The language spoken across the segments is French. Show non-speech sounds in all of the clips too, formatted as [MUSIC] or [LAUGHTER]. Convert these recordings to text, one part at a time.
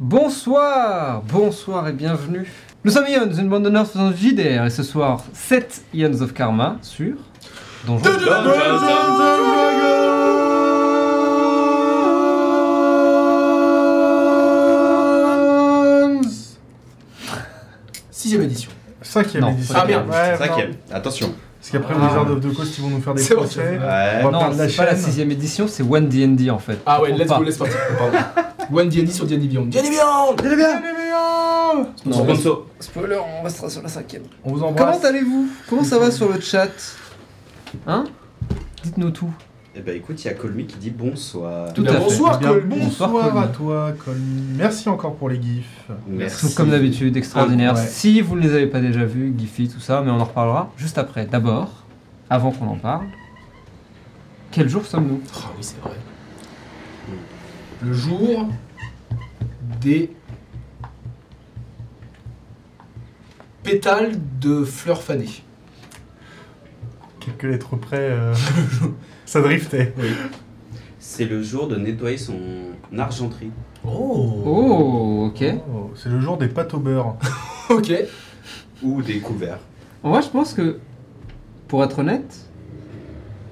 Bonsoir, bonsoir et bienvenue. Nous sommes Ions, une bande de nerds faisant du JDR et ce soir 7 Ions of Karma sur Donjons Sixième édition. Cinquième Non, édition. ah, merde. Ouais, Cinquième, non. attention. Parce qu'après, Ah. Wizard of the Coast, ils vont nous faire des C'est vrai, procès. c'est vrai. Ouais. On va Non, perdre la c'est pas la chaîne. sixième édition, c'est One D&D en fait. Ah ouais, let's go, let's partir. [LAUGHS] Pardon. One D&D sur D&D Beyond. D&D Beyond allez bien Non, Sponsor. Spoiler, on restera sur la cinquième. On vous Comment allez-vous? Comment ça va sur le chat? Hein? Dites-nous tout. Eh ben écoute, il y a Colmy qui dit bonsoir. Tout à fait. bonsoir. Col- bonsoir, bonsoir, à toi, Colmy. Merci encore pour les gifs. Merci. Comme d'habitude, extraordinaire. Ah, ouais. Si vous ne les avez pas déjà vus, Giffy, tout ça, mais on en reparlera juste après. D'abord, avant qu'on en parle, quel jour sommes-nous? Ah oui, c'est vrai. Le jour des pétales de fleurs fanées. Quelques lettres près, euh, [LAUGHS] ça driftait. C'est le jour de nettoyer son argenterie. Oh. Oh, ok. Oh, c'est le jour des pâtes au beurre. [LAUGHS] Ok. Ou des couverts. En vrai, je pense que, pour être honnête,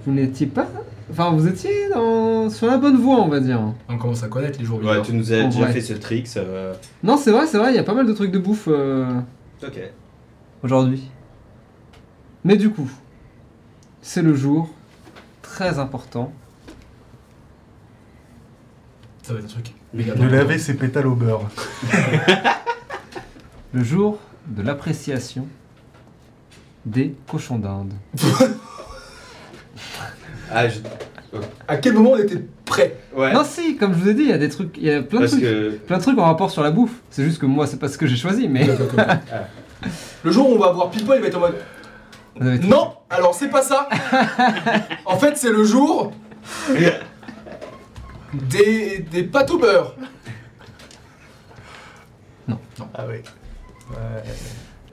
vous n'étiez pas. Enfin, vous étiez dans... sur la bonne voie, on va dire. On commence à connaître les jours Ouais, bizarres. tu nous as En déjà vrai. fait ce trick. ça va. Non, c'est vrai, c'est vrai, il y a pas mal de trucs de bouffe euh, Ok. aujourd'hui. Mais du coup, c'est le jour très important. Ça va être un truc. méga De laver ses pétales au beurre. [LAUGHS] Le jour de l'appréciation des cochons d'Inde. [LAUGHS] Ah, je... À quel moment on était prêt Ouais. Non, si, comme je vous ai dit, il y a des trucs, il y a plein de parce trucs, que. plein de trucs en rapport sur la bouffe. C'est juste que moi, c'est pas ce que j'ai choisi, mais Le jour où on va voir People, il va être en mode Non Alors c'est pas ça En fait, c'est le jour des, des pâtes au beurre. Ah oui.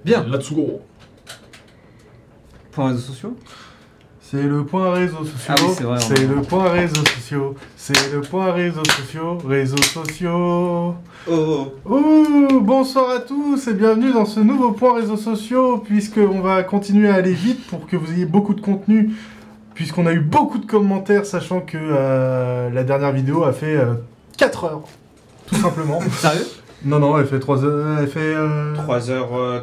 Bien. Là-dessous, gros. Pour les réseaux sociaux. C'est le point réseaux sociaux. Ah oui, c'est vrai, on- C'est le point réseaux sociaux. C'est le point réseaux sociaux. Réseaux sociaux. Oh, Ouh, bonsoir à tous et bienvenue dans ce nouveau point réseaux sociaux puisque on va continuer à aller vite pour que vous ayez beaucoup de contenu puisqu'on a eu beaucoup de commentaires sachant que euh, la dernière vidéo a fait 4 heures tout simplement. [LAUGHS] Sérieux? Non non, elle fait 3 heures, elle fait euh, 3h30, un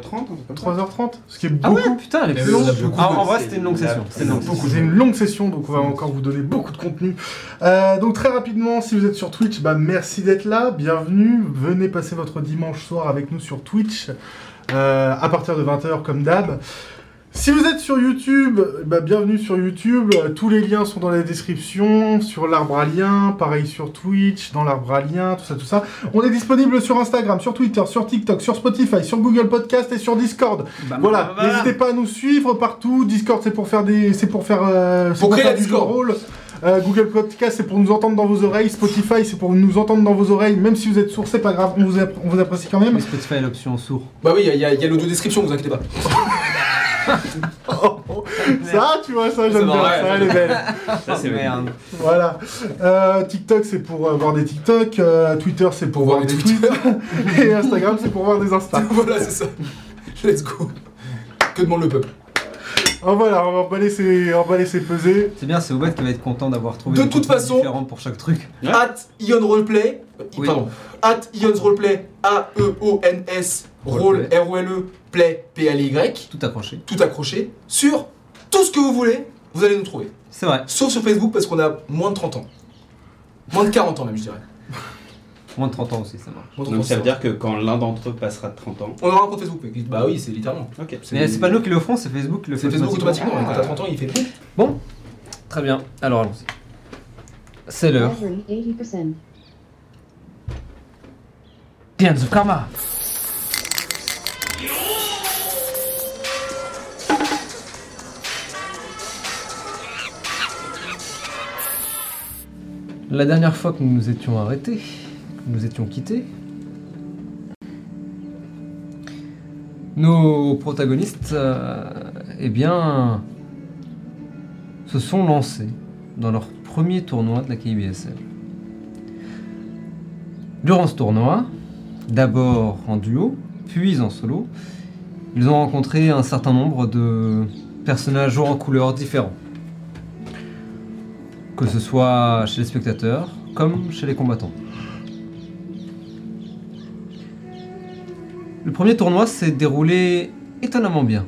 truc comme ça 3h30, ce qui est Ah beaucoup. ouais, putain, elle est Mais plus longue. Ah, en vrai, c'est c'était une longue session. C'était une. C'est une longue session, donc on va encore vous donner beaucoup de contenu. Euh, donc très rapidement, si vous êtes sur Twitch, bah, merci d'être là, bienvenue. Venez passer votre dimanche soir avec nous sur Twitch euh, à partir de 20h comme d'hab. Si vous êtes sur YouTube, bah, bienvenue sur YouTube. Euh, Tous les liens sont dans la description, sur l'arbre à liens, pareil sur Twitch, dans l'arbre à liens, tout ça, tout ça. On est disponible sur Instagram, sur Twitter, sur TikTok, sur Spotify, sur Google Podcast et sur Discord. Bah, Voilà, bah, bah, bah. n'hésitez pas à nous suivre partout. Discord, c'est pour faire des, c'est pour faire, euh, c'est Pour créer faire la Discord. rôle. Euh, Google Podcast, c'est pour nous entendre dans vos oreilles. Spotify, c'est pour nous entendre dans vos oreilles. Même si vous êtes sourd, c'est pas grave, on vous, appré- on vous apprécie quand même. Mais Spotify l'option sourd. Bah oui, il y a, il y a- il y a l'audio description, vous inquiétez pas. [LAUGHS] Oh, oh. Ça, tu vois, ça, j'aime bien. vrai, ça, c'est elle est belle. Ça, c'est merde. Voilà. Euh, TikTok, c'est pour euh, voir des TikTok. Euh, Twitter, c'est pour, voir des tweets. [LAUGHS] Et Instagram, c'est pour voir des Insta. [LAUGHS] voilà, c'est ça. Let's go. Que demande le peuple Oh, voilà, on va emballer ses, emballer ses pesées. C'est bien, c'est Oubed qui va être content d'avoir trouvé De des toute façon- différents pour chaque truc. At Ion Roleplay. Oui. Pardon. At Ion's Roleplay. E A-E-O-N-S. Role, Roleplay. R-O-L-E. Play, P-L-Y. Tout accroché. Tout accroché. Sur tout ce que vous voulez, vous allez nous trouver. C'est vrai. Sauf sur Facebook parce qu'on a moins de 30 ans. Moins de 40 ans même, je dirais. Moins de 30 ans aussi, ça marche. Donc 30 ça veut dire que quand l'un d'entre eux passera de 30 ans. On aura un compte Facebook. Bah oui, c'est littéralement. Ok. Mais c'est pas nous qui le ferons, c'est Facebook qui le fait C'est Facebook automatiquement. Ah. Quand t'as 30 ans, il fait plus. Bon, très bien. Alors allons-y. C'est l'heure. Battery 80%. Dance of Karma. La dernière fois que nous nous étions arrêtés, que nous étions quittés, nos protagonistes, euh, eh bien, se sont lancés dans leur premier tournoi de la KBSL. Durant ce tournoi, d'abord en duo, puis en solo, ils ont rencontré un certain nombre de personnages en couleurs différents. Que ce soit chez les spectateurs comme chez les combattants. Le premier tournoi s'est déroulé étonnamment bien.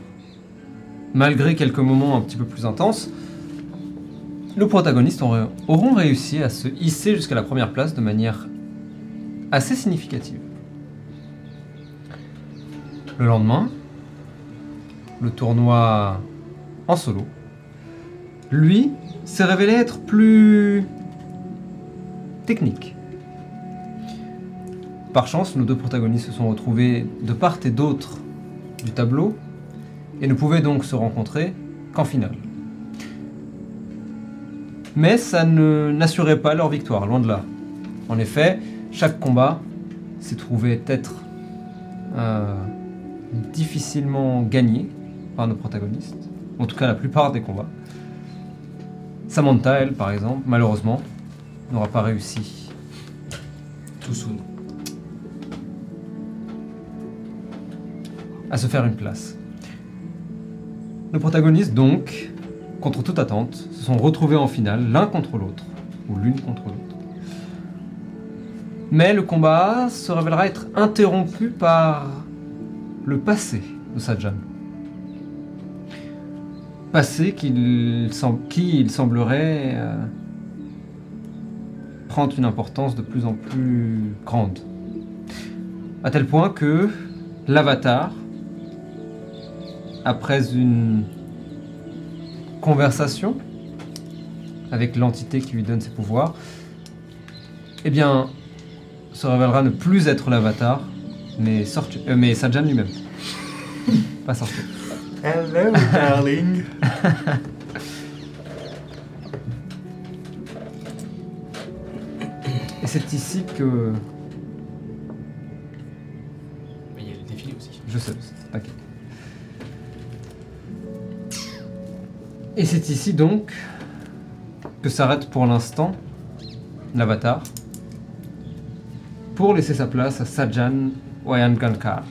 Malgré quelques moments un petit peu plus intenses, nos protagonistes auront- réussi à se hisser jusqu'à la première place de manière assez significative. Le lendemain, le tournoi en solo, lui, s'est révélé être plus technique. Par chance, nos deux protagonistes se sont retrouvés de part et d'autre du tableau et ne pouvaient donc se rencontrer qu'en finale. Mais ça n'assurait pas leur victoire, loin de là. En effet, chaque combat s'est trouvé être euh, difficilement gagné par nos protagonistes. En tout cas, la plupart des combats. Samantha, elle, par exemple, malheureusement, n'aura pas réussi. Too soon. à se faire une place. Nos protagonistes, donc, contre toute attente, se sont retrouvés en finale, l'un contre l'autre, ou l'une contre l'autre. Mais le combat se révélera être interrompu par le passé de Sajan. Passé qui, il semblerait, euh, prendre une importance de plus en plus grande. À tel point que l'avatar, après une conversation avec l'entité qui lui donne ses pouvoirs, eh bien, se révélera ne plus être l'avatar, mais, Sortu- euh, mais lui-même. Pas Sortu. Hello, darling. Et c'est ici que Mais il y a le défilé aussi. Je sais, t'inquiète. Et c'est ici donc que s'arrête pour l'instant l'avatar pour laisser sa place à Sajan Wayangankar.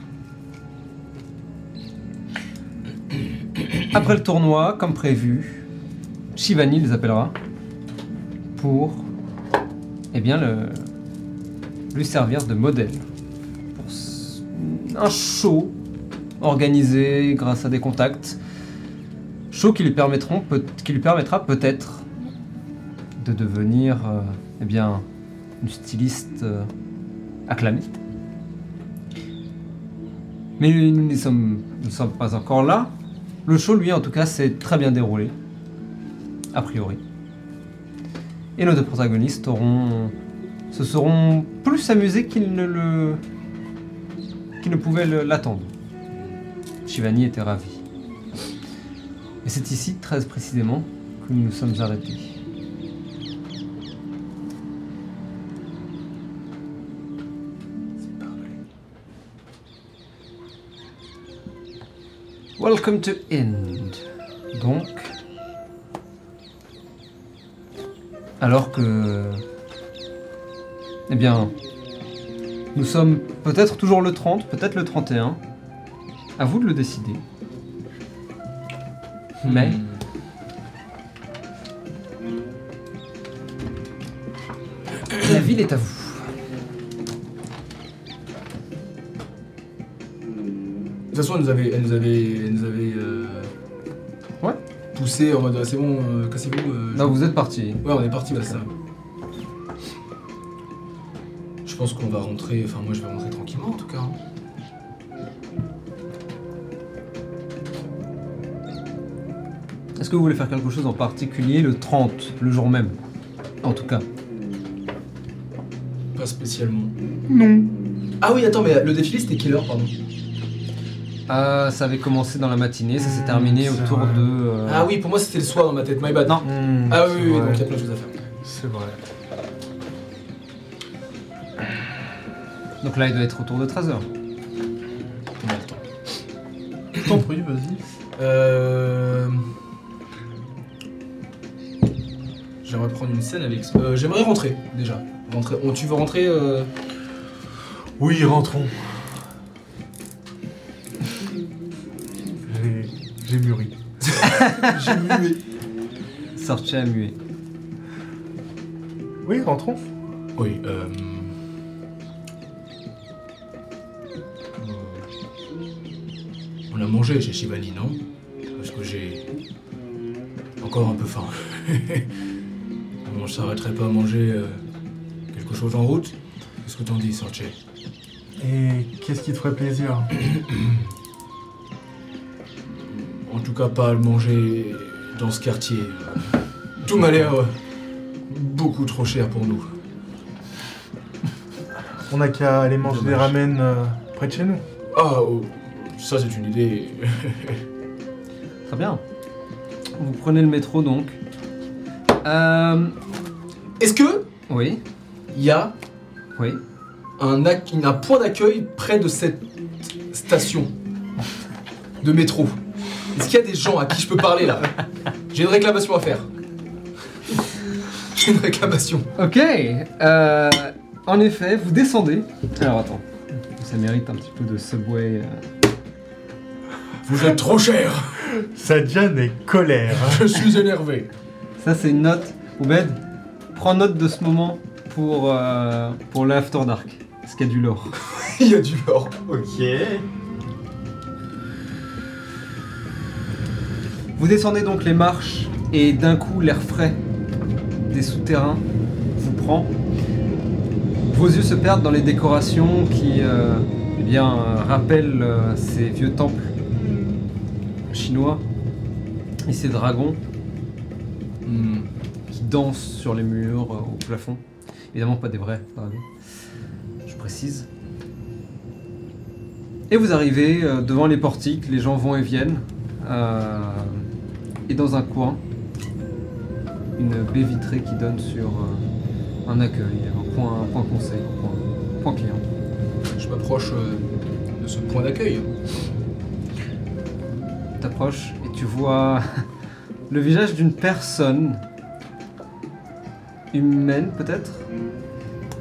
Après le tournoi, comme prévu, Shivani les appellera pour eh bien, lui servir de modèle pour un show organisé grâce à des contacts. Show qui lui, permettront, qui lui permettra peut-être de devenir euh, eh bien, une styliste euh, acclamée. Mais nous ne sommes, nous ne sommes pas encore là. Le show, lui, en tout cas, s'est très bien déroulé, a priori. Et nos deux protagonistes se seront plus amusés qu'ils ne le, qu'ils ne pouvaient l'attendre. Shivani était ravi. Et c'est ici, très précisément, que nous nous sommes arrêtés. Welcome to End. Donc, alors que, eh bien, nous sommes peut-être toujours le 30, peut-être le 31. À vous de le décider. Mais Hmm. la ville est à vous. Toute façon, elle nous avait, elle nous avait, elle nous avait euh, Ouais. poussé en mode ah, c'est bon, euh, cassez-vous. euh, Non, vous êtes parti. Ouais, on est parti, c'est ça. Je pense qu'on va rentrer, enfin moi je vais rentrer tranquillement en tout cas. hein. Est-ce que vous voulez faire quelque chose en particulier le 30, le jour même En tout cas? Pas spécialement. Non. Ah oui, attends, mais le défilé c'était quelle heure, pardon? Ah, ça avait commencé dans la matinée, ça s'est terminé autour vrai. de. euh, Ah oui, pour moi c'était le soir dans ma tête, my bad. Non. Hmm, Ah c'est oui, oui, donc il y a plein de choses à faire. C'est vrai. Donc là, il doit être autour de 13h. On a le temps. Je t'en prie, vas-y. Euh... J'aimerais prendre une scène avec. Euh, J'aimerais rentrer déjà. Rentrer. Oh, tu veux rentrer euh, Oui, rentrons. J'ai mué. À muet. Oui, rentrons. Oui, euh... On a mangé chez Shivani, non? Parce que j'ai encore un peu faim. [LAUGHS] on s'arrêterait pas à manger euh, quelque chose en route? Qu'est-ce que t'en dis, Sorche? Et qu'est-ce qui te ferait plaisir? [CLEARS THROAT] cas, pas à le manger dans ce quartier. Tout m'a l'air euh, beaucoup trop cher pour nous. On n'a qu'à aller manger des Dommage. ramen euh, près de chez nous. Ah, oh, ça c'est une idée. Très bien. Vous prenez le métro donc. Euh, Est-ce que oui, il y a oui. un, ac- un point d'accueil près de cette station de métro? Est-ce qu'il y a des gens à qui je peux parler là? J'ai une réclamation à faire. J'ai une réclamation. Ok. euh, en effet, vous descendez. Alors attends. Ça mérite un petit peu de subway. euh. Vous êtes trop cher. Sadjan est colère. Je suis énervé. Ça, c'est une note. Oubed, prends note de ce moment pour, euh, pour l'After Dark. Parce qu'il y a du lore? [LAUGHS] Il y a du lore. Ok. Vous descendez donc les marches et d'un coup l'air frais des souterrains vous prend. Vos yeux se perdent dans les décorations qui euh, eh bien, euh, rappellent euh, ces vieux temples chinois et ces dragons Hmm. qui dansent sur les murs, au plafond. Évidemment pas des vrais dragons, je précise. Et vous arrivez devant les portiques, les gens vont et viennent. Et dans un coin, une baie vitrée qui donne sur euh, un accueil, un point, un point conseil, un point, point client. Je m'approche euh, de ce point d'accueil. T'approches et tu vois [LAUGHS] le visage d'une personne humaine peut-être.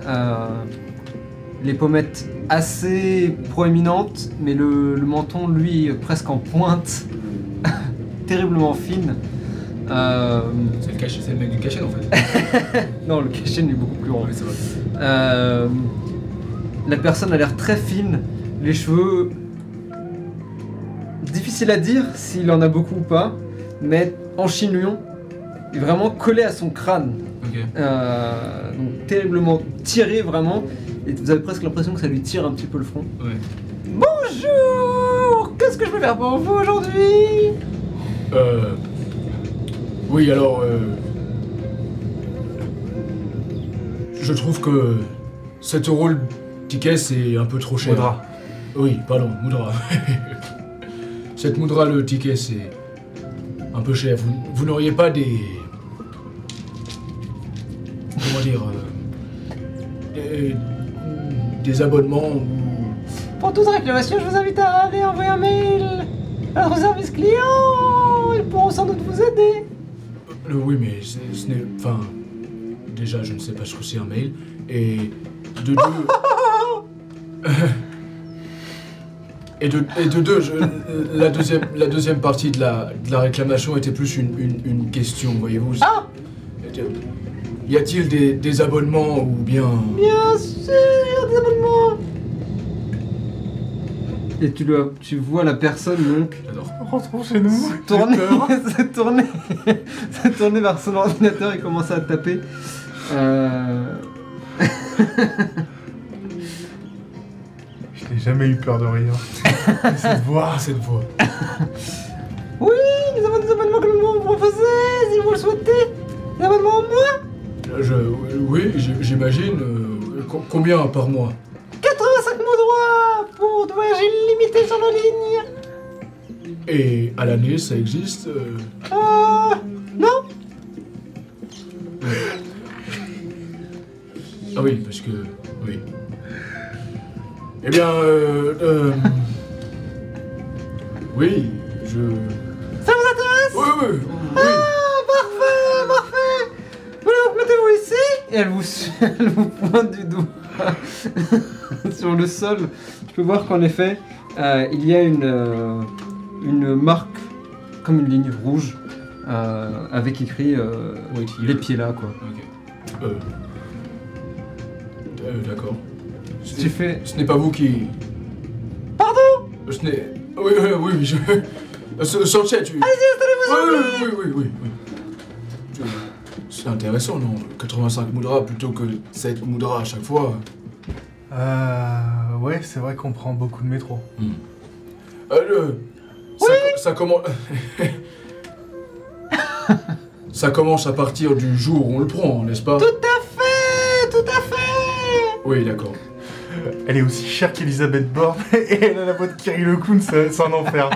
Euh, les pommettes assez proéminentes, mais le, le menton lui presque en pointe, terriblement fine. Euh, C'est le, cachet- c'est le mec du cachet en fait. [LAUGHS] non, le cachet est beaucoup plus. Ouais, vrai. Euh, la personne a l'air très fine, les cheveux. Difficile à dire s'il en a beaucoup ou pas, mais en chignon, et vraiment collé à son crâne. Euh, donc terriblement tiré vraiment, et vous avez presque l'impression que ça lui tire un petit peu le front. Ouais. Bonjour Qu'est-ce que je peux faire pour vous aujourd'hui? Euh. Oui, alors. euh, Je trouve que 7 euros le ticket c'est un peu trop cher. Faudra. Oui, pardon, Moudra. [LAUGHS] Cette Moudra, le ticket, c'est un peu cher. Vous, vous n'auriez pas des. Comment dire euh, des, des abonnements ou. Pour toute réclamation, je vous invite à aller envoyer un mail à notre service client Ils pourront sans doute vous aider Euh, oui, mais ce ce n'est. Enfin. Déjà, je ne sais pas ce que c'est un mail. Et. De deux. [LAUGHS] Et de, et de deux, je- la, deuxième, la deuxième partie de la, de la réclamation était plus une, une, une question, voyez-vous. Ah Y a-t-il des, des abonnements ou bien... Bien sûr, des abonnements Et tu, le, tu vois la personne donc. Rentrons chez nous. se tourner, [LAUGHS] se tourner, [LAUGHS] se tourner vers son ordinateur et commencer à taper. Euh, Je n'ai jamais eu peur de rien. [LAUGHS] Cette voix. Cette voix. Oui, nous avons des abonnements que nous vous proposer si vous le souhaitez. Des abonnements en moins Je, oui, j'imagine. euh, co- combien par mois? 85 mots de voyager illimité sur nos lignes. Et à l'année, ça existe euh, Euh, non Ah oui, parce que... Oui. Eh bien, euh... euh, oui, je... Ça vous intéresse Oui, oui, oui. Ah, parfait, parfait Voilà, mettez-vous ici Et elle vous, [LAUGHS] elle vous pointe du doigt. [LAUGHS] sur le sol, tu peux voir qu'en effet, euh, il y a une, euh, une marque, comme une ligne rouge, euh, avec écrit euh, Oui, les pieds là, quoi. Ok. Euh. Euh, D'accord. Ce Tu n'est- fais. Ce n'est pas vous qui. Pardon? Ce n'est. Oui, oui, oui, oui, je. Euh, Sanchez, tu. Allez-y, oui, oui, oui, oui, oui. Tu- C'est intéressant, non? 85 moudras plutôt que 7 moudras à chaque fois. Euh, ouais, c'est vrai qu'on prend beaucoup de métro. Euh, le- ça, ça commence. [LAUGHS] ça commence à partir du jour où on le prend, n'est-ce pas? Tout à fait Tout à fait Oui, d'accord. Elle est aussi chère qu'Elisabeth Borne [LAUGHS] et elle a la voix de Kirill Leclown, c'est c'est un enfer.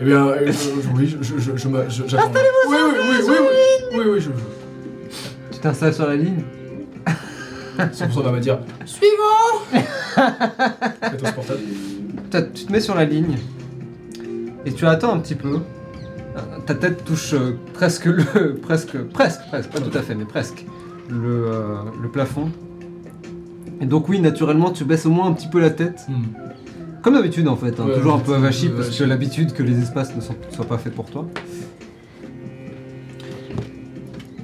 Eh bien, euh, euh, oui, je, je, je, je, m'a- je- j'attends. Oui, oui, oui, oui, oui, oui, oui, je. Tu t'installes sur la ligne? C'est pour ça qu'on va me dire Suivant. T'as- Tu te mets sur la ligne et tu attends un petit peu. Euh, Ta tête touche euh, presque le. [LAUGHS] presque. presque, presque, pas tout à fait, mais presque. Le, euh, le plafond. Et donc, oui, naturellement, tu baisses au moins un petit peu la tête. Hmm. Comme d'habitude en fait, hein, Ouais, toujours un peu avachi parce que l'habitude que les espaces ne sont- soient pas faits pour toi.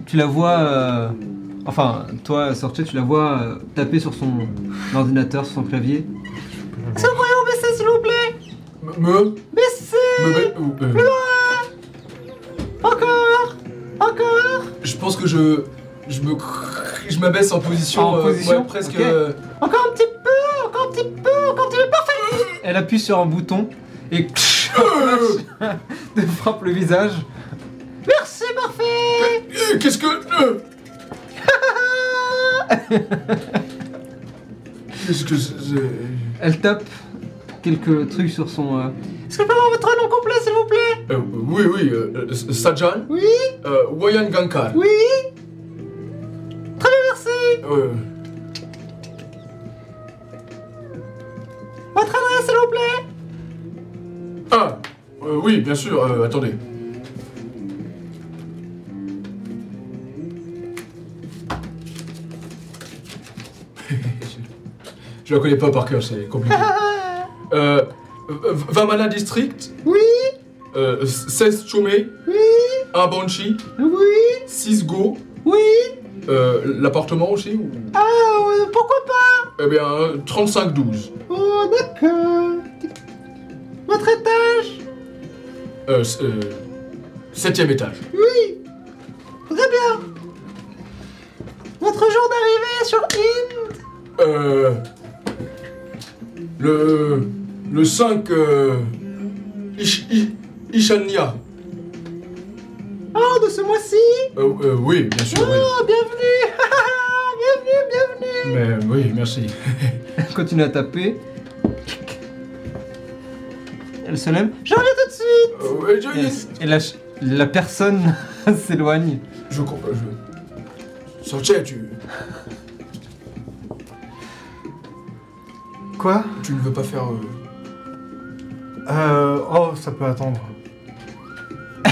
Tu la vois, euh, enfin toi Sorche, tu la vois euh, taper sur son ordinateur, sur son clavier. Vous pourriez baisser s'il vous plaît Me Me? Baissez Me euh, Encore Encore Je pense que je. Je me. Je m'abaisse en position. En euh, position ouais, presque. Euh, Encore un petit peu Encore un petit peu Encore un petit peu Parfait Elle appuie sur un bouton et [LAUGHS] te frappe le visage. Merci, parfait Qu'est-ce que. Qu'est-ce que. c'est- Elle tape quelques trucs sur son. euh, Est-ce que je peux avoir votre nom complet, s'il vous plaît? Euh, oui, oui, euh, euh, Sajan Oui euh, Wayan Gankar. Oui Très bien, merci Euh, Votre adresse, s'il vous plaît? Ah euh, Oui, bien sûr, euh, attendez. Je la connais pas par cœur, c'est compliqué. [LAUGHS] Euh, Vamana District? Oui. Euh, 16 Chomé? Oui. Un Banshee Oui. 6 Go? Oui. Euh, L'appartement aussi ou... Ah, euh, pourquoi pas? Eh bien, 35-12. Oh, d'accord. Votre étage? Euh, euh, septième étage. Oui. Très bien. Votre jour d'arrivée sur Inde? Euh, le, le 5 euh, Ish- Ishania. Oh, de ce mois-ci Euh, euh, oui, bien sûr, oui. Oh, bienvenue [LAUGHS] Bienvenue, bienvenue Mais oui, merci. Elle [LAUGHS] continue à taper. Elle se lève. Je reviens tout de suite Euh, ouais, je, Et, elle- et la, la personne [LAUGHS] s'éloigne. je comprends. Je... Sortez, tu, Quoi tu ne veux pas faire. euh, Euh, oh, ça peut attendre. [LAUGHS]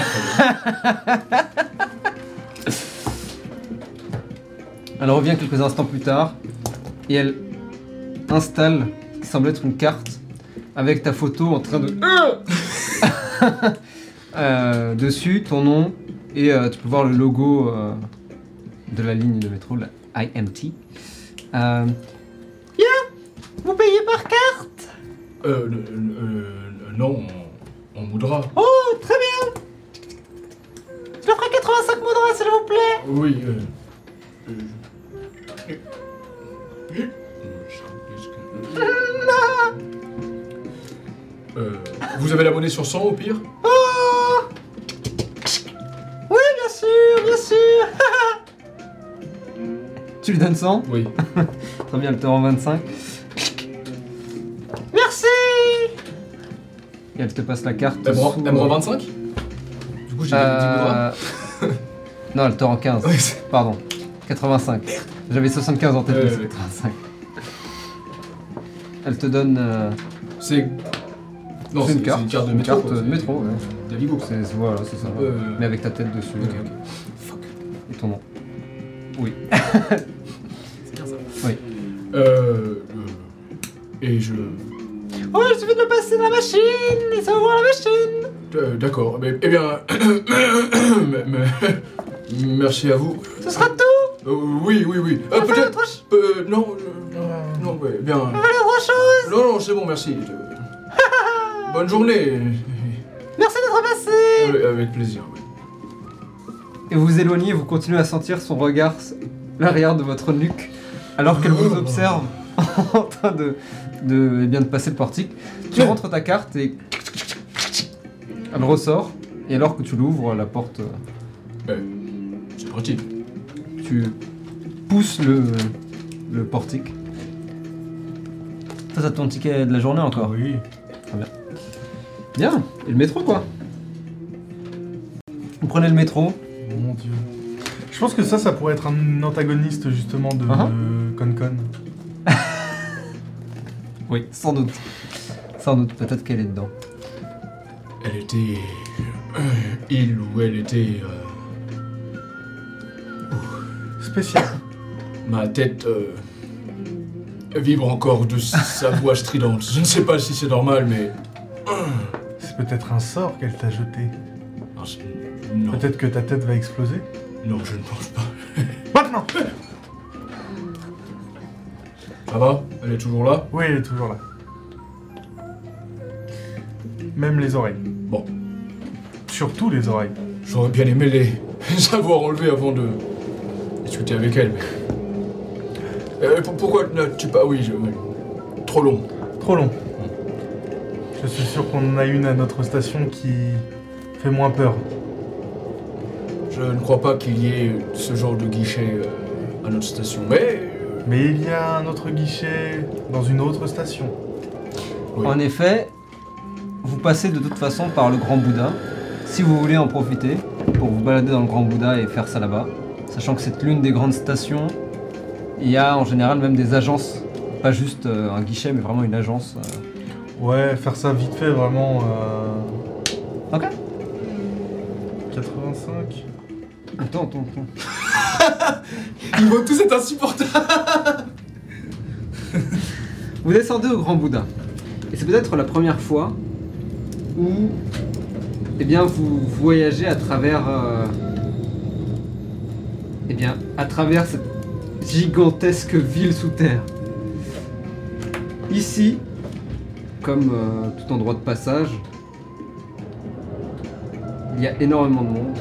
Elle revient quelques instants plus tard et elle installe ce qui semble être une carte avec ta photo en train de. [LAUGHS] Euh, dessus, ton nom et euh, tu peux voir le logo euh, de la ligne de métro, la IMT. Vous payez par carte euh, le- le- euh, non, on, on moudra. Oh, très bien Je leur ferai 85 moudras, s'il vous plaît Oui. Euh, euh, euh, vous avez la monnaie sur 100 au pire Oh Oui, bien sûr, bien sûr [LAUGHS] Tu lui donnes 100 Oui. [LAUGHS] Très bien, elle te rend 25. Et elle te passe la carte. Elle me rend, sous- elle me rend 25 Du coup, j'ai 10 moudras. Euh, [LAUGHS] non, elle te rend 15. Ouais, c'est- Pardon. 85. J'avais 75 en tête, Ouais, mais c'est ouais. 85. Elle te donne... euh, C'est. Non, c'est une carte. une carte de Une métro. carte quoi, de c'est- métro, ouais. Navigo, quoi. c'est- Voilà, c'est ça. Euh, Mais avec ta tête dessus. Ok, euh, ok. Fuck. Et ton nom. Oui. C'est [LAUGHS] 15 avant. Oui. Euh, euh, et je. Oh, il suffit de le passer dans la machine et ça ouvre la machine euh, D'accord. Mais- Eh bien. mais- [COUGHS] mais- Merci à vous. Ce sera tout Euh, oui, oui, oui. Euh, Peut-être. autre ch- euh, non, euh, non, ouais, bien. on va faire autre chose Non, non, c'est bon, merci. Je- [LAUGHS] Bonne journée. Merci d'être passé Avec- Avec plaisir. ouais. Et vous vous éloignez, vous continuez à sentir son regard, l'arrière de votre nuque, alors qu'elle vous observe [LAUGHS] en train de, de, eh bien, de passer le portique. Tu rentres ta carte et elle ressort. Et alors que tu l'ouvres, la porte, euh, C'est pratique. tu pousses le, le portique. Ça, c'est ton ticket de la journée encore. Oui. Bien. Et le métro, quoi. Vous prenez le métro. Mon dieu. Je pense que ça, ça pourrait être un antagoniste justement de Ah Con-Con. [LAUGHS] Oui, sans doute. Sans doute, peut-être qu'elle est dedans. Elle était. euh, il ou elle était. euh, Spécial. ma tête. euh, vibre encore de sa [LAUGHS] voix stridente. Je ne sais pas si c'est normal, mais. C'est peut-être un sort qu'elle t'a jeté. Non, c'est- non, Peut-être que ta tête va exploser. non, je ne pense pas. Maintenant [LAUGHS] Ça va? Elle est toujours là? Oui, elle est toujours là. Même les oreilles. Bon, Surtout les oreilles. j'aurais bien aimé les, les avoir enlevées avant de discuter avec elle, mais. Euh, pour- pourquoi n'as-tu pas. Oui, je. Trop long. Trop long. Je suis sûr qu'on en a une à notre station qui fait moins peur. Je ne crois pas qu'il y ait ce genre de guichet euh, à notre station, mais. Mais il y a un autre guichet dans une autre station. Oui. En effet, vous passez de toute façon par le Grand Bouddha. Si vous voulez en profiter pour vous balader dans le Grand Bouddha et faire ça là-bas, sachant que c'est l'une des grandes stations, il y a en général même des agences, pas juste euh, un guichet, mais vraiment une agence. euh. Ouais, faire ça vite fait, vraiment. euh, Ok. 85. Attends, attends, attends. [LAUGHS] Ils vont tous être insupportables Vous descendez au Grand Bouddha. Et c'est peut-être la première fois où eh bien, vous voyagez à travers. euh, eh bien, à travers cette gigantesque ville sous terre. Ici, comme euh, tout endroit de passage, il y a énormément de monde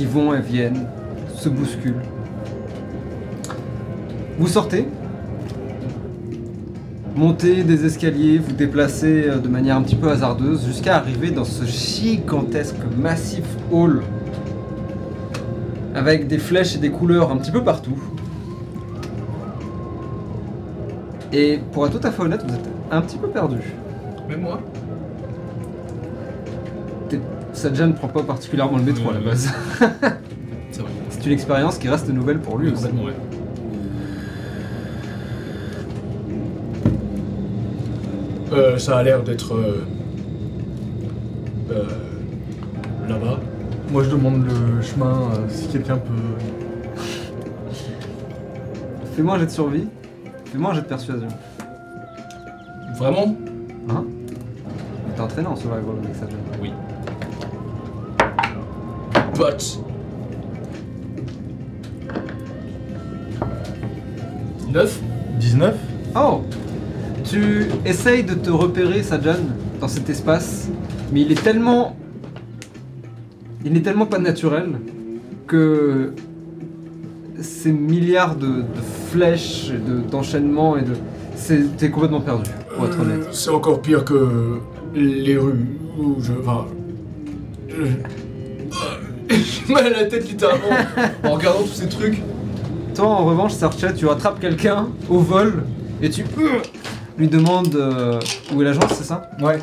qui vont et viennent, se bousculent. Vous sortez, montez des escaliers, vous déplacez euh, de manière un petit peu hasardeuse jusqu'à arriver dans ce gigantesque massif hall avec des flèches et des couleurs un petit peu partout. Et pour être tout à fait honnête, vous êtes un petit peu perdu. Même moi? Sadja ne prend pas particulièrement le métro à la base. [LAUGHS] C'est vrai. C'est une expérience qui reste nouvelle pour lui Oui, aussi. complètement, ouais. Euh, ça a l'air d'être. euh, euh, là-bas. Moi, je demande le chemin euh, si quelqu'un peut. Fais-moi un jet de survie. Fais-moi un jet de persuasion. Vraiment? Hein? T'es entraîné en survival avec Sadja. Oui. But. 9 19 Oh Tu essayes de te repérer, Sajan, dans cet espace, mais il est tellement. Il n'est tellement pas naturel que ces milliards de, de flèches, de- d'enchaînements et de. c'est- T'es complètement perdu, pour être honnête. Euh, C'est encore pire que les rues où je. Enfin. je- J'ai [LAUGHS] mal à la tête littéralement en regardant tous ces trucs. Toi, en revanche, Sarcha, tu rattrapes quelqu'un au vol et tu lui demandes euh, où est l'agence, c'est ça Ouais.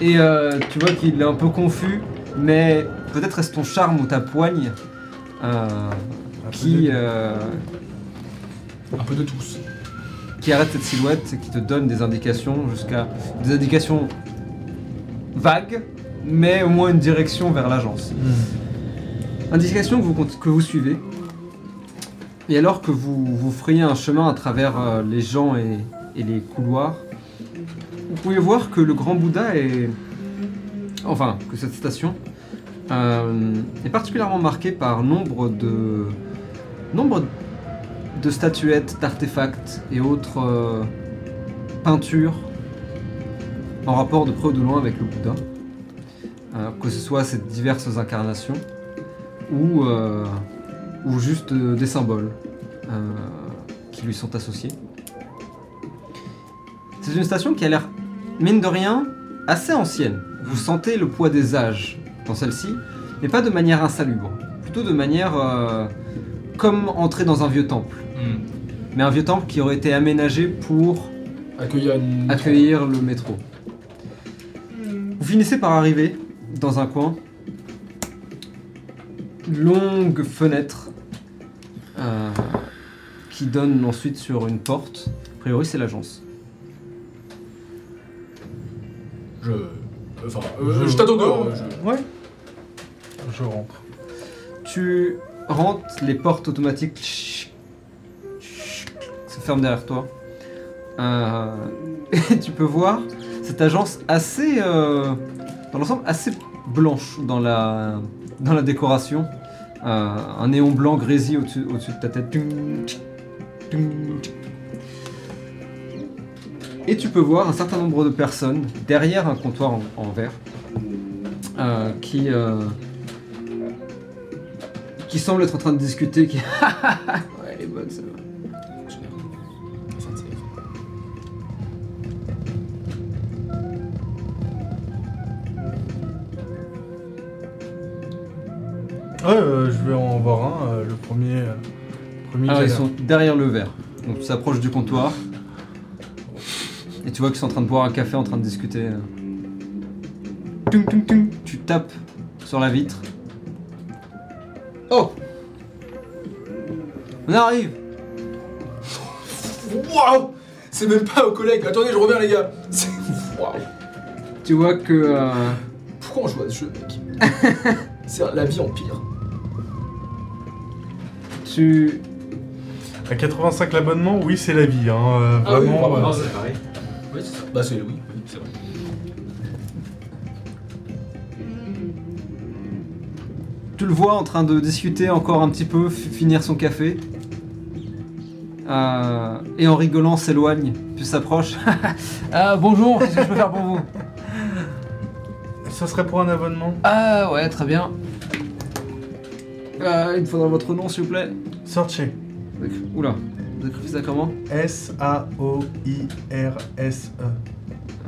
Et euh, tu vois qu'il est un peu confus, mais peut-être est-ce ton charme ou ta poigne euh, qui, euh, Un peu de tous. qui arrête cette silhouette et qui te donne des indications jusqu'à des indications vagues, mais au moins une direction vers l'agence. Hmm. Indication que vous, cont- que vous suivez. Et alors que vous, vous frayez un chemin à travers euh, les gens et, et les couloirs, vous pouvez voir que le grand Bouddha est... Enfin, que cette station euh, est particulièrement marquée par nombre de... Nombre de statuettes, d'artefacts et autres euh, peintures en rapport de près ou de loin avec le Bouddha. Que ce soit ces diverses incarnations ou, euh, ou juste euh, des symboles euh, qui lui sont associés. C'est une station qui a l'air, mine de rien, assez ancienne. Vous sentez le poids des âges dans celle-ci, mais pas de manière insalubre. Plutôt de manière euh, comme entrer dans un vieux temple. Hmm. Mais un vieux temple qui aurait été aménagé pour Accueillir une. accueillir le métro. Vous finissez par arriver dans un coin. Longue fenêtre euh, qui donne ensuite sur une porte. A priori, c'est l'agence. Je. Enfin, euh, je, t'attends dehors. je- Ouais. Je rentre. Tu rentres, les portes automatiques se ferment derrière toi. Euh, [LAUGHS] et tu peux voir cette agence assez, euh, dans l'ensemble, assez blanche dans la, dans la décoration. Euh, un néon blanc grésil au-dessus de ta tête. Et tu peux voir un certain nombre de personnes derrière un comptoir en, verre euh, qui, euh, qui semblent être en train de discuter. [LAUGHS] Elle est bonne. Ouais, euh, je vais en voir un, euh, le premier. euh, premier Alors, qui a ils sont derrière le verre. Donc tu s'approches du comptoir. Et tu vois qu'ils sont en train de boire un café, en train de discuter. Tung, tung, tung. Tu tapes sur la vitre. Oh On arrive Waouh C'est même pas aux collègues. Attendez, je reviens, les gars. C'est. [LAUGHS] Waouh Tu vois que... euh, Pourquoi on joue à ce jeu, mec? [LAUGHS] C'est la vie en pire. Tu... À 85 l'abonnement, oui, c'est la vie. Hein. euh, Ah oui, vraiment. euh, c'est pareil. Oui, c'est ça. Bah, c'est oui, oui, c'est vrai. Tu le vois en train de discuter encore un petit peu, finir son café. Euh, et en rigolant s'éloigne, puis s'approche. ah [LAUGHS] bonjour, qu'est-ce que je peux faire pour vous? Ça serait pour un abonnement Ah ouais, très bien. Euh, il me faudra votre nom s'il vous plaît. Écri- Oula, vous écrivez ça comment? S-A-O-I-R-S-E.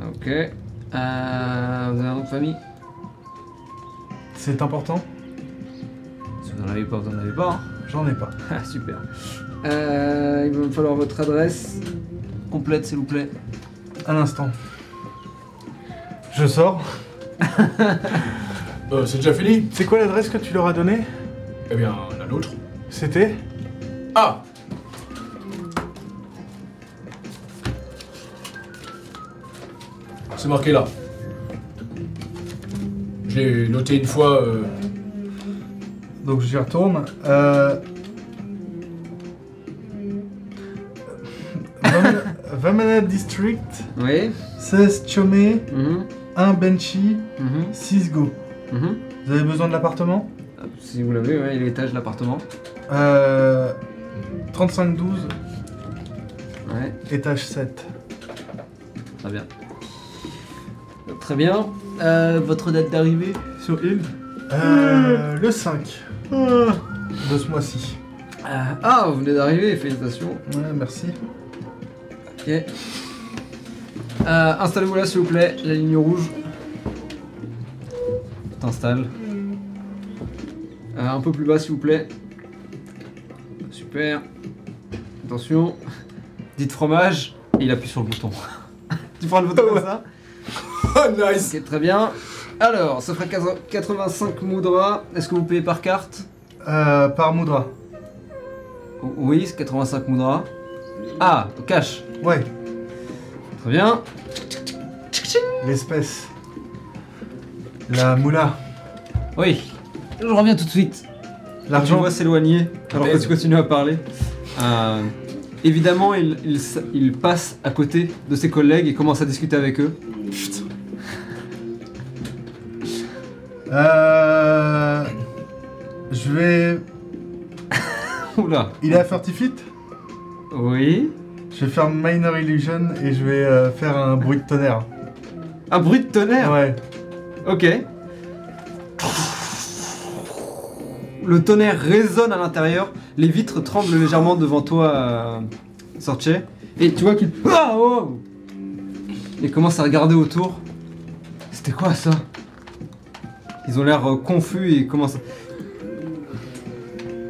Ok. Euh, vous avez un nom de famille? C'est important? Si vous n'en avez pas, vous n'en avez pas. hein. J'en ai pas. Ah super. Euh, il va me falloir votre adresse complète s'il vous plaît. Un instant. Je sors. [LAUGHS] Euh, c'est déjà fini C'est quoi l'adresse que tu leur as donnée? Eh bien, la nôtre. C'était Ah C'est marqué là. J'ai noté une fois. euh, Donc j'y retourne. Euh... Vam- [LAUGHS] Vamana District, Oui. 16 Chomé, Mhm. 1 Benchy, Mhm. 6 Go. Mhm. Vous avez besoin de l'appartement? Si vous l'avez, ouais, il est l'étage de l'appartement. euh... 3512, Ouais, étage 7. très bien. Très bien. Euh, votre date d'arrivée sur île Euh, le 5 de ce mois-ci. Euh, Ah, vous venez d'arriver, félicitations. Ouais, merci. Ok. Euh, Installez-vous là, s'il vous plaît, la ligne rouge. T'installe. Euh, un peu plus bas, s'il vous plaît. Super. Attention. Dites fromage. Et il appuie sur le bouton. tu prends le bouton comme ça [LAUGHS] Oh, nice Ok, très bien. Alors, ça ferait 85 moudras. Est-ce que vous payez par carte Euh, par Moudra. O- Oui, c'est 85 moudras. Ah, au cash. Ouais, Très bien. l'espèce. La moula. Oui, je reviens tout de suite. tu L'argent vois s'éloigner alors que tu continues à parler. Euh, évidemment, il, il s- il passe à côté de ses collègues et commence à discuter avec eux. Euh... Je vais... [LAUGHS] Oula. Il est à 30 feet Oui. Je vais faire Minor Illusion et je vais euh, faire un bruit de tonnerre. Un bruit de tonnerre? Ouais. Ok. Le tonnerre résonne à l'intérieur, les vitres tremblent légèrement devant toi, euh, Sorche. Et tu vois qu'il. Ah, oh Il commence à regarder autour. C'était quoi ça? Ils ont l'air euh, confus et commencent.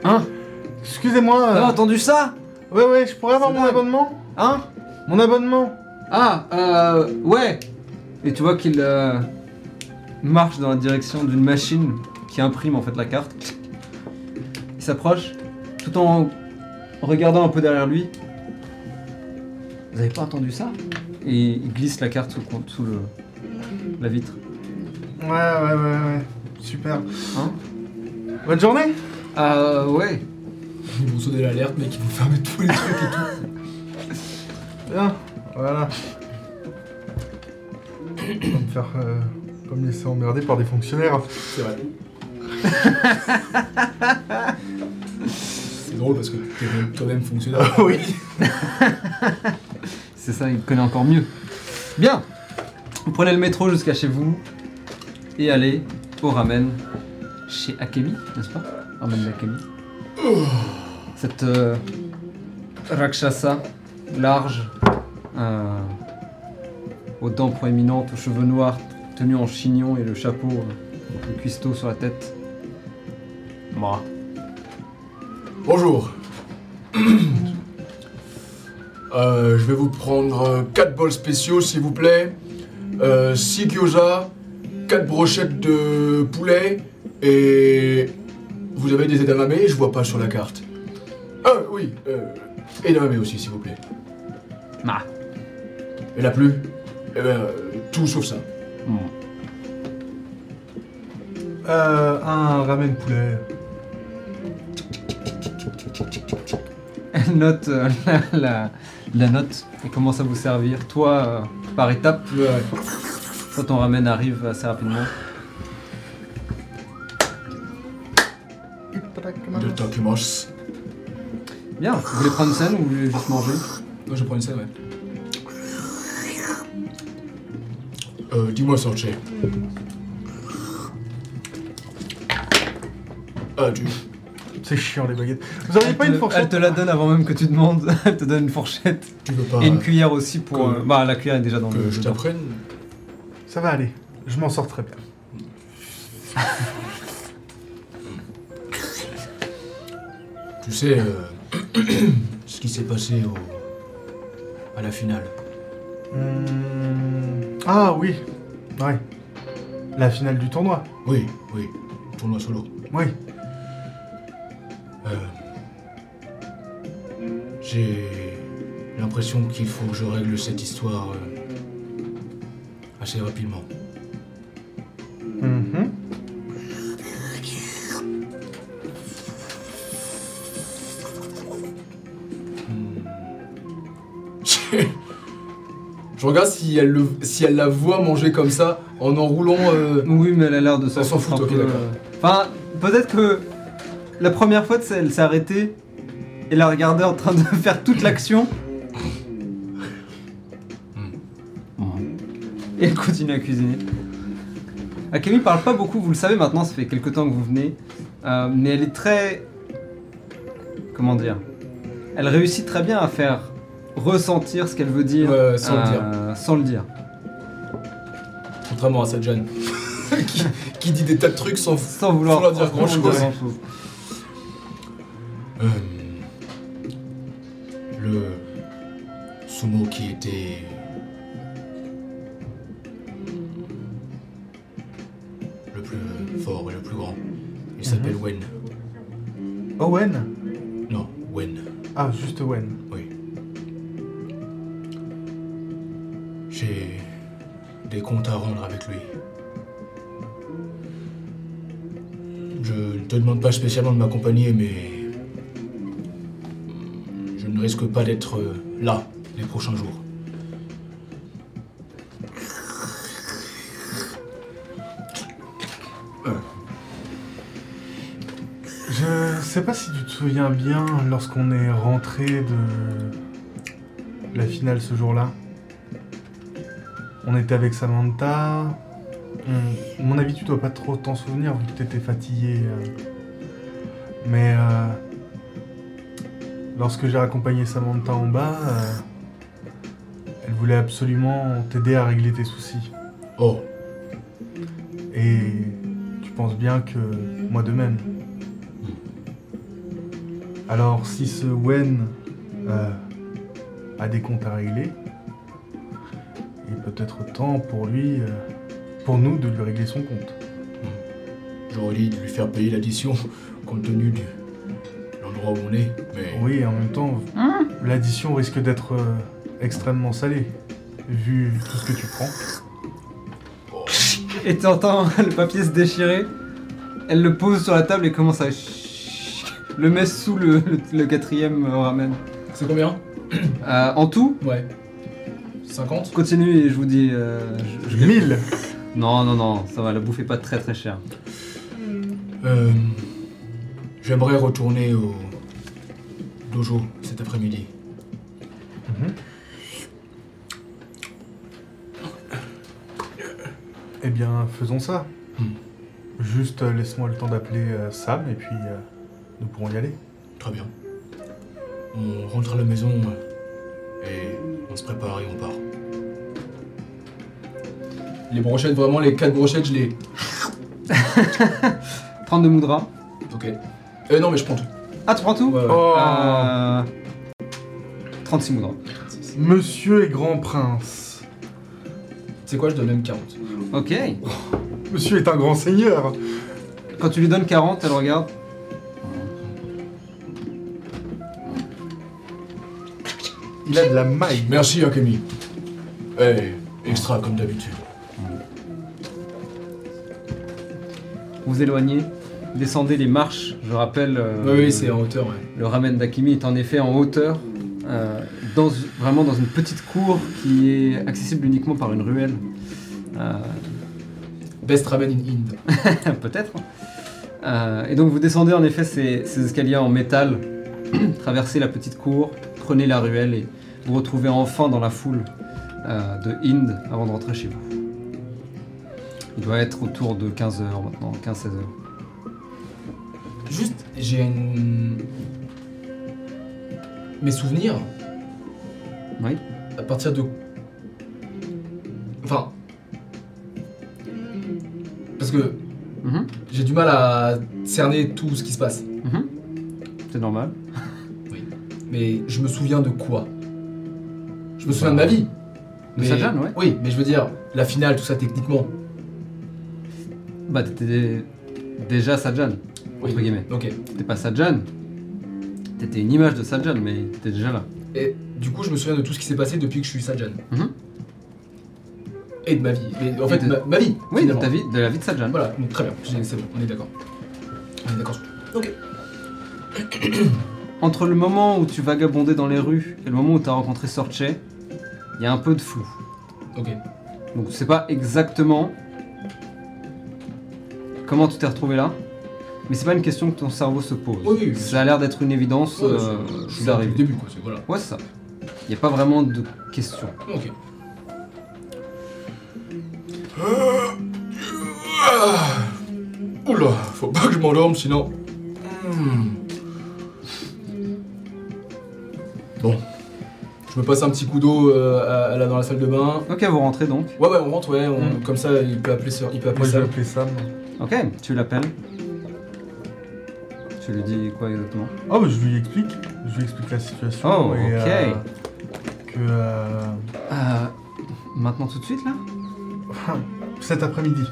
Hein? Excusez-moi. T'as euh, entendu ça? Ouais, ouais, je pourrais avoir mon dingue. abonnement? Hein? Mon abonnement Ah, euh, ouais. Et tu vois qu'il euh, marche dans la direction d'une machine qui imprime en fait la carte. Il s'approche, tout en regardant un peu derrière lui. Vous avez pas entendu ça? Et il glisse la carte sous, le- sous le, la vitre. Ouais, ouais, ouais, ouais. Super. Hein? Bonne journée Euh, ouais. Ils vont sonner l'alerte, mec, ils vont fermer tous les trucs et tout. Bien. Voilà. Pas me faire... euh, pas me laisser emmerder par des fonctionnaires. C'est vrai. [LAUGHS] C'est drôle parce que t'es même toi-même fonctionnaire. [LAUGHS] oui. [LAUGHS] C'est ça, il connaît encore mieux. Bien. Vous prenez le métro jusqu'à chez vous et allez au ramen chez Akemi, n'est-ce pas? Ramen d'Akemi. Cette euh, Rakshasa large, euh, aux dents proéminentes, aux cheveux noirs, tenue en chignon et le chapeau, euh, le cuistot sur la tête. Moi. Bonjour. [CLEARS THROAT] Euh, je vais vous prendre 4 bols spéciaux, s'il vous plaît. 6 gyoza, 4 brochettes de poulet et. Vous avez des edamame Je vois pas sur la carte. Ah oui, euh, edamame aussi, s'il vous plaît. Ma. Et la plus? Eh ben, euh, tout sauf ça. Hmm. Euh, un ramen poulet. Elle [LAUGHS] note euh, la, la- la note et commence à vous servir. Toi, euh, par étapes. Toi, ton ramen arrive assez rapidement. Bien, vous voulez prendre une scène ou vous voulez juste manger? Non, je prends une scène, ouais. Euh, dis-moi, Sorche. Ah, tu. C'est chiant les baguettes. Vous auriez elle pas te, une fourchette elle te la donne avant même que tu demandes. [LAUGHS] elle te donne une fourchette Tu veux pas et une cuillère aussi pour. que- euh, bah, la cuillère est déjà dans que le. je t'apprenne Ça va aller. Je m'en sors très bien. [LAUGHS] Tu sais, euh, [COUGHS] ce qui s'est passé au... à la finale. Hmm, Ah oui. Ouais. La finale du tournoi. Oui, oui, tournoi solo. Oui. Euh, J'ai l'impression qu'il faut que je règle cette histoire euh, assez rapidement. Mhm. [LAUGHS] Je regarde si elle, le, si elle la voit manger comme ça, en enroulant. euh, Oui, mais elle a l'air de s'en foutre un peu, euh. Enfin, peut-être que la première fois, c'est- elle s'est arrêtée et la regardait en train de [LAUGHS] faire toute l'action. Et elle continue à cuisiner. Akemi parle pas beaucoup, vous le savez maintenant, ça fait quelques temps que vous venez. Euh, mais elle est très. Comment dire Elle réussit très bien à faire ressentir ce qu'elle veut dire, Ouais, sans le euh, sans le dire. Contrairement à Sajan, [LAUGHS] qui, qui dit des tas de trucs sans. Sans vouloir Sans leur dire sans grand-chose. Euh, le sumo qui était. le plus fort et le plus grand. Il s'appelle Wen. Owen Non, Wen, Ah, juste Owen. oui. J'ai des comptes à rendre avec lui. Je ne te demande pas spécialement de m'accompagner, mais. Risque pas d'être euh, là les prochains jours. Je sais pas si tu te souviens bien lorsqu'on est rentré de la finale ce jour-là. On était avec Samantha. Mon avis, tu dois pas trop t'en souvenir vu que t'étais fatigué. euh. Mais euh, lorsque j'ai accompagné Samantha en bas, euh, elle voulait absolument t'aider à régler tes soucis. Oh, Et tu penses bien que moi de même. Alors si ce Wen euh, a des comptes à régler, il est peut-être temps pour lui, euh, pour nous de lui régler son compte. j'aurais dit de lui faire payer l'addition compte tenu de l'endroit où on est. Oui, et en même temps, l'addition risque d'être euh, extrêmement salée, vu tout ce que tu prends. Et t'entends [LAUGHS] le papier se déchirer. Elle le pose sur la table et commence à le met sous le, le- le quatrième euh, ramen. C'est combien? Euh, en tout, Ouais. 50 continue et je vous dis. euh, je- je- 1000 Non, non, non, ça va, la bouffe est pas très très chère. Euh, J'aimerais retourner au dojo cet après-midi. Eh bien, faisons ça. Hmm. Juste euh, laisse-moi le temps d'appeler euh, Sam et puis euh, nous pourrons y aller. Très bien. On rentre à la maison et on se prépare et on part. Les brochettes, vraiment, les quatre brochettes, je les. [LAUGHS] 32 moudras. Ok. Euh, non, mais je prends tout. Ah, tu prends tout Ouais, ouais. Oh Euh, 36 moudras. Monsieur et grand prince. C'est quoi, je donne même 40. Ok. Monsieur est un grand seigneur. Quand tu lui donnes 40, elle regarde. Il a de la maille. Merci, Akemi. Eh, extra comme d'habitude. Vous éloignez, descendez les marches. Je rappelle. euh, Oui, oui, c'est en hauteur, ouais. Le ramen d'Akimi est en effet en hauteur, euh, dans, vraiment dans une petite cour qui est accessible uniquement par une ruelle. Euh, Best ramen in Inde. [LAUGHS] Peut-être. Et donc vous descendez en effet ces, ces escaliers en métal, [CLEARS THROAT] traversez la petite cour, prenez la ruelle et vous retrouvez enfin dans la foule de Inde avant de rentrer chez vous. Il doit être autour de 15h maintenant, 15-16 heures. Juste, j'ai une. Mes souvenirs, Oui à partir de. Enfin. Parce que Mhm, j'ai du mal à cerner tout ce qui se passe. mhm. C'est normal. [LAUGHS] Mais je me souviens de quoi? Je me souviens de ma vie. De Sajan, ouais. Oui, mais je veux dire, la finale, tout ça techniquement. Bah t'étais déjà Sajan, Oui. entre guillemets. Ok. T'étais pas Sajan, t'étais une image de Sajan, mais t'étais déjà là. Et du coup, je me souviens de tout ce qui s'est passé depuis que je suis Sajan. Mhm. Et de ma vie. Mais en Et fait, de- ma, ma vie. Oui, de, finalement. ta vie, de la vie de Sajan. Voilà, donc très bien, c'est bon, on est d'accord. On est d'accord sur tout. Ok. [COUGHS] Entre le moment où tu vagabondais dans les rues et le moment où tu as rencontré Sorche, il y a un peu de flou. Ok. Donc c'est pas exactement comment tu t'es retrouvé là, mais c'est pas une question que ton cerveau se pose. Oui, oui, bien ça a l'air d'être une évidence Ouais, euh, je- je suis d'arriver. le début, quoi, c'est voilà. Ouais, c'est ça. Il n'y a pas vraiment de question. Ok. Oula, faut pas que je m'endorme sinon. Hmm. Bon. Je me passe un petit coup d'eau euh, à- là dans la salle de bain. Ok, vous rentrez donc. Ouais, ouais, on rentre, ouais, on- Hmm. comme ça il peut appeler, ça- il peut appeler Moi, je ça. vais appeler Sam. Ok, tu l'appelles. Tu lui dis quoi exactement Oh, bah, je lui explique. Je lui explique la situation. Oh, et, ok. euh, que euh, Euh, Maintenant tout de suite là [LAUGHS] cet après-midi.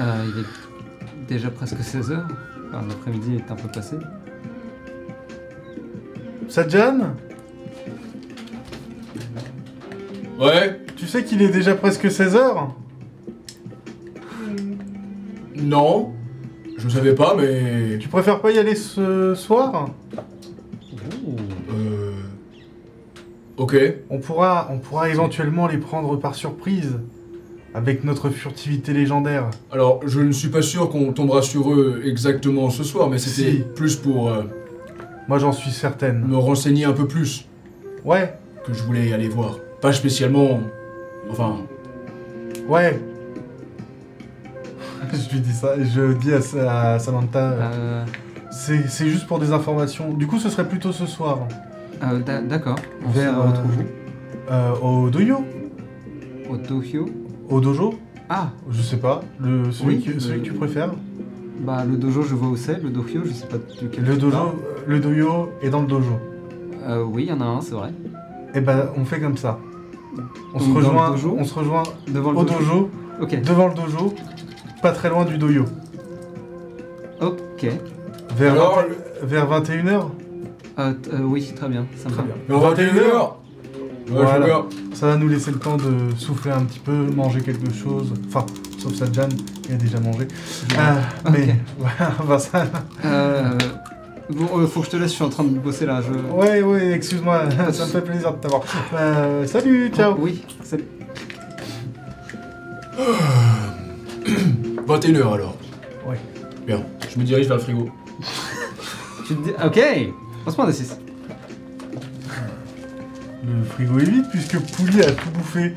Euh, Il est déjà presque 16h. Enfin, L'après-midi est un peu passé. Sajan, Ouais tu sais qu'il est déjà presque 16h Non. Je savais pas, mais. Tu préfères pas y aller ce soir? Euh. Ok. On pourra, on pourra éventuellement les prendre par surprise avec notre furtivité légendaire. Alors, je ne suis pas sûr qu'on tombera sur eux exactement ce soir, mais c'était Si. plus pour euh, Moi, j'en suis certaine. me renseigner un peu plus Ouais, que je voulais aller voir. Pas spécialement. Enfin, ouais. [LAUGHS] je lui dis ça, je dis à, Sa- à Samantha, euh, Euh, c'est juste pour des informations. Du coup, ce serait plutôt ce soir. euh, d'a- D'accord. On Vers se- euh, retrouve Euh, au doyo au Tokyo. Au dojo Ah, Je sais pas. Le, celui, Oui, que, celui que tu préfères bah le dojo, je vois où c'est. Le dojo, je sais pas duquel. Le dojo, le doyo est dans le dojo. Euh, oui, il y en a un, c'est vrai. Et ben, on fait comme ça. On se Donc, rejoint, dojo on se rejoint Devant le au dojo, Ok. devant le dojo, pas très loin du doyo. Ok. Vers, Alors, 20 vers 21h Euh, t- euh, oui, très bien. Ça me Très va. bien. mais on va 21h Ouais, Voilà. je veux bien. Ça va nous laisser le temps de souffler un petit peu, manger quelque chose. Enfin, sauf Sadjan, qui a déjà mangé. Euh, Mais, [LAUGHS] voilà. Euh, bon, euh, faut que je te laisse, je suis en train de bosser là. Je... Ouais, ouais, excuse-moi, [LAUGHS] ça me fait plaisir de t'avoir. Euh, salut, ciao. Oui, salut. [CLEARS THROAT] 21h alors. Ouais. Bien. Je me dirige vers le frigo. [LAUGHS] Tu te dis... Ok Passe-moi un des 6. Le frigo est vide puisque Pouli a tout bouffé.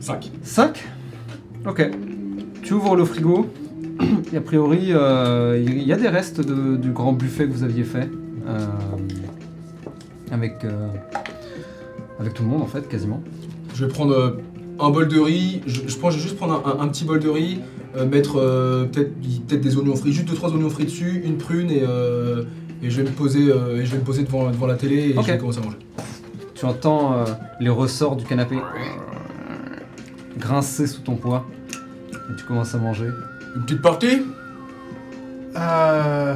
5. 5 Ok. Tu ouvres le frigo. Et [CLEARS THROAT] a priori, euh, il y a des restes de- du grand buffet que vous aviez fait. euh, avec, euh, avec tout le monde en fait, quasiment. Je vais prendre euh, un bol de riz. Je, je pense, je vais juste prendre un, un- un petit bol de riz, euh, mettre euh, peut-être peut-être des oignons frits, juste 2-3 oignons frits dessus, une prune et, euh, et je vais me poser, euh, et je vais me poser devant, devant la télé et je vais commencer à manger. Tu entends euh, les ressorts du canapé grincer sous ton poids. Et tu commences à manger. Une petite partie? Euh.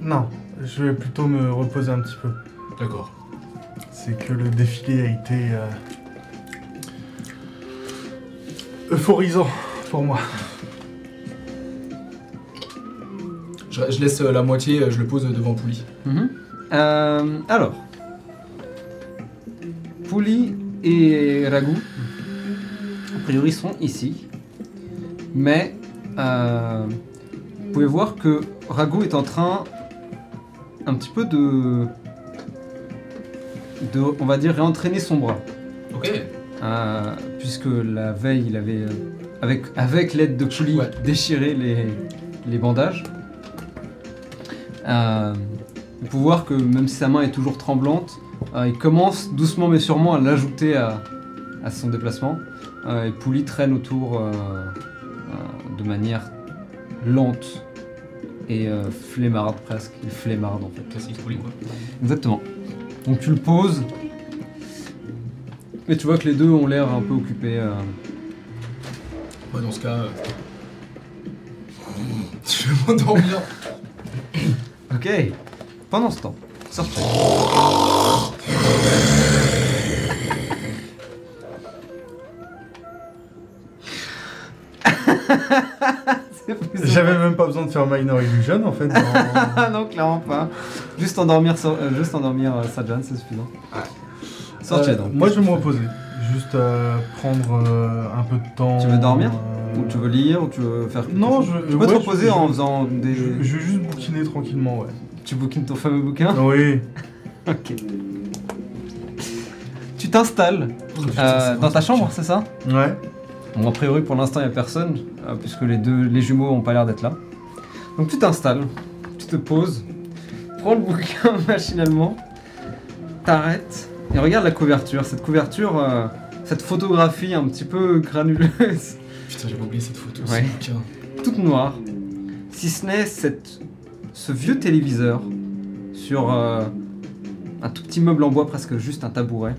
Non, je vais plutôt me reposer un petit peu. D'accord. C'est que le défilé a été. euh, euphorisant pour moi. Je, je laisse euh, la moitié, euh, je le pose devant Pouli. Mhm. Euh, alors, Pouli et Ragout, a priori, sont ici. Mais euh, vous pouvez voir que Ragout est en train un petit peu de, de on va dire, réentraîner son bras. Ok. Euh, puisque la veille, il avait, euh, avec, avec l'aide de Pouli, Ouais. déchiré les, les bandages. Euh, vous pouvez voir que même si sa main est toujours tremblante, euh, il commence doucement mais sûrement à l'ajouter à, à son déplacement. Et Pouli traîne autour de manière lente et flemmarde presque. Il flemmarde en fait. Classique Pouli quoi. Exactement. Donc tu le poses. Et tu vois que les deux ont l'air un peu occupés. euh. Moi dans ce cas. euh, Je vais m'endormir. Ok. Pendant ce temps, sortez. [LAUGHS] J'avais même pas besoin de faire Minor Illusion en fait. dans- Ah [LAUGHS] non, clairement pas. Juste endormir, so- euh, juste endormir euh, Sajan, c'est suffisant. Sortez Euh, donc. Moi je vais me reposer. Juste euh, prendre euh, un peu de temps. Tu veux dormir euh, Ou tu veux lire, ou tu veux faire. Non, je- Tu peux te reposer je- en faisant des. Je, je vais juste bouquiner tranquillement, ouais. Tu bouquines ton fameux bouquin Oui. [LAUGHS] Ok. Tu t'installes euh, dans ta chambre, c'est ça? Ouais. Bon, a priori, pour l'instant, il n'y a personne, euh, puisque les deux, les jumeaux n'ont pas l'air d'être là. Donc tu t'installes, tu te poses, prends le bouquin [LAUGHS] machinalement, t'arrêtes, et regarde la couverture. Cette couverture, euh, cette photographie un petit peu granuleuse, [LAUGHS] Putain, j'avais oublié cette photo. Ouais. toute noire, si ce n'est cette, ce vieux téléviseur sur euh, un tout petit meuble en bois, presque juste un tabouret.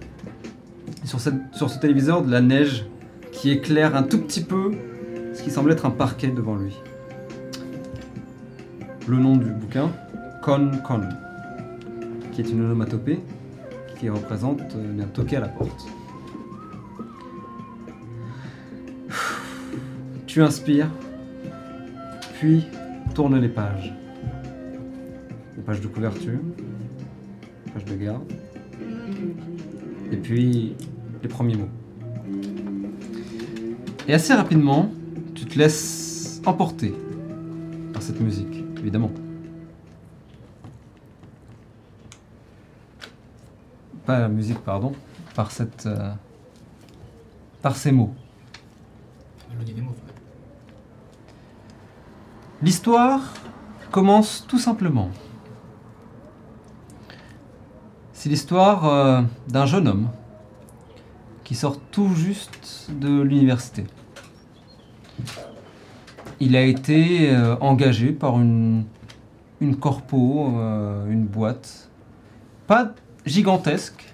Et sur, cette- sur ce téléviseur, de la neige qui éclaire un tout petit peu ce qui semble être un parquet devant lui. Le nom du bouquin, Con Con, qui est une onomatopée qui représente euh, un toqué à la porte. Tu inspires, puis tourne les pages. Les pages de couverture, les pages de garde, et puis les premiers mots. Et assez rapidement, tu te laisses emporter par cette musique, évidemment. Pas la musique, pardon, par cette, euh, par ces mots. Mélodie des mots. L'histoire commence tout simplement. C'est l'histoire euh, d'un jeune homme qui sort tout juste de l'université. Il a été euh, engagé par une, une corpo, euh, une boîte, pas gigantesque,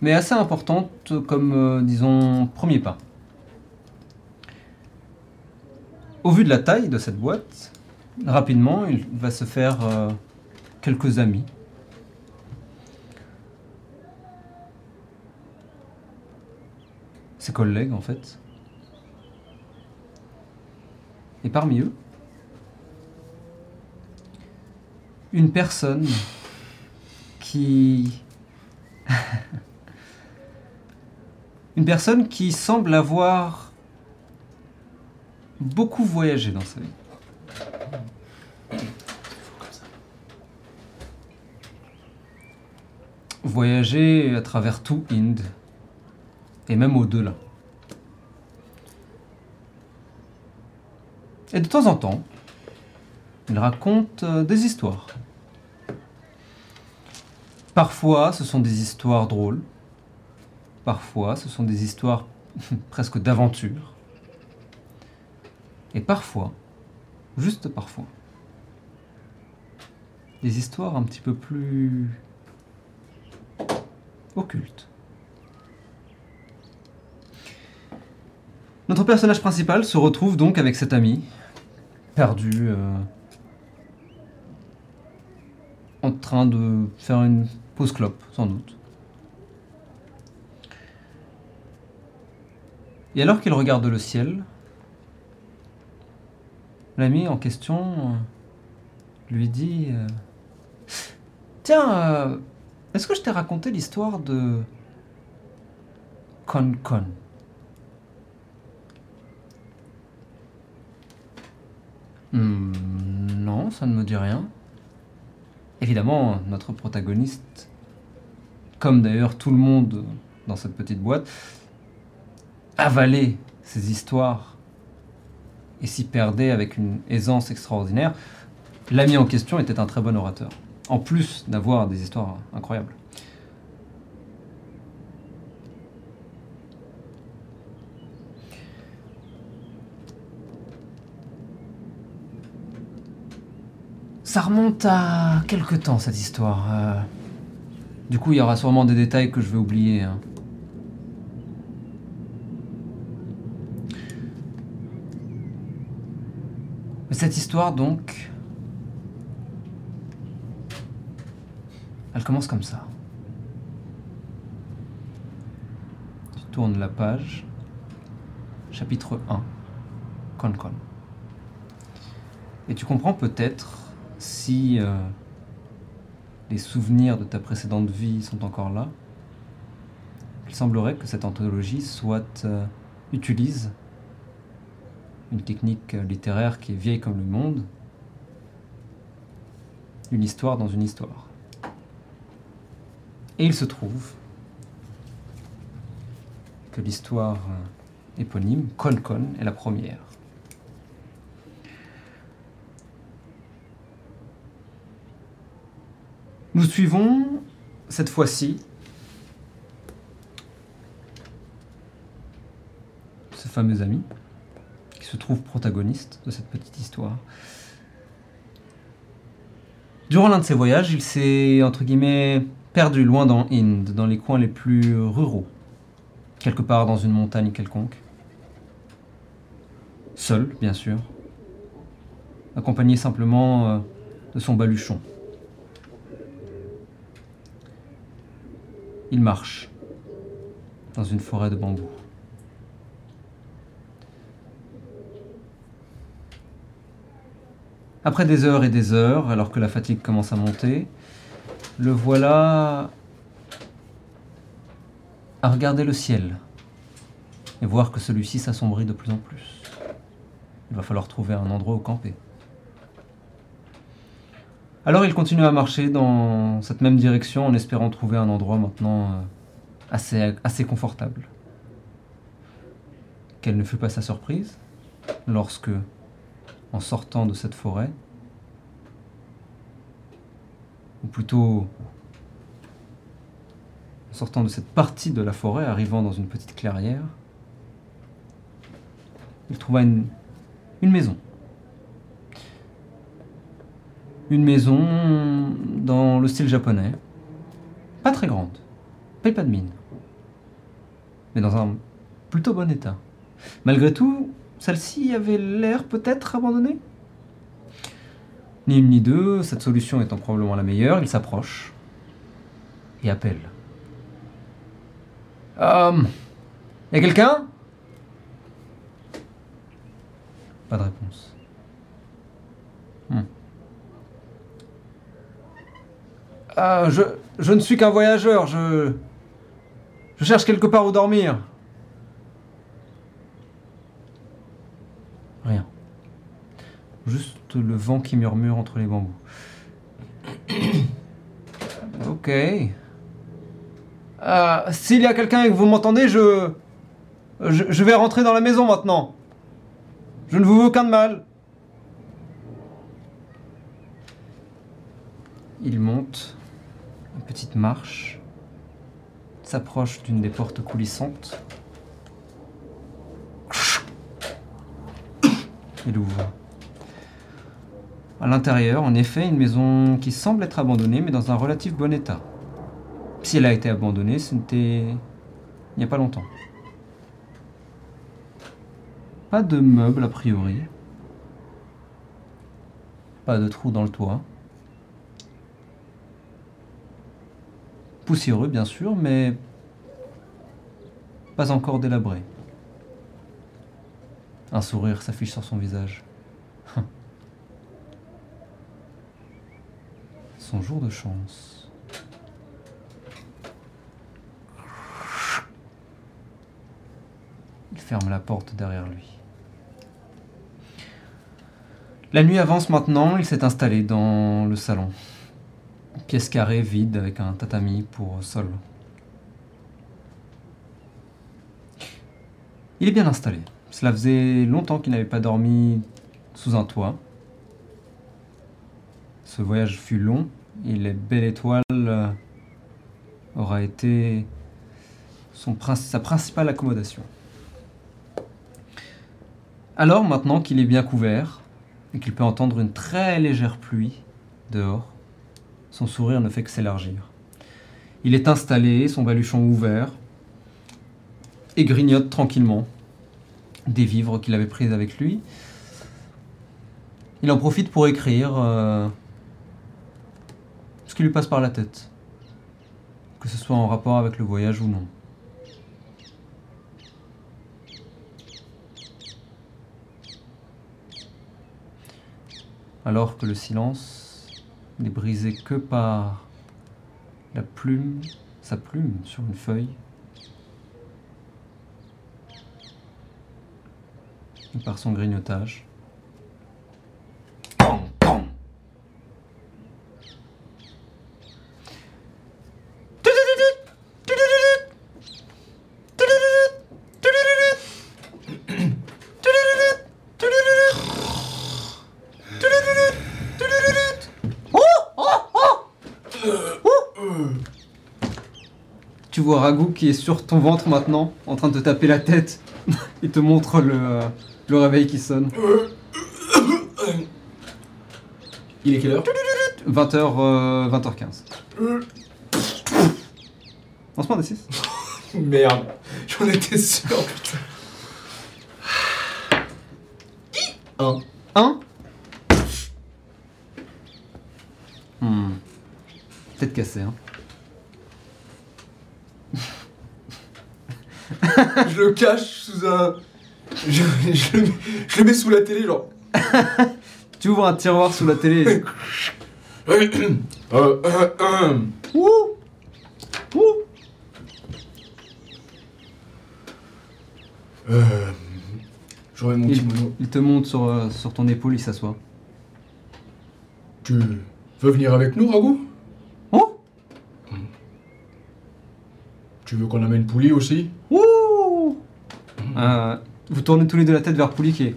mais assez importante comme, euh, disons, premier pas. Au vu de la taille de cette boîte, rapidement, il va se faire quelques amis. Ses collègues, en fait. Et parmi eux, une personne qui... [LAUGHS] une personne qui semble avoir beaucoup voyagé dans sa vie. Voyager à travers tout Inde et même au-delà. Et de temps en temps, il raconte euh, des histoires. Parfois, ce sont des histoires drôles. Parfois, ce sont des histoires [LAUGHS] presque d'aventure. Et parfois, juste parfois, des histoires un petit peu plus occultes. Notre personnage principal se retrouve donc avec cet ami, perdu, euh, en train de faire une pause clope, sans doute. Et alors qu'il regarde le ciel, l'ami en question euh, lui dit euh, Tiens, est-ce que je t'ai raconté l'histoire de Con Con? Hmm, Non, ça ne me dit rien. Évidemment, notre protagoniste, comme d'ailleurs tout le monde dans cette petite boîte, avalait ces histoires et s'y perdait avec une aisance extraordinaire. L'ami en question était un très bon orateur, en plus d'avoir des histoires incroyables. Ça remonte à quelque temps cette histoire. euh. Du coup, il y aura sûrement des détails que je vais oublier. hein. Mais cette histoire, donc, elle commence comme ça. Tu tournes la page, chapitre 1, Con Con. Et tu comprends peut-être si euh, les souvenirs de ta précédente vie sont encore là. Il semblerait que cette anthologie soit euh, utilise une technique littéraire qui est vieille comme le monde, une histoire dans une histoire. Et il se trouve que l'histoire euh, éponyme, Con Con, est la première. Nous suivons cette fois-ci ce fameux ami qui se trouve protagoniste de cette petite histoire. Durant l'un de ses voyages, il s'est, entre guillemets, perdu loin dans Inde, dans les coins les plus ruraux, quelque part dans une montagne quelconque. Seul, bien sûr, accompagné simplement euh, de son baluchon. Il marche dans une forêt de bambous. Après des heures et des heures, alors que la fatigue commence à monter, le voilà à regarder le ciel et voir que celui-ci s'assombrit de plus en plus. Il va falloir trouver un endroit où camper. Alors il continue à marcher dans cette même direction en espérant trouver un endroit maintenant euh, assez, assez confortable. Quelle ne fut pas sa surprise lorsque, en sortant de cette forêt, ou plutôt en sortant de cette partie de la forêt, arrivant dans une petite clairière, il trouva une, une maison. Une maison dans le style japonais. Pas très grande. Paye pas de mine. Mais dans un plutôt bon état. Malgré tout, celle-ci avait l'air peut-être abandonnée. Ni une ni deux, cette solution étant probablement la meilleure, il s'approche et appelle. Hum, y a quelqu'un? Pas de réponse. Ah, je, ne suis qu'un voyageur, je. Je cherche quelque part où dormir. Rien. Juste le vent qui murmure entre les bambous. [COUGHS] ok. Ah, S'il y a quelqu'un et que vous m'entendez, je, je. Je vais rentrer dans la maison maintenant. Je ne vous veux aucun de mal. Il monte petite marche, s'approche d'une des portes coulissantes. Il ouvre. À l'intérieur, en effet, une maison qui semble être abandonnée, mais dans un relatif bon état. Si elle a été abandonnée, c'était il n'y a pas longtemps. Pas de meubles a priori. Pas de trou dans le toit. Poussiéreux bien sûr, mais pas encore délabré. Un sourire s'affiche sur son visage. [LAUGHS] Son jour de chance. Il ferme la porte derrière lui. La nuit avance maintenant, il s'est installé dans le salon. Pièce carrée vide avec un tatami pour sol. Il est bien installé. Cela faisait longtemps qu'il n'avait pas dormi sous un toit. Ce voyage fut long et les belles étoiles euh, aura été son sa principale accommodation. Alors maintenant qu'il est bien couvert et qu'il peut entendre une très légère pluie dehors, son sourire ne fait que s'élargir. Il est installé, son baluchon ouvert, et grignote tranquillement des vivres qu'il avait pris avec lui. Il en profite pour écrire euh, ce qui lui passe par la tête, que ce soit en rapport avec le voyage ou non. Alors que le silence n'est brisé que par la plume, sa plume sur une feuille, et par son grignotage. Vois Ragout qui est sur ton ventre maintenant, en train de te taper la tête. [LAUGHS] Il te montre le, euh, le réveil qui sonne. Il est quelle heure? 20h, euh, 20h15. Lancement des 6. [LAUGHS] Merde, j'en étais sûr, putain. Un. 1. Hmm. Tête cassée, hein. [LAUGHS] Je le cache sous un. Je, je le, mets- je le mets sous la télé, genre. [LAUGHS] Tu ouvres un tiroir sous la télé. Euh, euh, euh. Ouh Ouh Euh, remets mon Il- kimono. Il te monte sur, euh, sur ton épaule, il s'assoit. Tu veux venir avec nous, Ragout Oh Tu veux qu'on amène Pouli aussi Ouh Euh, Vous tournez tous les deux la tête vers Pouli qui est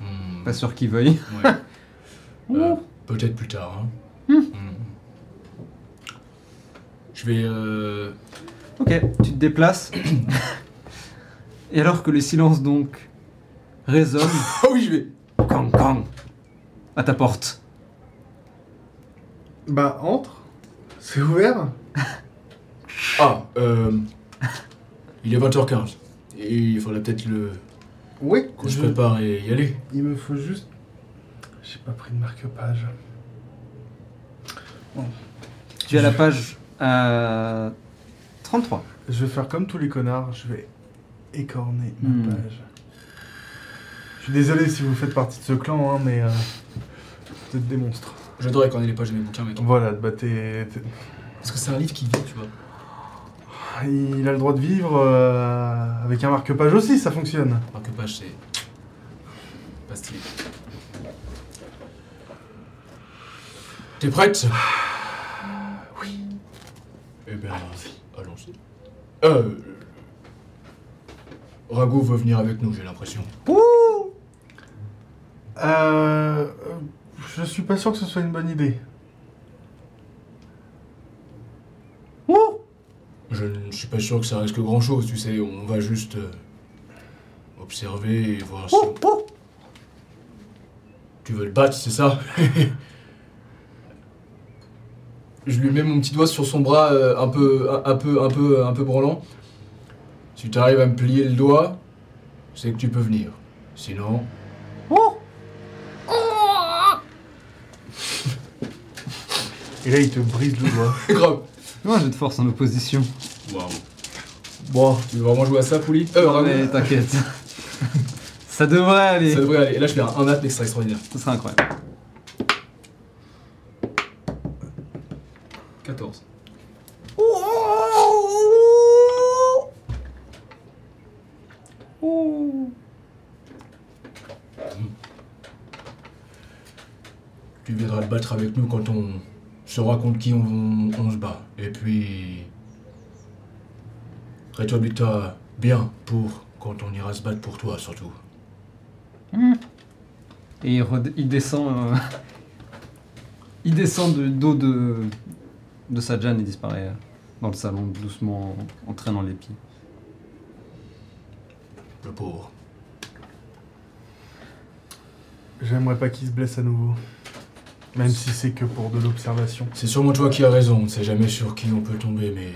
Hmm, pas sûr qu'il veuille. ouais. Euh, [LAUGHS] Peut-être plus tard. Hein. Hmm. Hmm. Je vais. Euh... Ok, tu te déplaces. [COUGHS] Et alors que le silence donc résonne, [COUGHS] Ah oui, je vais. Kang Kang à ta porte. Bah, entre. C'est ouvert [LAUGHS] Ah, euh. Il est 20h15. Et il faudrait peut-être le. Oui. qu'on se je- prépare et y aller. Il me faut juste. J'ai pas pris de marque-page. Tu es à la page euh, 33. Je vais faire comme tous les connards, je vais écorner ma Hmm. page. Je suis désolé si vous faites partie de ce clan, hein, mais euh, vous êtes des monstres. J'adorais est les pages de mes bouquins, mec. Voilà, bah t'es- t'es- Parce que c'est un livre qui vit, tu vois. Il a le droit de vivre euh, avec un marque-page aussi, ça fonctionne. Alors que page, c'est. pas stylé. T'es prête? Oui. Eh bien, allons-y. Euh. Rago veut venir avec nous, j'ai l'impression. Euh, je suis pas sûr que ce soit une bonne idée. Je ne suis pas sûr que ça risque grand chose, tu sais, on va juste euh, observer et voir si. Tu veux le battre, c'est ça? [LAUGHS] Je lui mets mon petit doigt sur son bras euh, un peu un, peu un peu un peu branlant. Si tu arrives à me plier le doigt, c'est que tu peux venir. Sinon, Et là, il te brise le doigt. [LAUGHS] grave. Moi, j'ai de force en opposition. Waouh. Bon, tu veux vraiment jouer à ça, Pouli Euh, mais t'inquiète. [LAUGHS] Ça devrait aller. Ça devrait aller. Et là, je fais un 1 nat extra extraordinaire. Ce serait incroyable. 14. Tu viendras te battre avec nous quand on saura contre qui on, on se bat. Et puis. Rétablis-toi bien pour quand on ira se battre pour toi, surtout. Et il, red- il descend. euh, [LAUGHS] il descend du dos de, de Sajan et disparaît euh, dans le salon, doucement, en traînant les pieds. Le pauvre. J'aimerais pas qu'il se blesse à nouveau. Même si c'est que pour de l'observation. C'est sûrement toi qui as raison. On ne sait jamais sur qui on peut tomber, mais.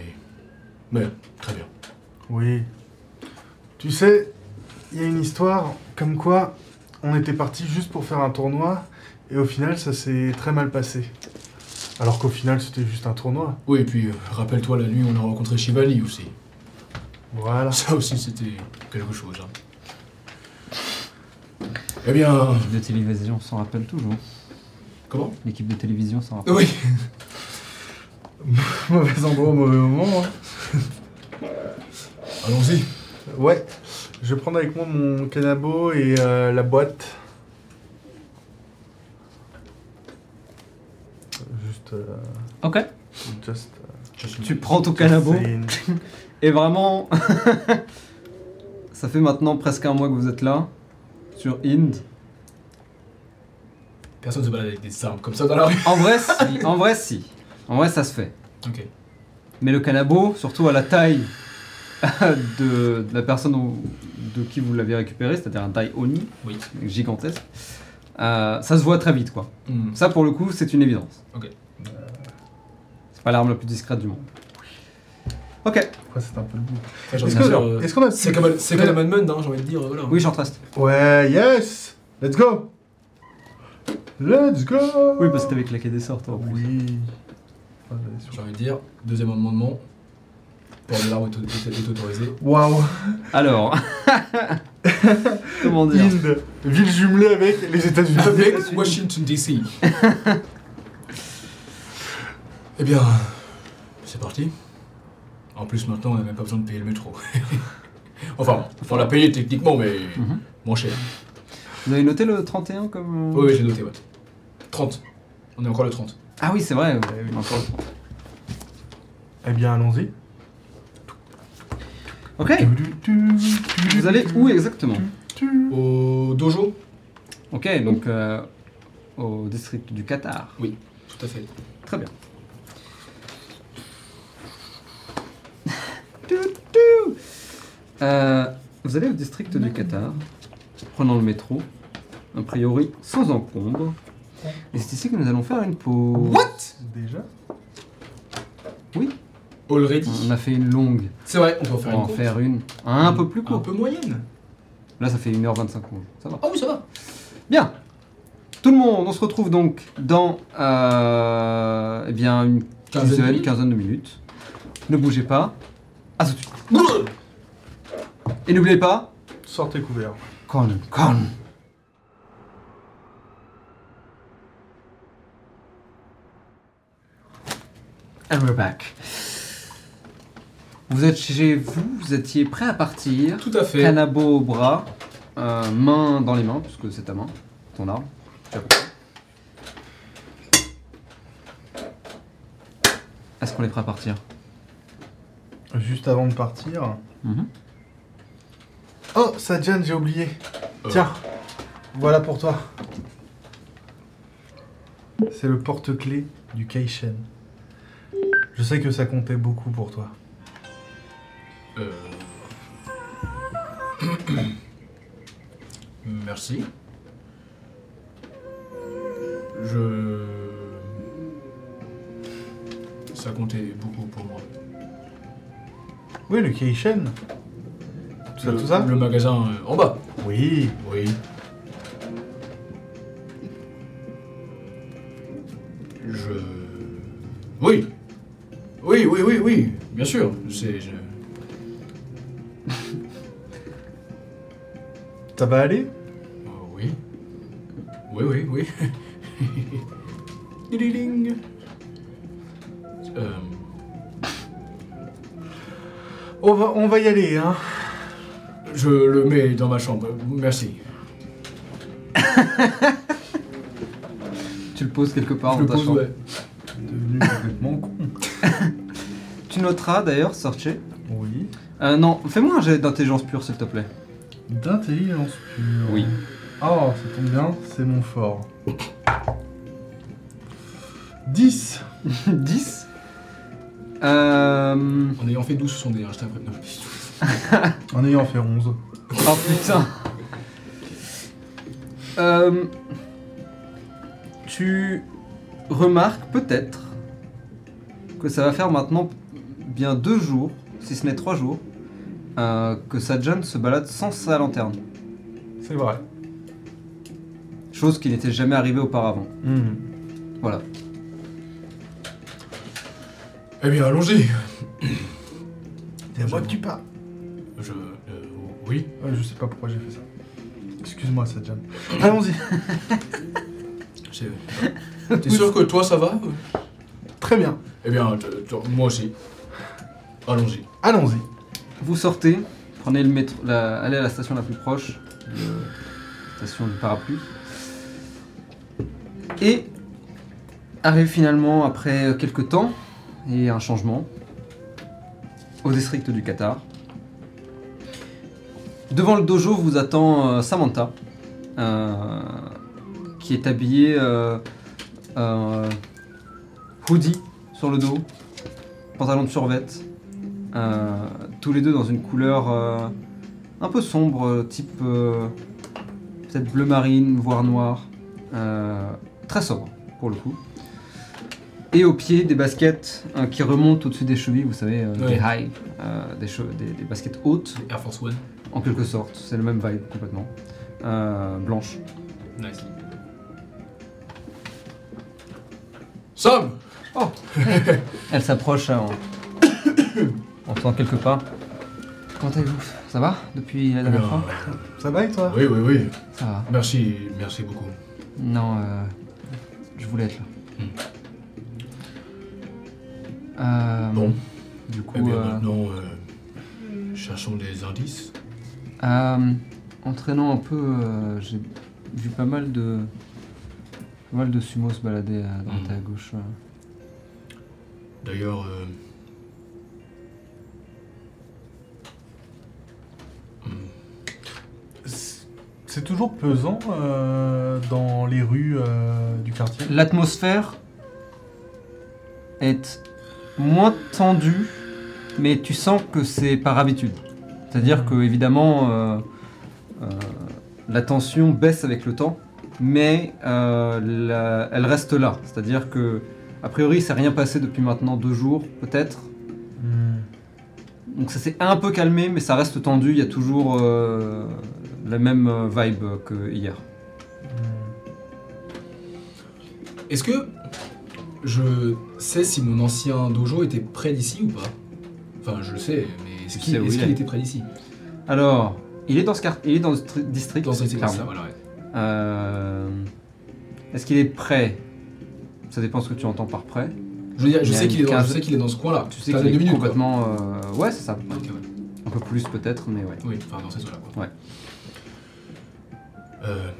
Mais, très bien. Oui. Tu sais, il y a une histoire comme quoi on était parti juste pour faire un tournoi et au final ça s'est très mal passé. Alors qu'au final c'était juste un tournoi. Oui, et puis, euh, rappelle-toi la nuit où on a rencontré Shivani aussi. Voilà. Ça aussi, c'était quelque chose. hein. Eh bien. De télévision s'en rappelle toujours. Comment L'équipe de télévision s'en rappelle. Oui. [LAUGHS] Mauvais endroit, mauvais moment. hein. Allons-y. Ouais. Je vais prendre avec moi mon canabo et euh, la boîte. Juste. euh, Ok. just. Je suis. Tu prends ton canabo saying. [LAUGHS] et vraiment. [LAUGHS] ça fait maintenant presque un mois que vous êtes là, sur Ind. Personne se balade avec des armes comme ça dans la rue. En vrai, si. [LAUGHS] En vrai, si. En vrai, ça se fait. Ok. Mais le canabo, surtout à la taille [LAUGHS] de, de la personne de qui vous l'avez récupéré, c'est-à-dire un taille Oni, Oui. gigantesque, euh, ça se voit très vite, quoi. Hmm. Ça, pour le coup, c'est une évidence. Ok. C'est pas l'arme la plus discrète du monde. Ok. Après, c'est un peu le bout. J'ai Est-ce envie de que- dire, euh, est-ce qu'on a. C'est comme, c'est comme Mund, hein, j'ai envie de dire. Voilà. Oui, j'en reste. Ouais, yes Let's go Let's go Oui, parce que t'avais claqué des sorts, toi. en plus. Oui. Sur- J'ai envie de dire, deuxième amendement. Port de l'arme est autorisé. Waouh Alors, [LAUGHS] Comment dire Inde, ville jumelée avec les États-Unis. Avec Washington DC. eh bien, c'est parti. En plus, maintenant, on n'a même pas besoin de payer le métro. [LAUGHS] enfin, on l'a payé techniquement, mais Mhm. moins cher. Vous avez noté le 31 comme. euh, Oui, oui, j'ai noté, ouais. 30. On est encore le 30. Ah oui, c'est vrai, avez vu encore. Eh bien, allons-y. Ok, vous allez où exactement Au dojo Ok, donc euh, au district du Qatar. Tout à fait. Très bien. Euh, vous allez au district du Qatar, prenant le métro, a priori sans encombre. Et c'est ici que nous allons faire une pause. Déjà Already. On a fait une longue, C'est vrai, on peut en on faire va une en courte. faire une un peu plus Un courte. peu moyenne. Là, ça fait 1h25 Ça va. Ah oui, ça va. Bien. Tout le monde, on se retrouve donc dans euh, eh bien, une Quinzaine de minutes. quinzaine de minutes. Ne bougez pas. À tout de suite. Et n'oubliez pas, Sortez couvert. con, con. And we're back. Vous êtes chez vous, vous étiez prêt à partir. Tout à fait. Canabo au bras, euh, main dans les mains, puisque c'est ta main, ton arme. Tu as compris. Est-ce qu'on est prêt à partir? Juste avant de partir. Mhm. Oh, Sadjan, j'ai oublié. Euh. Tiens, voilà pour toi. C'est le porte-clés du Keishen. Je sais que ça comptait beaucoup pour toi. Euh... [COUGHS] Merci. Je... Ça comptait beaucoup pour moi. Oui, le Keishen. Tout ça, le, tout ça Le magasin euh, en bas. Oui. Oui. Je... Oui. Oui, oui, oui, oui. Bien sûr. C'est... je- [LAUGHS] Ça va aller? Euh, oui. Oui, oui, oui. [LAUGHS] Didiling. Euh, on va, on va y aller, hein. je le mets dans ma chambre. Merci. [LAUGHS] Tu le poses quelque part je dans le ta pose, chambre. ouais. Devenu complètement con. [LAUGHS] Tu noteras d'ailleurs, Sorche. Oui. Euh, non, fais-moi un jet d'intelligence pure, s'il te plaît. D'intelligence pure. Oui. Oh, ça tombe bien, c'est mon fort. 10 10. [LAUGHS] Euh... En ayant fait 12 sur son dé, hein, je t'appelle. [LAUGHS] en ayant fait 11. Oh putain. Euh, tu remarques peut-être que ça va faire maintenant bien deux jours, si ce n'est trois jours, euh, que Sajan se balade sans sa lanterne. C'est vrai. Chose qui n'était jamais arrivée auparavant. Voilà. Eh bien, allons-y. C'est à moi que tu parles. Je... euh, oui. Ouais, je sais pas pourquoi j'ai fait ça. Excuse-moi, Sadjan. [CLEARS THROAT] Allons-y. [LAUGHS] T'es sûr que toi, ça va Très bien. Eh bien, t- t- moi aussi. Allons-y. Allons-y. Vous sortez, prenez le métro, la- allez à la station la plus proche, la station du parapluie, et arrive finalement après quelques temps et un changement au district du Qatar. Devant le dojo vous attend euh, Samantha, euh, qui est habillée euh, euh, hoodie sur le dos, pantalon de survêt, euh, tous les deux dans une couleur euh, un peu sombre, type euh, peut-être bleu marine, voire noir. Très sobre pour le coup. Et au pied, des baskets qui remontent au-dessus des chevilles, vous savez, Ouais. des high, des, che- des- des baskets hautes, Air Force One. en quelque sorte. C'est le même vibe complètement. Blanche. Nice. Sam Elle s'approche hein, en... en faisant quelques pas. Comment allez-vous? Ça va depuis la dernière fois? Ça va et toi? Oui, oui, oui. Ça va. Merci, merci beaucoup. Non, euh, je voulais être là. Hmm. Euh, Bon. Du coup, Eh bien, euh, maintenant, euh, cherchons des indices. euh, entraînant un peu, euh, j'ai vu pas mal de pas mal de sumo se balader à droite Hmm. et à gauche. euh. D'ailleurs, euh, C'est toujours pesant euh, dans les rues euh, du quartier. L'atmosphère est moins tendue, mais tu sens que c'est par habitude. C'est-à-dire que évidemment, euh, euh, la tension baisse avec le temps, mais euh, la- elle reste là. C'est-à-dire que, a priori, il s'est rien passé depuis maintenant deux jours, peut-être. Hmm. Donc ça s'est un peu calmé, mais ça reste tendu. Il y a toujours euh, la même euh, vibe que hier. Hmm. est-ce que je sais si mon ancien dojo était près d'ici ou pas? Enfin, je le sais, mais est-ce qu'il était près d'ici? Alors, il est dans ce, il est dans ce tri- district. Dans voilà, ouais. Euh, Est-ce qu'il est prêt Ça dépend ce que tu entends par prêt. Je veux dire, sais qu'il est, dans- je quinzaine- sais qu'il est dans ce coin-là. Tu sais T'as qu'il deux est minutes, quoi. complètement. euh, Ouais, c'est ça. Ok, ouais. Un peu plus peut-être, mais ouais. Oui, enfin dans ces eaux-là, quoi. Ouais. Euh,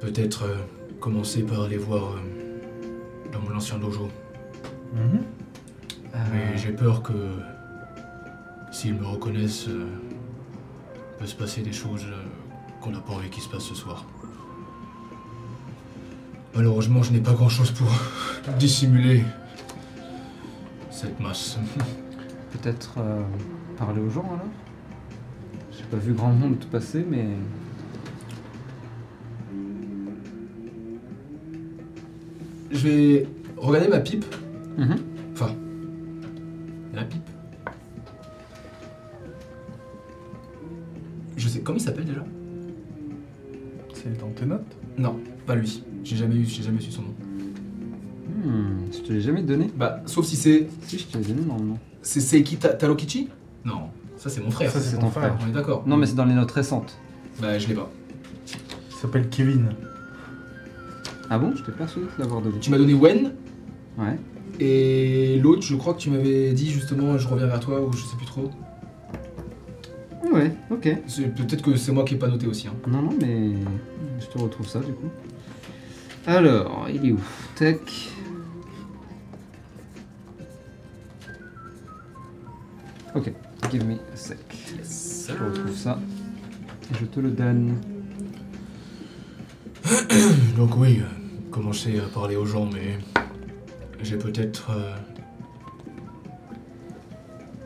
Peut-être euh, commencer par aller voir euh, dans mon ancien dojo. Mhm. Mais j'ai peur que s'ils me reconnaissent, euh, peut se passer des choses euh, qu'on n'a pas envie qu'il se passe ce soir. Malheureusement, je n'ai pas grand-chose pour dissimuler cette masse. Peut-être euh, parler aux gens alors? J'ai pas vu grand monde passer, mais. Je vais regarder ma pipe. Mhm. Enfin, la pipe. Je sais, comment il s'appelle déjà? C'est dans tes notes? Non, pas lui. J'ai jamais eu, j'ai jamais su son nom. Hmm, je te l'ai jamais donné Bah, sauf si c'est, Si, je te l'ai donné normalement. c'est Seiki Ta- Tarokichi Non, ça c'est mon frère. Ça, c'est ton ton frère. On est d'accord. Non, mais c'est dans les notes récentes. Bah, je l'ai pas. Il s'appelle Kevin. Ah bon? Je t'ai persuadé de l'avoir donné. Tu m'as donné Wen Ouais. et l'autre, je crois que tu m'avais dit justement, je reviens vers toi ou je sais plus trop. Ouais, ok. C'est- Peut-être que c'est moi qui ai pas noté aussi. Hein. Non, non, mais je te retrouve ça du coup. Alors, il est où? Tac. Ok, give me a sec. Je retrouve ça. Et je te le donne. [COUGHS] Donc oui, euh, commencer à parler aux gens, mais j'ai peut-être euh,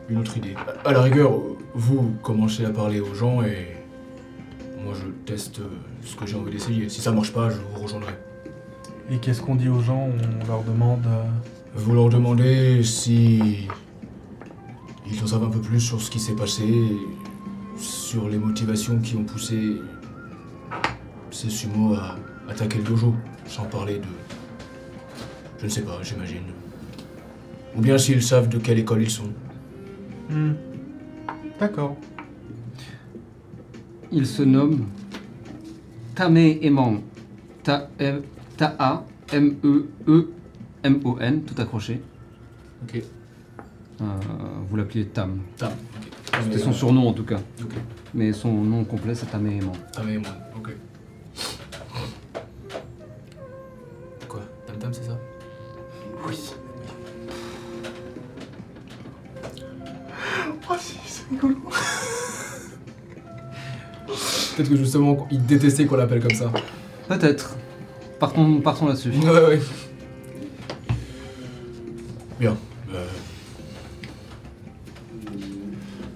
une autre idée. À la rigueur, vous commencez à parler aux gens et moi je teste euh, ce que j'ai envie d'essayer. Si ça marche pas, je vous rejoindrai. Et qu'est-ce qu'on dit aux gens? On leur demande. euh, Vous leur demandez si ils en savent un peu plus sur ce qui s'est passé, sur les motivations qui ont poussé ces sumo à attaquer le dojo, sans parler de... Je ne sais pas, j'imagine. Ou bien s'ils savent de quelle école ils sont. hmm. D'accord. Il se nomme Tame Emon. Ta- M- Ta-A-M-E-E-M-O-N, tout accroché. Ok. Euh, vous l'appelez Tam. Tam. C'était son surnom en tout cas. Ok. Mais son nom complet c'est Tame Emon. Tam et moi. Ok. Quoi? Tam Tam, c'est ça? Oui. Oh si, c'est rigolo. Peut-être que justement, ils détestaient qu'on l'appelle comme ça. Peut-être. Partons, partons là-dessus. Ouais, ouais. Bien. Euh,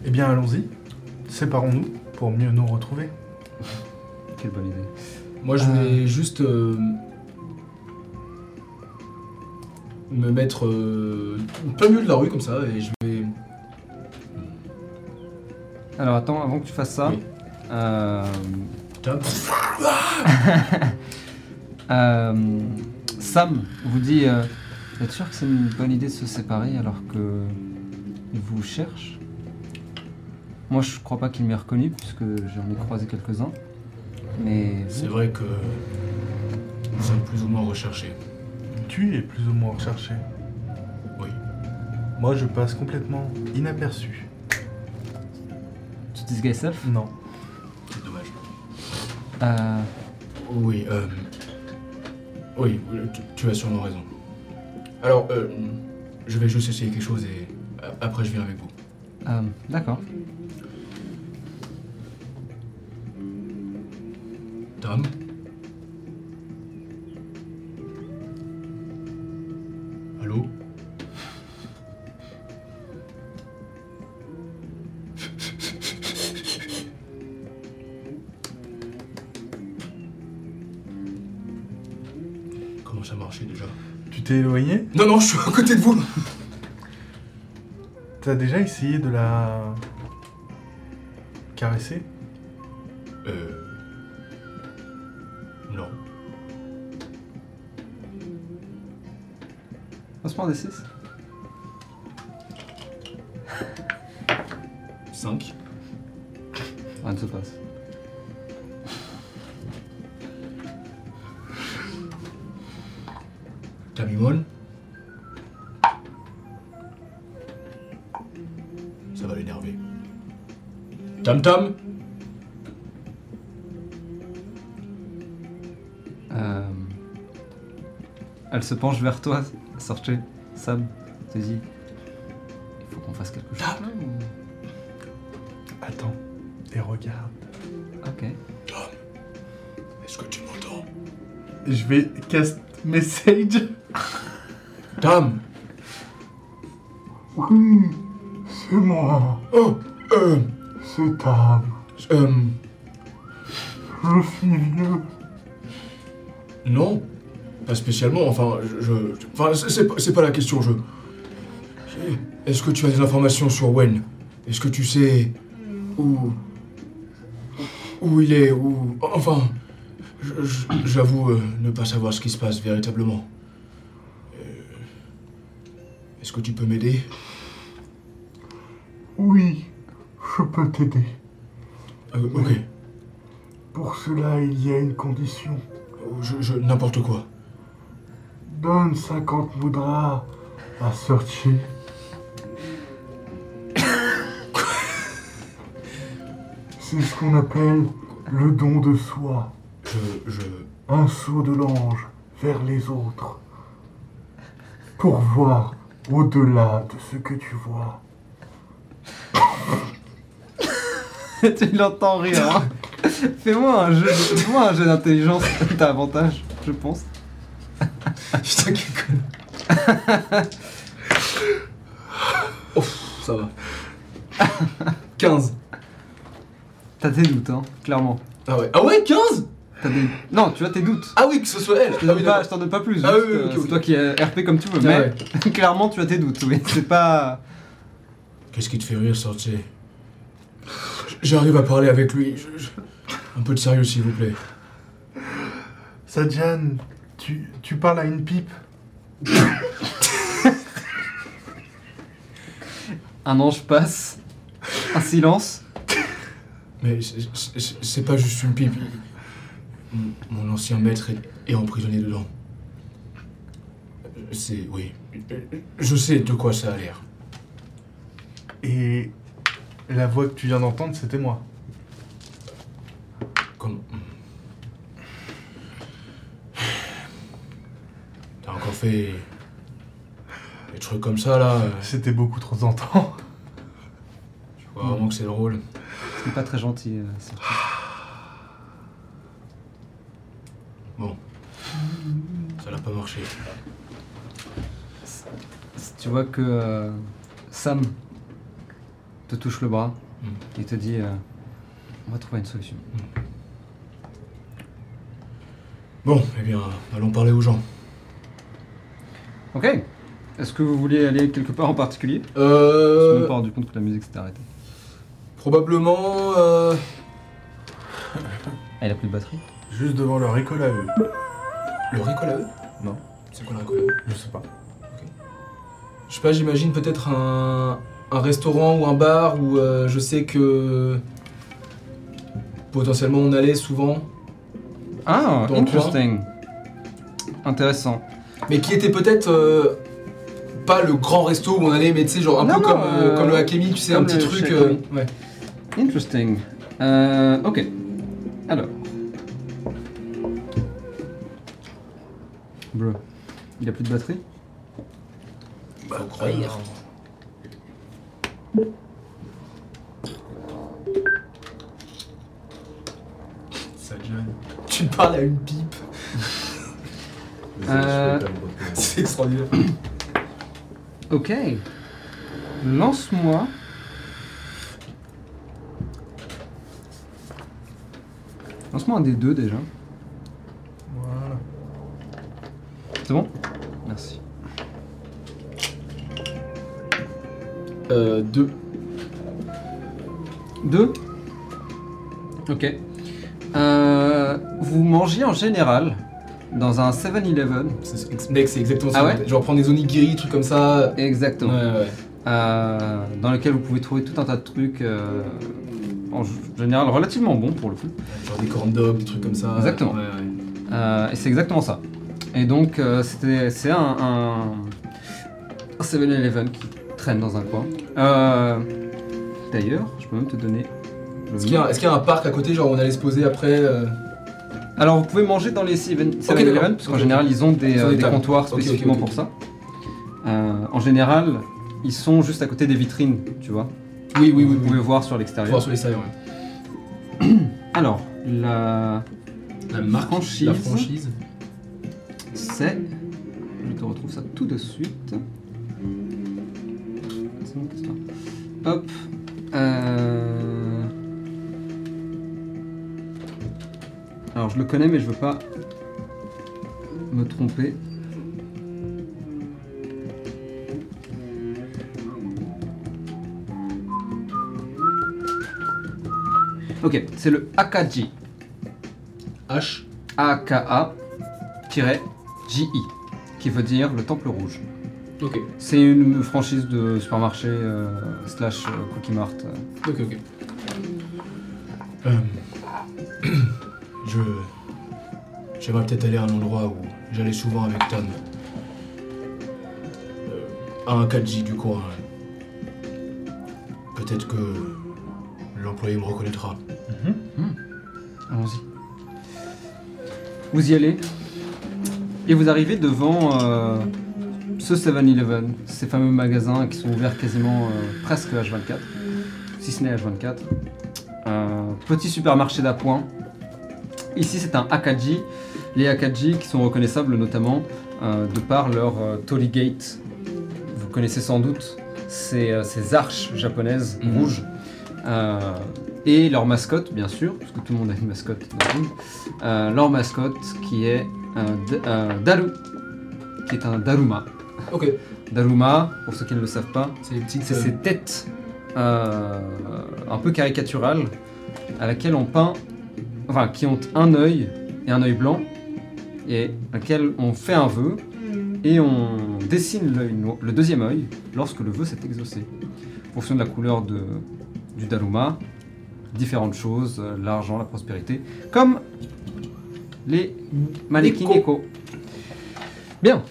Eh bien, allons-y. Séparons-nous pour mieux nous retrouver. Quelle bonne idée. moi, je vais juste euh, me mettre euh, au plein milieu de la rue comme ça et je vais. Alors attends, avant que tu fasses ça, Oui. euh. [LAUGHS] [LAUGHS] euh, Sam vous dit euh, Vous êtes sûr que c'est une bonne idée de se séparer alors que il vous cherche Moi, je crois pas qu'il m'ait reconnu, puisque j'en ai croisé quelques-uns. Mais C'est vrai que nous sommes plus ou moins recherchés. Tu es plus ou moins recherché. Oui. Moi, je passe complètement inaperçu. tu disguises self Non. C'est dommage. euh, Oui, euh... Oui, tu, tu as sûrement raison. Alors, euh, je vais juste essayer quelque chose et euh, après je viens avec vous. euh, D'accord. Tom? Suis [LAUGHS] à côté de vous. T'as déjà essayé de la caresser? Euh... Non. Lancement des 6 Tam Tam Euh, Elle se penche vers toi, Sorche, Sam, te dit Il faut qu'on fasse quelque chose ou- Attends et regarde. Ok. Tom, est-ce que tu m'entends? Je vais cast message. Tam Euh... Je suis vieux. Non Pas spécialement, enfin, je... je- enfin, c'est- pas- la question, je... Est-ce que tu as des informations sur Wen? Est-ce que tu sais où... Où il est Où... Enfin... J'avoue euh, ne pas savoir ce qui se passe véritablement. Euh, Est-ce que tu peux m'aider? Oui, je peux t'aider. Euh, Ok. Pour cela, il y a une condition. Je, je- N'importe quoi. Donne 50 moudras à Searchy. C'est ce qu'on appelle le don de soi. Je... je... Un saut de l'ange vers les autres. Pour voir au-delà de ce que tu vois. [LAUGHS] tu l'entends rire. hein. [LAUGHS] Fais-moi un jeu, fais-moi un jeu d'intelligence. [LAUGHS] T'as avantage, je pense. Putain, quel con. oh, ça va. 15. T'as tes doutes, hein, clairement. Ah ouais. Ah ouais, 15 T'as des... Non, tu as tes doutes. Ah oui, que ce soit elle. Je te Ah donne oui, pas, t'en donne plus. Ah oui, euh, c'est toi qui es RP comme tu veux, Ah mais clairement tu as tes doutes. Oui, c'est pas. Qu'est-ce qui te fait rire, sorcier? J'arrive à parler avec lui. Je- je- Un peu de sérieux, s'il vous plaît. Sadjan, tu, tu parles à une pipe. Un ange passe, un silence. Mais c'est- pas juste une pipe. Mon- Mon ancien maître est, est emprisonné dedans. C'est. Oui. Je sais de quoi ça a l'air. Et la voix que tu viens d'entendre, c'était moi. Comme. T'as encore fait. Des trucs comme ça là. C'était beaucoup trop tentant. Tu vois vraiment que c'est drôle. C'est pas très gentil. euh, Sorti. Bon. Ça n'a pas marché. Tu vois que euh, Sam te touche le bras Mm. et te dit euh, On va trouver une solution. Bon, eh bien, allons parler aux gens. Ok. Est-ce que vous vouliez aller quelque part en particulier? Je me suis Euh. rendu compte que la musique s'était arrêtée. Probablement. Euh... [LAUGHS] Ah, il a plus de batterie? Juste devant leur école à eux. Le récolte à eux Non. C'est quoi le récolte à eux Je sais pas. Je sais pas, j'imagine peut-être un. Un restaurant ou un bar où euh, je sais que potentiellement on allait souvent, Ah, Dans le interesting. Intéressant. mais qui était peut-être euh, pas le grand resto où on allait, mais tu sais, genre un Non, peu non, comme, euh, euh, comme le Hakemi, tu sais, un comme petit le truc. chez euh, Hakemi. ouais. Interesting. Euh, ok. Alors. Bro. Il a plus de batterie? Faut croire. Ça John. Tu parles à une pipe. [LAUGHS] Euh, C'est extraordinaire. Ok. Lance-moi. Lance-moi un des deux déjà. Voilà. C'est bon? Euh, deux. Deux Ok. Euh, vous mangez en général dans un 7-Eleven. C'est- Mec, c'est exactement ça. Ah ouais Genre prendre des onigiri, trucs comme ça. Exactement. Ouais, ouais. Euh, dans lequel vous pouvez trouver tout un tas de trucs euh, en général relativement bons pour le coup. Genre des corn dogs, des trucs comme ça. Exactement. Ouais. Euh, et c'est exactement ça. Et donc, euh, c'était- c'est un, un, un 7-Eleven qui traîne dans un coin. Euh, D'ailleurs, je peux même te donner le Est-ce qu'il y, a- est-ce qu'il y a un parc à côté, genre où on allait se poser après euh, Alors, vous pouvez manger dans les 7-Eleven, d'accord. parce qu'en Ok, général, ils ont des, Ils ont euh, des des tables. comptoirs Ok, ok, spécifiquement ok, pour ça. Euh, en général, ils sont juste à côté des vitrines, tu vois. Oui, oui, oui. vous oui. pouvez voir sur Faut l'extérieur. voir sur les salles, ouais. [CLEARS THROAT] Alors, la La marque, franchise. La franchise. c'est. Je te retrouve ça tout de suite. C'est bon, Hop. Euh... Alors, je le connais, mais je veux pas me tromper. Ok, c'est le Akaji. H. AKA-JI, qui veut dire le Temple Rouge. Ok, C'est une franchise de supermarché euh, slash euh, Cookie Mart. euh. ok, ok. Euh, [CLEARS THROAT] je. J'aimerais peut-être aller à un endroit où j'allais souvent avec Tom. Euh, à un 4J du coin. Peut-être que l'employé me reconnaîtra. Allons-y. Vous y allez et vous arrivez devant euh, ce 7-Eleven, ces fameux magasins qui sont ouverts quasiment euh, presque H24, si ce n'est H24. Un petit supermarché d'appoint. Ici c'est un Akaji. Les Akaji qui sont reconnaissables notamment euh, de par leur euh, Torii Gate. Vous connaissez sans doute ces, euh, ces arches japonaises Mhm. rouges. Euh, et leur mascotte, bien sûr, parce que tout le monde a une mascotte dans le monde. Euh, leur mascotte qui est Daru, qui est un Daruma. Ok, Daruma, pour ceux qui ne le savent pas, c'est les petites. c'est euh, ces têtes euh, un peu caricaturales à laquelle on peint, enfin qui ont un œil et un œil blanc, et à laquelle on fait un vœu et on dessine le deuxième œil lorsque le vœu s'est exaucé. En fonction de la couleur de, du Daruma, différentes choses, l'argent, la prospérité, comme les mannequins. Bien.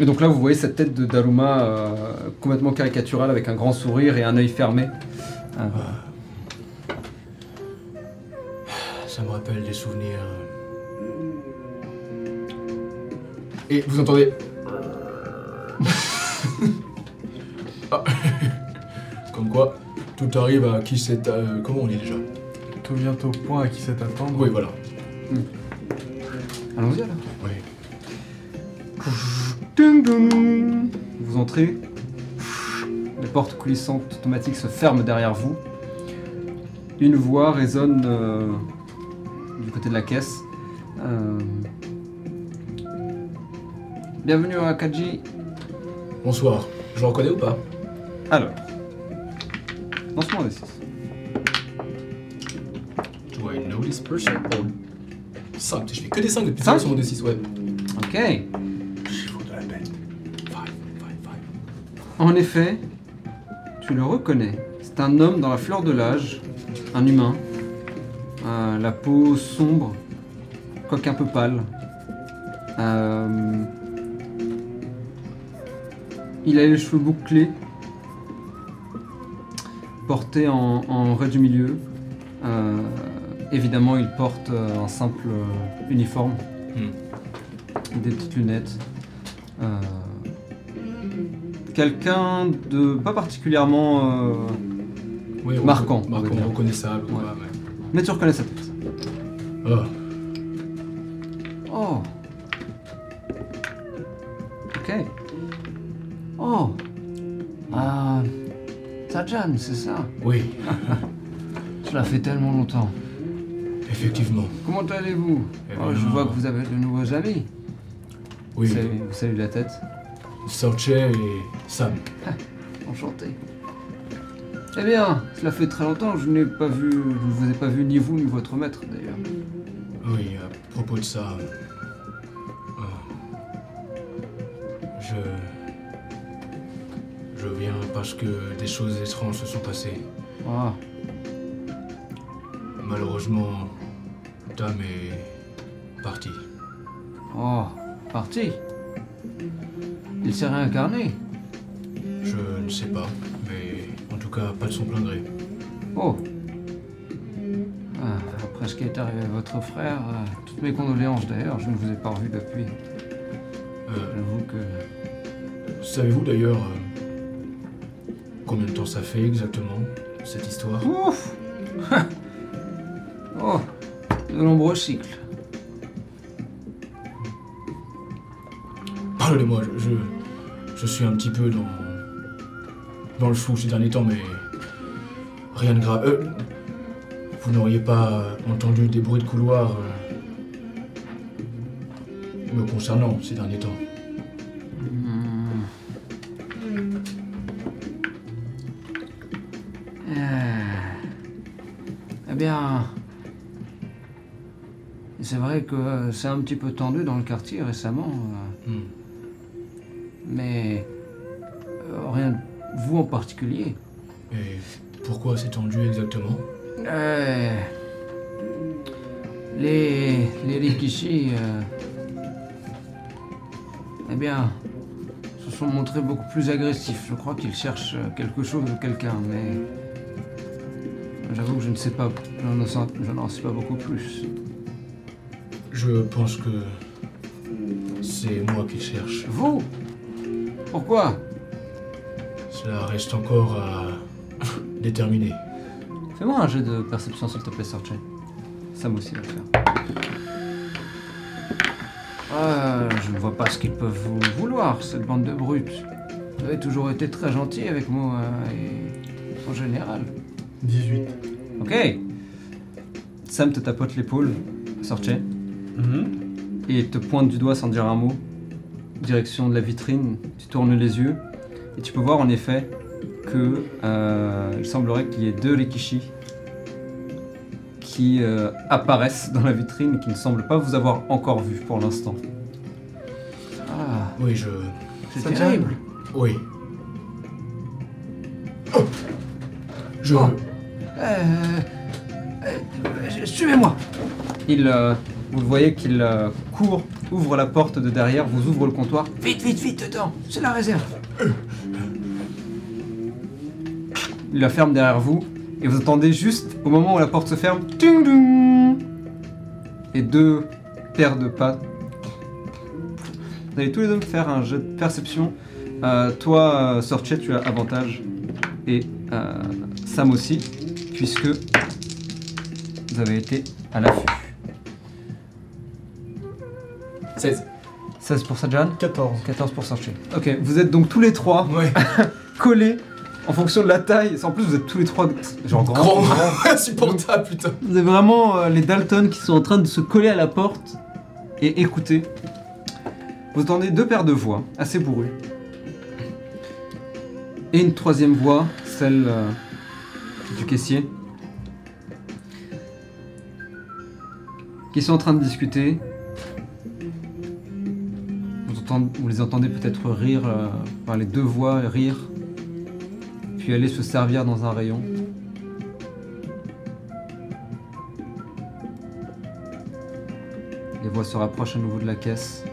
Et donc là, vous voyez cette tête de Daruma euh, complètement caricaturale avec un grand sourire et un œil fermé. Euh, Ça me rappelle des souvenirs. Et vous entendez Ah. [LAUGHS] Comme quoi, tout arrive à qui c'est. euh, comment on dit déjà Tout vient au point à qui sait attendre. Oui, voilà. Allons-y alors. Oui. Vous entrez. Les portes coulissantes automatiques se ferment derrière vous. Une voix résonne euh, du côté de la caisse. Euh, Bienvenue à Kaji. Bonsoir. Je le reconnais ou pas? Alors. Lance-moi un D6. Do I know this person Oh. 5. Je fais que des 5 depuis Cinq tout à l'heure sur mon D6, ouais. Ok. En effet, tu le reconnais. C'est un homme dans la fleur de l'âge, un humain, Euh, la peau sombre, quoique un peu pâle. Euh, il a les cheveux bouclés, portés en, en raie du milieu. Euh, évidemment, il porte un simple uniforme, des petites lunettes. Quelqu'un de pas particulièrement. euh, Marquant, Marquant, reconnaissable. Ouais. Mais tu reconnais sa tête. Ah, Oh. Ok. Oh. Ah. Sajan, c'est ça? oui, [LAUGHS] Cela fait tellement longtemps. effectivement. Comment allez-vous? Eh Oh, Je bien, vois que vous avez de nouveaux amis. Oui, vous saluez la tête. Sorche et Sam. Enchanté. Eh bien, cela fait très longtemps. Je n'ai pas vu. Je ne vous ai pas vu ni vous ni votre maître d'ailleurs. Oui, à propos de ça. euh, je. Je viens parce que des choses étranges se sont passées. Ah. Malheureusement, Tam est parti. Oh. Parti? Il s'est réincarné. Je ne sais pas, mais en tout cas, pas de son plein gré. Oh Ah, Après ce qui est arrivé à votre frère, euh, toutes mes condoléances d'ailleurs, je ne vous ai pas revu depuis. Euh, J'avoue que. Savez-vous d'ailleurs euh, combien de temps ça fait exactement, cette histoire? Ouf [LAUGHS] Oh De nombreux cycles. Parlez-moi, je, je, je suis un petit peu dans, dans le flou ces derniers temps, mais rien de grave. Euh, vous n'auriez pas entendu des bruits de couloir euh, me concernant ces derniers temps? Hmm. Euh, Eh bien. C'est vrai que c'est un petit peu tendu dans le quartier récemment, Hmm. Mais euh, rien de vous en particulier. Et pourquoi c'est tendu exactement? Euh, les les Rikishi, euh, eh bien, se sont montrés beaucoup plus agressifs. Je crois qu'ils cherchent quelque chose ou quelqu'un, mais j'avoue que je ne sais pas, je n'en sais pas beaucoup plus. Je pense que c'est moi qui cherche. Vous? Pourquoi? Cela reste encore à [LAUGHS] déterminer. Fais-moi un jeu de perception s'il te plaît, Sorche. Sam aussi va le faire. Euh, je ne vois pas ce qu'ils peuvent vous vouloir, cette bande de brutes. Vous avez toujours été très gentil avec moi euh, et en général. 18. Ok. Sam te tapote l'épaule, Sorche, et te pointe du doigt sans dire un mot. Direction de la vitrine, tu tournes les yeux, et tu peux voir en effet que euh, il semblerait qu'il y ait deux Rikishi qui euh, apparaissent dans la vitrine et qui ne semblent pas vous avoir encore vu pour l'instant. Ah, Oui, je. c'est terrible. Oui. Oh Je. Oh. Euh, euh, Suivez-moi. Il, euh, vous voyez qu'il euh, court, ouvre la porte de derrière, vous ouvre le comptoir. Vite, vite, vite, dedans. C'est la réserve. Il la ferme derrière vous et vous entendez juste au moment où la porte se ferme, ting et deux paires de pas. Vous allez tous les deux me faire un jeu de perception. Euh, toi, euh, tu as avantage et euh, Sam aussi, puisque vous avez été à l'affût. 16. 16 pour Sajan, 14. 14 pour Sorchet. Ok, vous êtes donc tous les trois Ouais. [LAUGHS] collés en fonction de la taille. En plus, vous êtes tous les trois genre grands. Grand. [LAUGHS] Insupportable, putain. Vous avez vraiment euh, les Dalton qui sont en train de se coller à la porte et écouter. Vous entendez deux paires de voix assez bourrues. Et une troisième voix, celle euh, du caissier. Qui sont en train de discuter. Vous, les entendez peut-être rire, euh, enfin les deux voix rire. puis aller se servir dans un rayon. Les voix se rapprochent à nouveau de la caisse.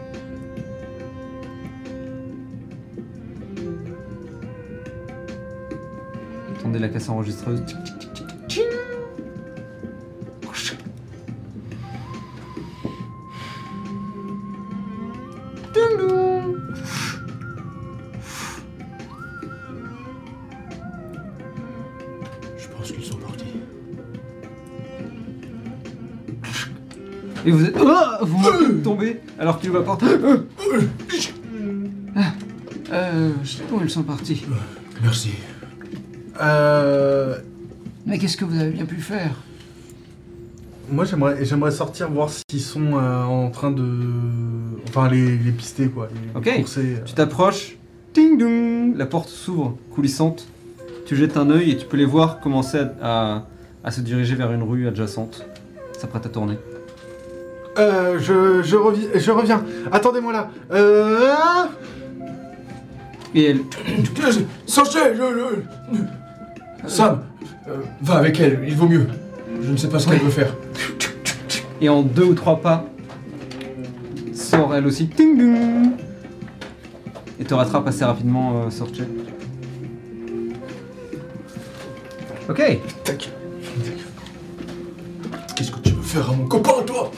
Entendez la caisse enregistreuse. Alors qu'il va porter. Ah. Euh. Où ils sont partis Merci. Euh, Mais qu'est-ce que vous avez bien pu faire? Moi, j'aimerais, j'aimerais sortir voir s'ils sont euh, en train de. Enfin, les, les pister, quoi. Les Ok. courser. Tu t'approches. Ding dong La porte s'ouvre, coulissante. Tu jettes un œil et tu peux les voir commencer à, à- à se diriger vers une rue adjacente. S'apprête à tourner. Euh, je, je, reviens, je reviens. Attendez-moi là. Euh. Et elle. Sanchez, je, je- Sam, euh, va avec elle, il vaut mieux. Je ne sais pas ce qu'elle veut faire. Et en deux ou trois pas, sort elle aussi. Ding Et te rattrape assez rapidement, euh, Sorche. Ok. Tac. Qu'est-ce que tu veux faire à mon copain, toi?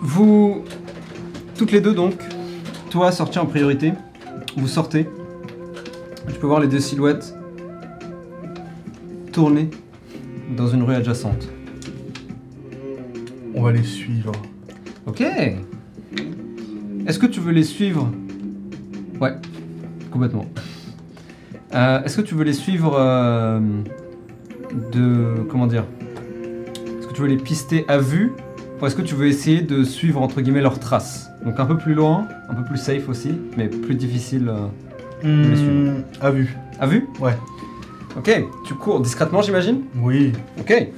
Vous. Toutes les deux donc, toi sorti en priorité, vous sortez. Tu peux voir les deux silhouettes tourner dans une rue adjacente. On va les suivre. Ok. Est-ce que tu veux les suivre? Ouais, complètement. Euh, Est-ce que tu veux les suivre euh, de. Comment dire? Est-ce que tu veux les pister à vue? Ou est-ce que tu veux essayer de suivre entre guillemets leurs traces? Donc un peu plus loin, un peu plus safe aussi, mais plus difficile euh, les suivre. Hmm, à vue. à vue? Ouais. Ok, tu cours discrètement j'imagine? Oui. Ok.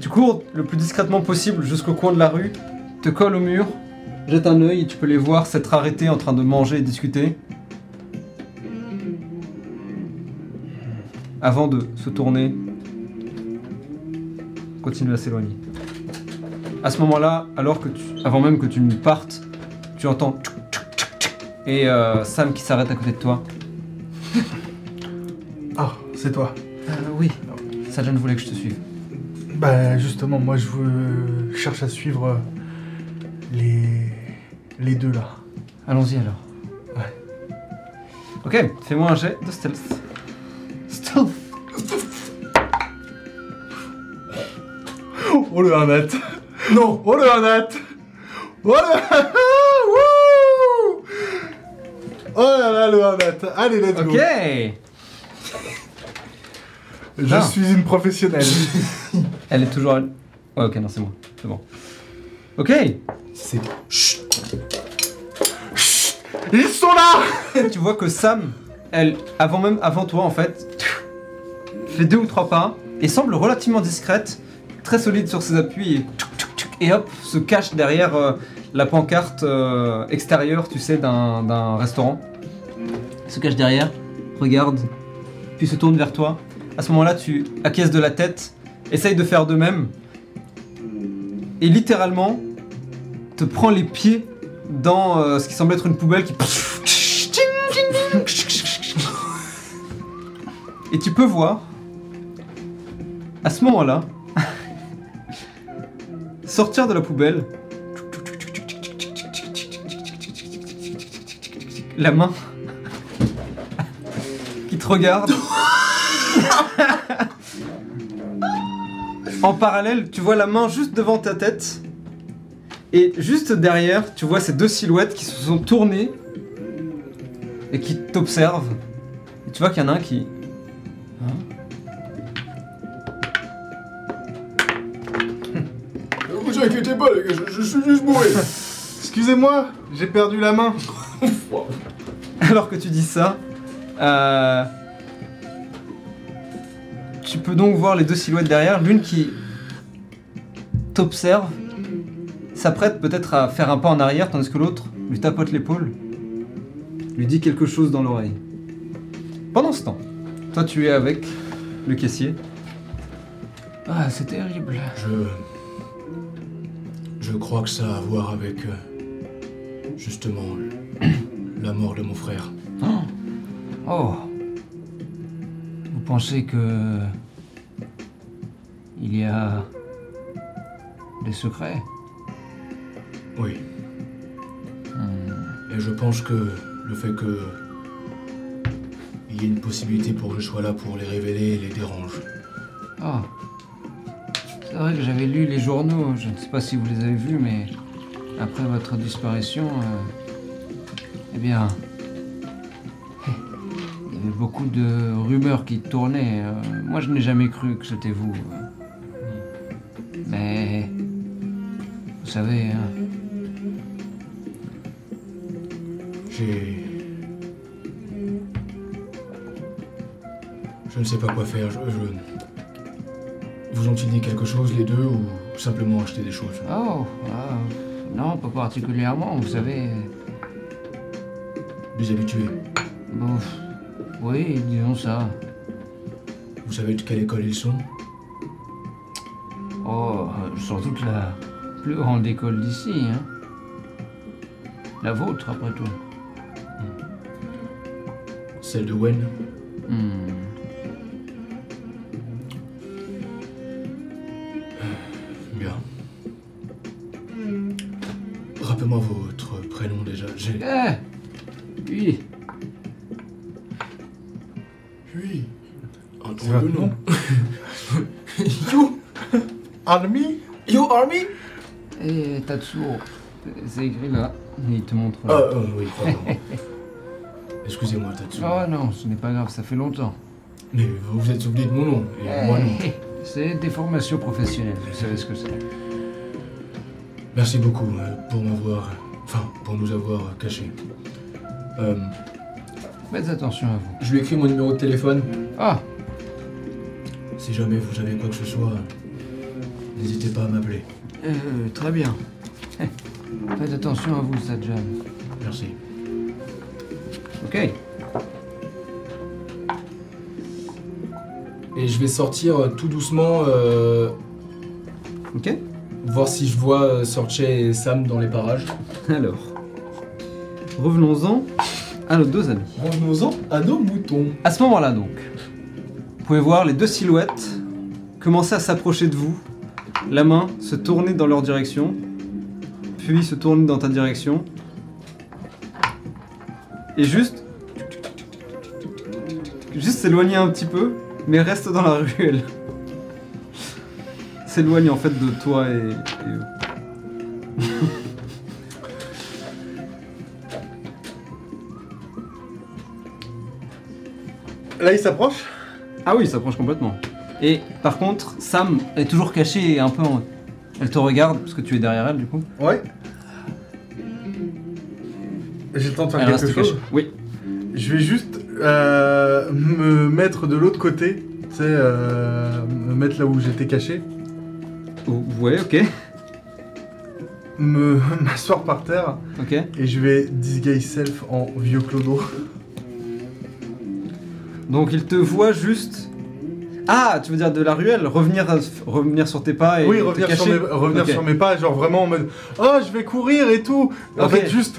Tu cours le plus discrètement possible jusqu'au coin de la rue, te colles au mur, jette un œil et tu peux les voir s'être arrêtés en train de manger et discuter. Avant de se tourner, continue à s'éloigner. À ce moment-là, alors que tu, avant même que tu ne partes, tu entends tchouk, tchouk, tchouk, tchouk, et euh, Sam qui s'arrête à côté de toi. [LAUGHS] Ah, c'est toi. Euh, oui, Sajan voulait que je te suive. Bah, justement, moi, je veux... cherche à suivre les. les deux là. Allons-y alors. Ouais. Ok, fais-moi un jet de stealth. Stealth Oh le 1 net Non Oh le 1 net Oh le Wouh. Oh là là le 1 net Allez let's Ok. Go Je Ah. suis une professionnelle. [LAUGHS] Elle est toujours... Ouais, ok, non, c'est moi. C'est bon. Ok. C'est... Chut. Ils sont là. [LAUGHS] Tu vois que Sam, elle, avant même, avant toi en fait, fait deux ou trois pas et semble relativement discrète, très solide sur ses appuis. et, et hop, se cache derrière euh, la pancarte euh, extérieure, tu sais, d'un restaurant. Se cache derrière, regarde, puis se tourne vers toi. À ce moment-là, tu acquiesces de la tête, essaye de faire de même, et littéralement te prend les pieds dans euh, ce qui semble être une poubelle qui. Et tu peux voir, à ce moment-là, sortir de la poubelle la main [LAUGHS] qui te regarde. [LAUGHS] en parallèle, tu vois la main juste devant ta tête. Et juste derrière, tu vois ces deux silhouettes qui se sont tournées et qui t'observent. Et tu vois qu'il y en a un qui. Juste bourré. Excusez-moi, j'ai perdu la main. [LAUGHS] Alors que tu dis ça, euh, tu peux donc voir les deux silhouettes derrière, l'une qui t'observe, s'apprête peut-être à faire un pas en arrière, tandis que l'autre lui tapote l'épaule, lui dit quelque chose dans l'oreille. Pendant ce temps, Toi, tu es avec le caissier. Ah, c'est terrible. Je. Je crois que ça a à voir avec. euh, justement. la mort de mon frère. Oh. Vous pensez que. Il y a. des secrets? Oui. Et je pense que le fait que. Il y ait une possibilité pour que je sois là pour les révéler les dérange. Ah. C'est vrai que j'avais lu les journaux, je ne sais pas si vous les avez vus, mais après votre disparition, euh, eh bien, il y avait beaucoup de rumeurs qui tournaient. euh, moi, je n'ai jamais cru que c'était vous. Mais, vous savez, hein, J'ai. Je ne sais pas quoi faire. Je- Vous ont-ils dit quelque chose, les deux, ou simplement acheté des choses? Oh, ah, non, pas particulièrement, vous savez. Des habitués? Bon, oui, disons ça. Vous savez de quelle école ils sont? Oh, sans doute la plus grande école d'ici, hein. La vôtre, après tout. Celle de Wen? Hmm. Rappelez-moi votre prénom déjà? J'ai. Eh Oui, Oui. Un C'est votre nom [LAUGHS] You Army? You Army? Et Tatsuo. C'est écrit là. Il te montre. Ah, euh, oui, pardon. [LAUGHS] Excusez-moi, Tatsu. Oh non, ce n'est pas grave, ça fait longtemps. Mais vous vous êtes souvenu de mon nom, et moi non. Eh, C'est des formations professionnelles, vous savez ce que c'est. Merci beaucoup euh, pour m'avoir. Enfin, pour nous avoir cachés. Euh, Faites attention à vous. je lui écris mon numéro de téléphone. Ah, Si jamais vous avez quoi que ce soit, n'hésitez pas à m'appeler. euh, très bien. Faites attention à vous, Sajjan. Merci. Ok. Et je vais sortir euh, tout doucement, euh, Ok. Voir si je vois euh, Sorche et Sam dans les parages. [LAUGHS] Alors, revenons-en à nos deux amis. Revenons-en à nos moutons. À ce moment-là, donc, vous pouvez voir les deux silhouettes commencer à s'approcher de vous, la main se tourner dans leur direction, puis se tourner dans ta direction, et juste, juste s'éloigner un petit peu, mais reste dans la [LAUGHS] ruelle. S'éloigne en fait de toi et. [LAUGHS] Là, il s'approche? Ah oui, il s'approche complètement. Et par contre, Sam est toujours cachée et un peu en... Elle te regarde parce que tu es derrière elle du coup. Ouais. J'ai le temps de faire Elle quelque reste chose. cachée. Oui. Je vais juste euh, me mettre de l'autre côté. Tu sais, euh, me mettre là où j'étais caché. Ouais, ok. Me [LAUGHS] m'asseoir par terre. Ok. Et je vais disguise self en vieux clodo. Donc il te voit juste. Ah, tu veux dire de la ruelle? Revenir, revenir sur tes pas et oui, te revenir, sur cacher? mes, revenir sur mes pas, genre vraiment en mode Oh, je vais courir et tout. En fait, juste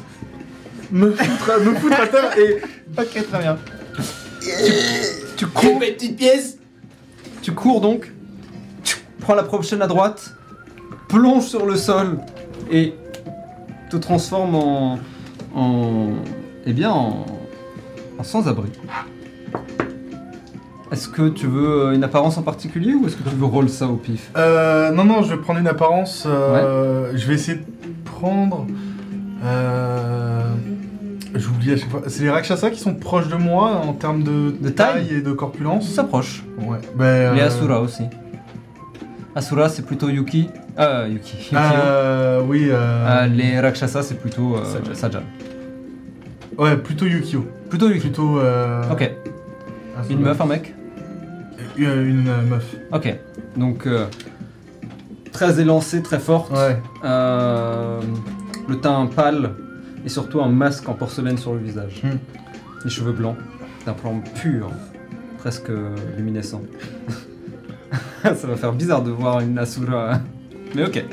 me foutre, à- me foutre à terre et. [LAUGHS] Ok, très bien. Tu cours, petite pièce tu cours donc, tu prends la prochaine à droite, plonge sur le sol et te transforme en. en. eh bien, en. en sans-abri. Est-ce que tu veux une apparence en particulier ou est-ce que tu veux roll ça au pif? Euh, non, non, je vais prendre une apparence. euh, Je vais essayer de prendre. Euh, J'oublie à chaque fois. C'est les Rakshasa qui sont proches de moi en termes de, De taille et de corpulence. s'approche. Ouais. Ben, Les euh, Asura aussi. Asura c'est plutôt Yuki. Euh, Yuki. Yukio. euh, oui. euh, Euh, les Rakshasa c'est plutôt euh, Sajan. Sajan. Ouais, plutôt Yukio. Plutôt Yuki. Plutôt. euh, Ok. Asura. Une meuf, un mec? Une, une, euh, meuf. Ok. Donc, euh, très élancée, très forte. Ouais. Euh, le teint pâle et surtout un masque en porcelaine sur le visage. Hmm. Les cheveux blancs, d'un plan pur, presque luminescent. [LAUGHS] [LAUGHS] Ça va faire bizarre de voir une Asura. Mais ok.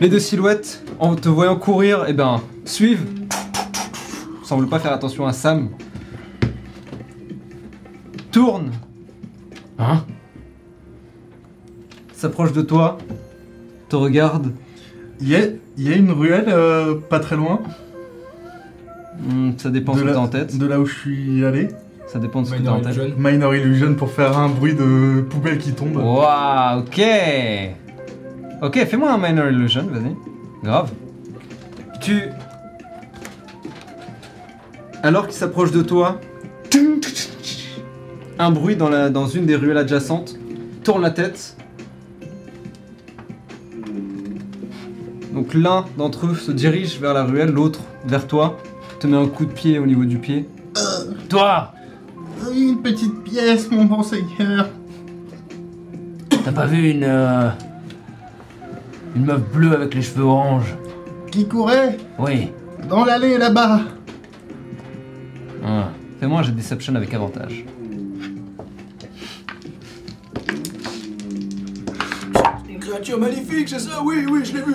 Les deux silhouettes, en te voyant courir, eh ben, suivent. Semble pas faire attention à Sam. Tourne. Hein? S'approche de toi. Te regarde. Il y a, y a une ruelle euh, pas très loin Hmm, ça dépend de ce que la, t'as en tête. de là où je suis allé. Ça dépend de ce que t'as Minor en tête. Illusion. Minor Illusion pour faire un bruit de poubelle qui tombe. Waouh, ok. Ok, fais-moi un Minor Illusion, vas-y. Grave. Tu. Alors qu'il s'approche de toi, un bruit dans, la, dans une des ruelles adjacentes, tourne la tête. Donc l'un d'entre eux se dirige vers la ruelle, l'autre vers toi, te met un coup de pied au niveau du pied. Toi Une petite pièce, mon bon seigneur. T'as pas vu une. euh, une meuf bleue avec les cheveux orange Qui courait Oui. dans l'allée là-bas. Ah. Fais-moi un jet de Deception avec avantage. Une créature magnifique, c'est ça? Oui, oui, je l'ai vu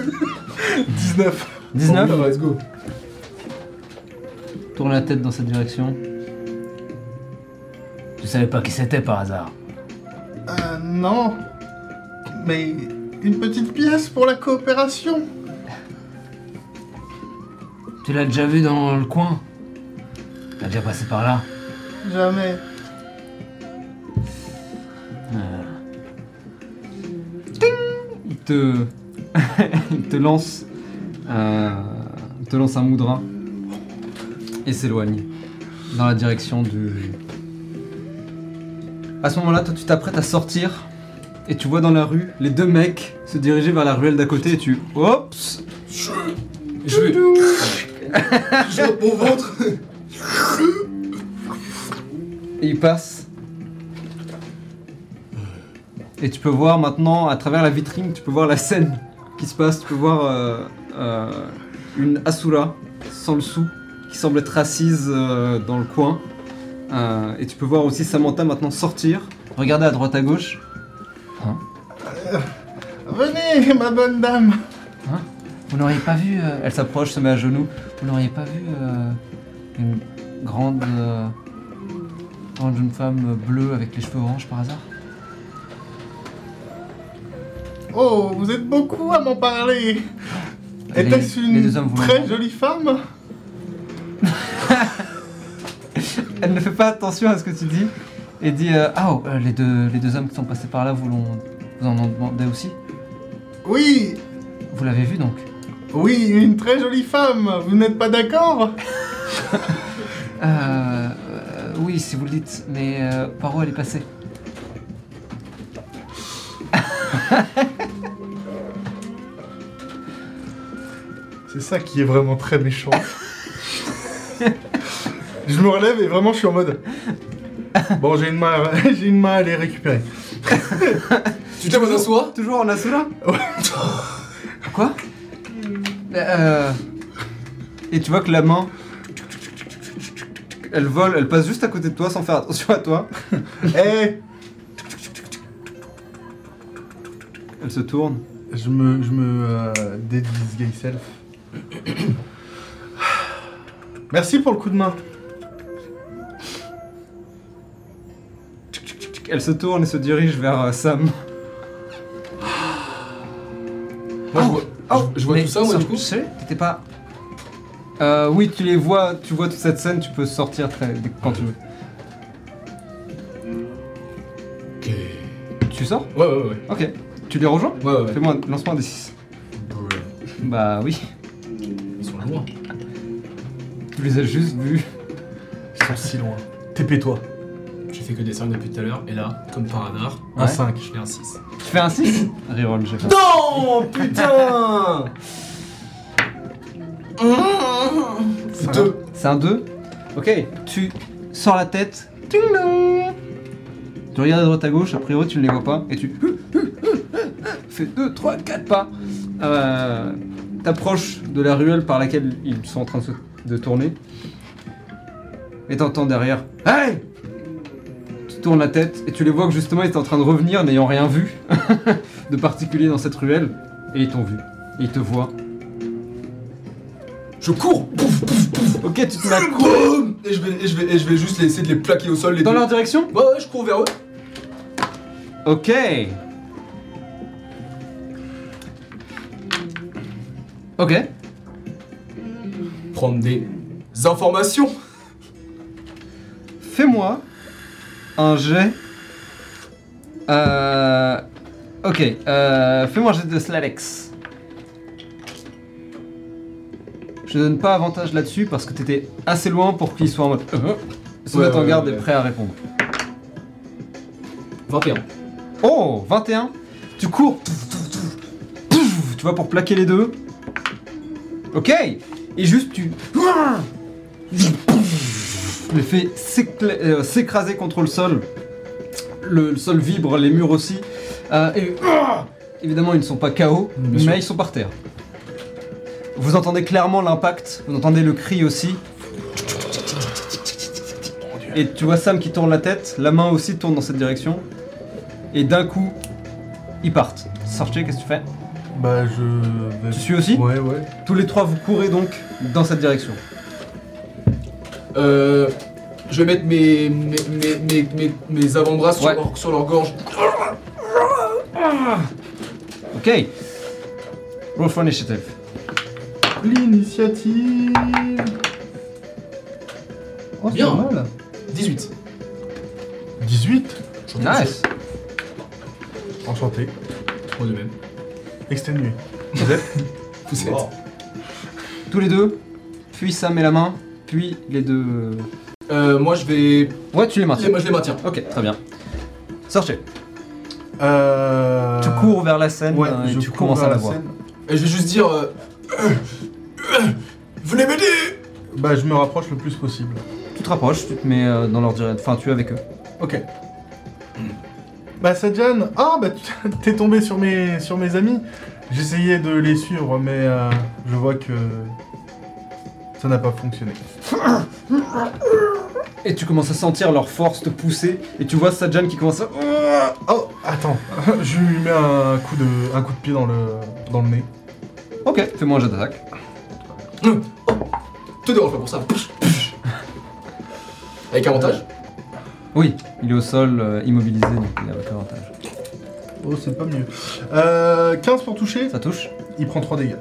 19. 19 Oh, let's go. Tourne la tête dans cette direction. Tu savais pas qui c'était par hasard Euh, non. Mais une petite pièce pour la coopération. Tu l'as déjà vu dans le coin T'as déjà passé par là Jamais. Il te, [LAUGHS] il te lance, un- il te lance un moudra et s'éloigne dans la direction du. À ce moment-là, toi, tu t'apprêtes à sortir et tu vois dans la rue les deux mecs se diriger vers la ruelle d'à côté et tu, oups, Je vais. Je au ventre et ils passent. Et tu peux voir maintenant, à travers la vitrine, tu peux voir la scène qui se passe. Tu peux voir euh, euh, une Asura, sans le sou, qui semble être assise euh, dans le coin. Euh, et tu peux voir aussi Samantha maintenant sortir, regarder à droite à gauche. Venez, ma bonne dame. Vous n'auriez pas vu, euh, elle s'approche, se met à genoux. Vous n'auriez pas vu euh, une grande, euh, grande jeune femme bleue avec les cheveux oranges par hasard? Oh, vous êtes beaucoup à m'en parler. Les- Était-ce les deux hommes une très jolie femme? [LAUGHS] Elle ne fait pas attention à ce que tu dis et dit euh, Ah, oh, euh, les, deux, les deux hommes qui sont passés par là, vous, vous en ont demandé aussi Oui, Vous l'avez vu donc oui, une très jolie femme. Vous n'êtes pas d'accord? Euh, [LAUGHS] euh, Oui, si vous le dites, mais euh, par où elle est passée? C'est ça qui est vraiment très méchant. [LAUGHS] je me relève et vraiment je suis en mode. Bon, j'ai une main, à- [LAUGHS] j'ai une main à les récupérer. [LAUGHS] Tu t'es à soi Toujours en Asura? Quoi? Euh, Et tu vois que la main. Elle vole, elle passe juste à côté de toi sans faire attention à toi. [LAUGHS] Eh, Elle se tourne. je me, je me euh, dédise gay self. [COUGHS] Merci pour le coup de main. Elle se tourne et se dirige vers euh, Sam. Moi, je vois, Oh, je, je vois mais tout ça, moi, du coup Tu sais, t'étais pas. Euh, oui, tu les vois, tu vois toute cette scène, tu peux sortir très, quand tu veux. Ok. Tu sors Ouais, ouais, ouais. Ok. Tu les rejoins Ouais, ouais, ouais. Fais-moi, lance-moi un des 6. Bah oui, Ils sont loin. tu les as juste vus. Ils sont si loin. TP-toi. J'ai que des 5 depuis tout à l'heure, et là, comme par hasard, Un Ouais. 5. je fais un 6. Tu fais un 6 Reroll, j'ai fait. Non Putain Deux. C'est un 2 Ok, tu sors la tête. Tu regardes à droite à gauche, a priori tu ne les vois pas, et tu fais 2, 3, 4 pas. Euh, T'approches de la ruelle par laquelle ils sont en train de, se- de tourner. Et t'entends derrière Hey tournent la tête et tu les vois que justement ils étaient en train de revenir n'ayant rien vu [LAUGHS] de particulier dans cette ruelle et ils t'ont vu. Et ils te voient. Je cours pouf, pouf, pouf, Ok, tu te mets à courir et je, vais, et, je vais, et je vais juste essayer de les plaquer au sol les dans deux. leur direction? Ouais, ouais, je cours vers eux. Ok. Ok. Prendre des informations. Fais-moi un jet. Euh. Ok. Euh, Fais-moi un jet de Slalex. Je te donne pas avantage là-dessus parce que t'étais assez loin pour qu'il soit en mode. euh, se Ouais, mettre en ouais, garde ouais. et prêt à répondre. 21. Oh 21 Tu cours Tu vas pour plaquer les deux. Ok Et juste tu. [CLEARS THROAT] Le fait euh, s'écraser contre le sol. Le, le sol vibre, les murs aussi. Euh, et évidemment, ils ne sont pas KO, mais sûr. ils sont par terre. Vous entendez clairement l'impact, vous entendez le cri aussi. Et tu vois Sam qui tourne la tête, la main aussi tourne dans cette direction. Et d'un coup, ils partent. Sortez, qu'est-ce que tu fais? Bah, je vais. Tu suis aussi? Ouais, ouais. Tous les trois, vous courez donc dans cette direction. Euh, je vais mettre mes, mes, mes, mes, mes- avant-bras sur, Ouais. leur, sur leur gorge. Ok. Roll for initiative. L'initiative. Oh, c'est Bien. pas mal. 18. 18. Nice. Enchanté. Moi de même. Exténué. Vous êtes Tous les deux, puis Sam et la main, puis les deux. euh, Moi je vais. Ouais, tu les maintiens. Moi je les maintiens. Ok, très bien. Sortez. Euh... Tu cours vers la scène Ouais, euh, et je tu cours commences vers à la la voir. scène. Et je vais juste dire. euh, euh, venez m'aider Bah, je me rapproche le plus possible. Tu te rapproches, tu te mets euh, dans leur direction. Enfin, tu es avec eux. Ok. Bah, Sadjan, ah, bah, tu- [LAUGHS] t'es tombé sur mes, sur mes amis. J'essayais de les suivre, mais euh, je vois que ça n'a pas fonctionné. Et tu commences à sentir leur force te pousser. Et tu vois Sajan qui commence à. Oh, attends, je lui mets un coup de, un coup de pied dans le, dans le nez. Ok, fais-moi un jet d'attaque. Te dérange pas pour ça. Avec avantage Oui, il est au sol, euh, immobilisé, donc il est avec avantage. Oh, c'est pas mieux. Euh, 15 pour toucher, Ça touche il prend 3 dégâts.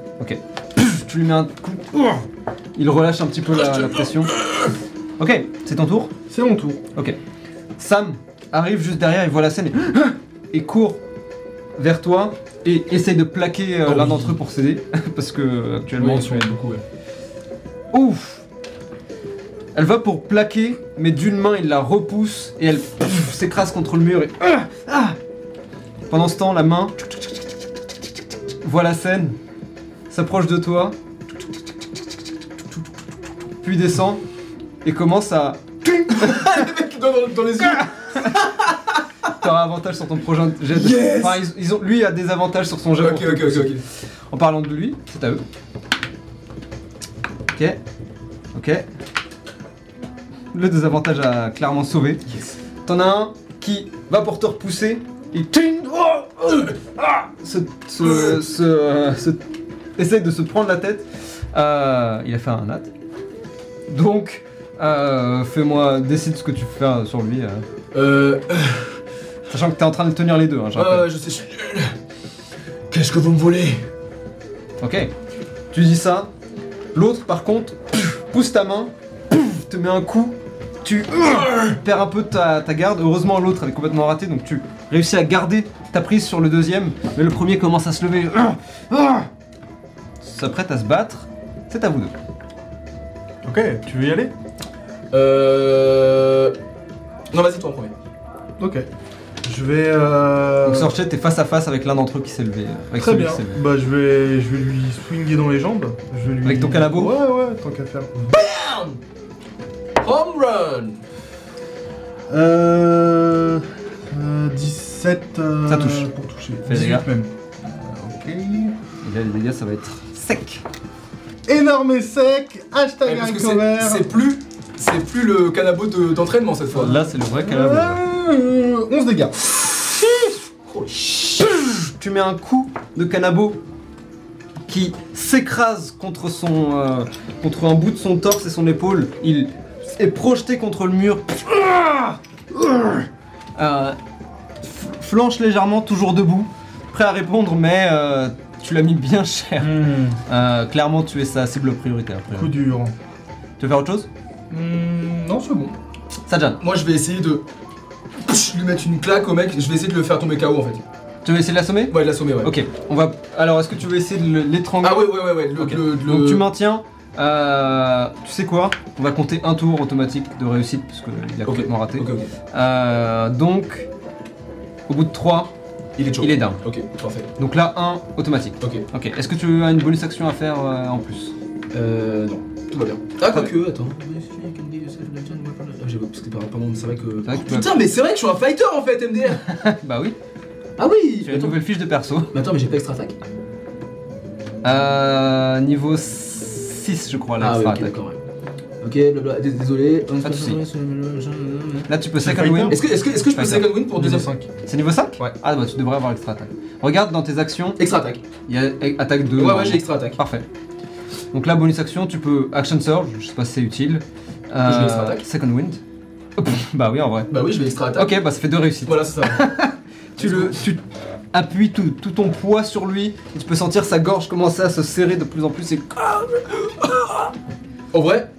Tu lui mets un coup. Il relâche un petit peu la, la pression. Ok, c'est ton tour. C'est mon tour. Ok. Sam arrive juste derrière, il voit la scène et, et court vers toi et essaye de plaquer euh, Oh l'un oui. d'entre eux pour s'aider. [LAUGHS] Parce que actuellement, tu es. beaucoup, ouais. Ouf Elle va pour plaquer, mais d'une main, il la repousse et elle pff, s'écrase contre le mur et. Ah Ah Pendant ce temps, la main voit la scène, s'approche de toi, puis descend et commence à. Dans, [LAUGHS] dans- dans les yeux [LAUGHS] T'auras avantage sur ton prochain jet. de- Yes Enfin, ils, ils ont... lui a des avantages sur son jet. Ok, ok, ok, ok. En parlant de lui, c'est à eux. Ok. Ok. Le désavantage a clairement sauvé. Yes. T'en as un qui va pour te repousser et ting, oh, oh, ah, se, se, se, euh, se- essaye de se prendre la tête. Euh, il a fait un nat. Donc, euh, fais-moi, décide ce que tu fais euh, sur lui. euh, Euh. [SIGHS] sachant que t'es en train de tenir les deux, hein, je euh, sais, je suis nul. Qu'est-ce que vous me voulez? Ok. Tu dis ça. L'autre, par contre, pousse ta main, te met un coup. Tu perds un peu ta, ta garde. Heureusement, l'autre elle est complètement raté, donc tu réussis à garder ta prise sur le deuxième. Mais le premier commence à se lever. S'apprête à se battre. C'est à vous deux. Ok, tu veux y aller? Euh. Non, vas-y, toi en premier. Ok. Je vais. Euh... Donc, Sorchet, t'es face à face avec l'un d'entre eux qui s'est levé. euh, Avec Très celui bien. qui s'est levé. Bah, je vais, je vais lui swinger dans les jambes. Je vais lui... Avec ton canabo Ouais, ouais, tant qu'à faire. Home run Euh. euh, 17. euh, Ça touche. Pour toucher. Fais les 18 dégâts. même. Euh, ok. Et là, les dégâts, ça va être sec. Énorme et sec. Hashtag Ouais, Parce que haricot c'est plus. C'est plus le canabo de- d'entraînement cette fois. Là, c'est le vrai canabo. Euh, 11 dégâts. Tu mets un coup de canabo qui s'écrase contre son euh, contre un bout de son torse et son épaule. Il est projeté contre le mur. Euh, flanche légèrement, toujours debout, prêt à répondre, mais euh, tu l'as mis bien cher. Euh, clairement, tu es sa cible prioritaire. Coup dur. Tu veux faire autre chose? Hmm, non, c'est bon. Sajan, Moi, je vais essayer de lui mettre une claque au mec. Je vais essayer de le faire tomber KO en fait. tu veux essayer de l'assommer? Ouais, de l'assommer, ouais. Ok, on va. Alors, est-ce que tu veux essayer de le- l'étrangler? Ah ouais, ouais, ouais, ouais. Le, Ok. le- le- Donc tu maintiens. euh, tu sais quoi? On va compter un tour automatique de réussite parce qu'il a complètement raté. Euh, donc, au bout de 3, Il est chaud. il est down. Ok, parfait. Donc là, 1 automatique. Ok. Ok, est-ce que tu as une bonus action à faire euh, en plus Euh, non. Tout va bien. Ah, quoique, attends. Ah, j'avoue, parce que par rapport, c'est vrai que. C'est vrai que tu as- Putain, mais c'est vrai que je suis un fighter en fait, MDR [LAUGHS] Bah oui, Ah oui tu as une Attends. nouvelle fiche de perso. Mais attends, mais j'ai pas extra attaque Euh, niveau 6, je crois, là, Ah, ouais, extra ok, attaque. d'accord, ouais. Ok, dés- désolé. Pas de soucis. Là, tu peux second win. Est-ce que, est-ce que, est-ce que je peux second win pour deuxième 5. C'est niveau 5 Ouais. Ah bah tu devrais avoir extra attaque. Regarde dans tes actions, Extra attaque. il y a attaque 2. Ouais, ouais, j'ai extra attaque. Parfait. Donc là, bonus action, tu peux Action Surge, je sais pas si c'est utile. Euh, Je vais extra attaque. Second Wind. Oh, pff, bah oui, en vrai. Bah oui, je vais extra attaque. Ok, bah ça fait deux réussites. Voilà, c'est ça. [LAUGHS] Tu, le, tu appuies tout, tout ton poids sur lui, et tu peux sentir sa gorge commencer à se serrer de plus en plus. Et... En vrai,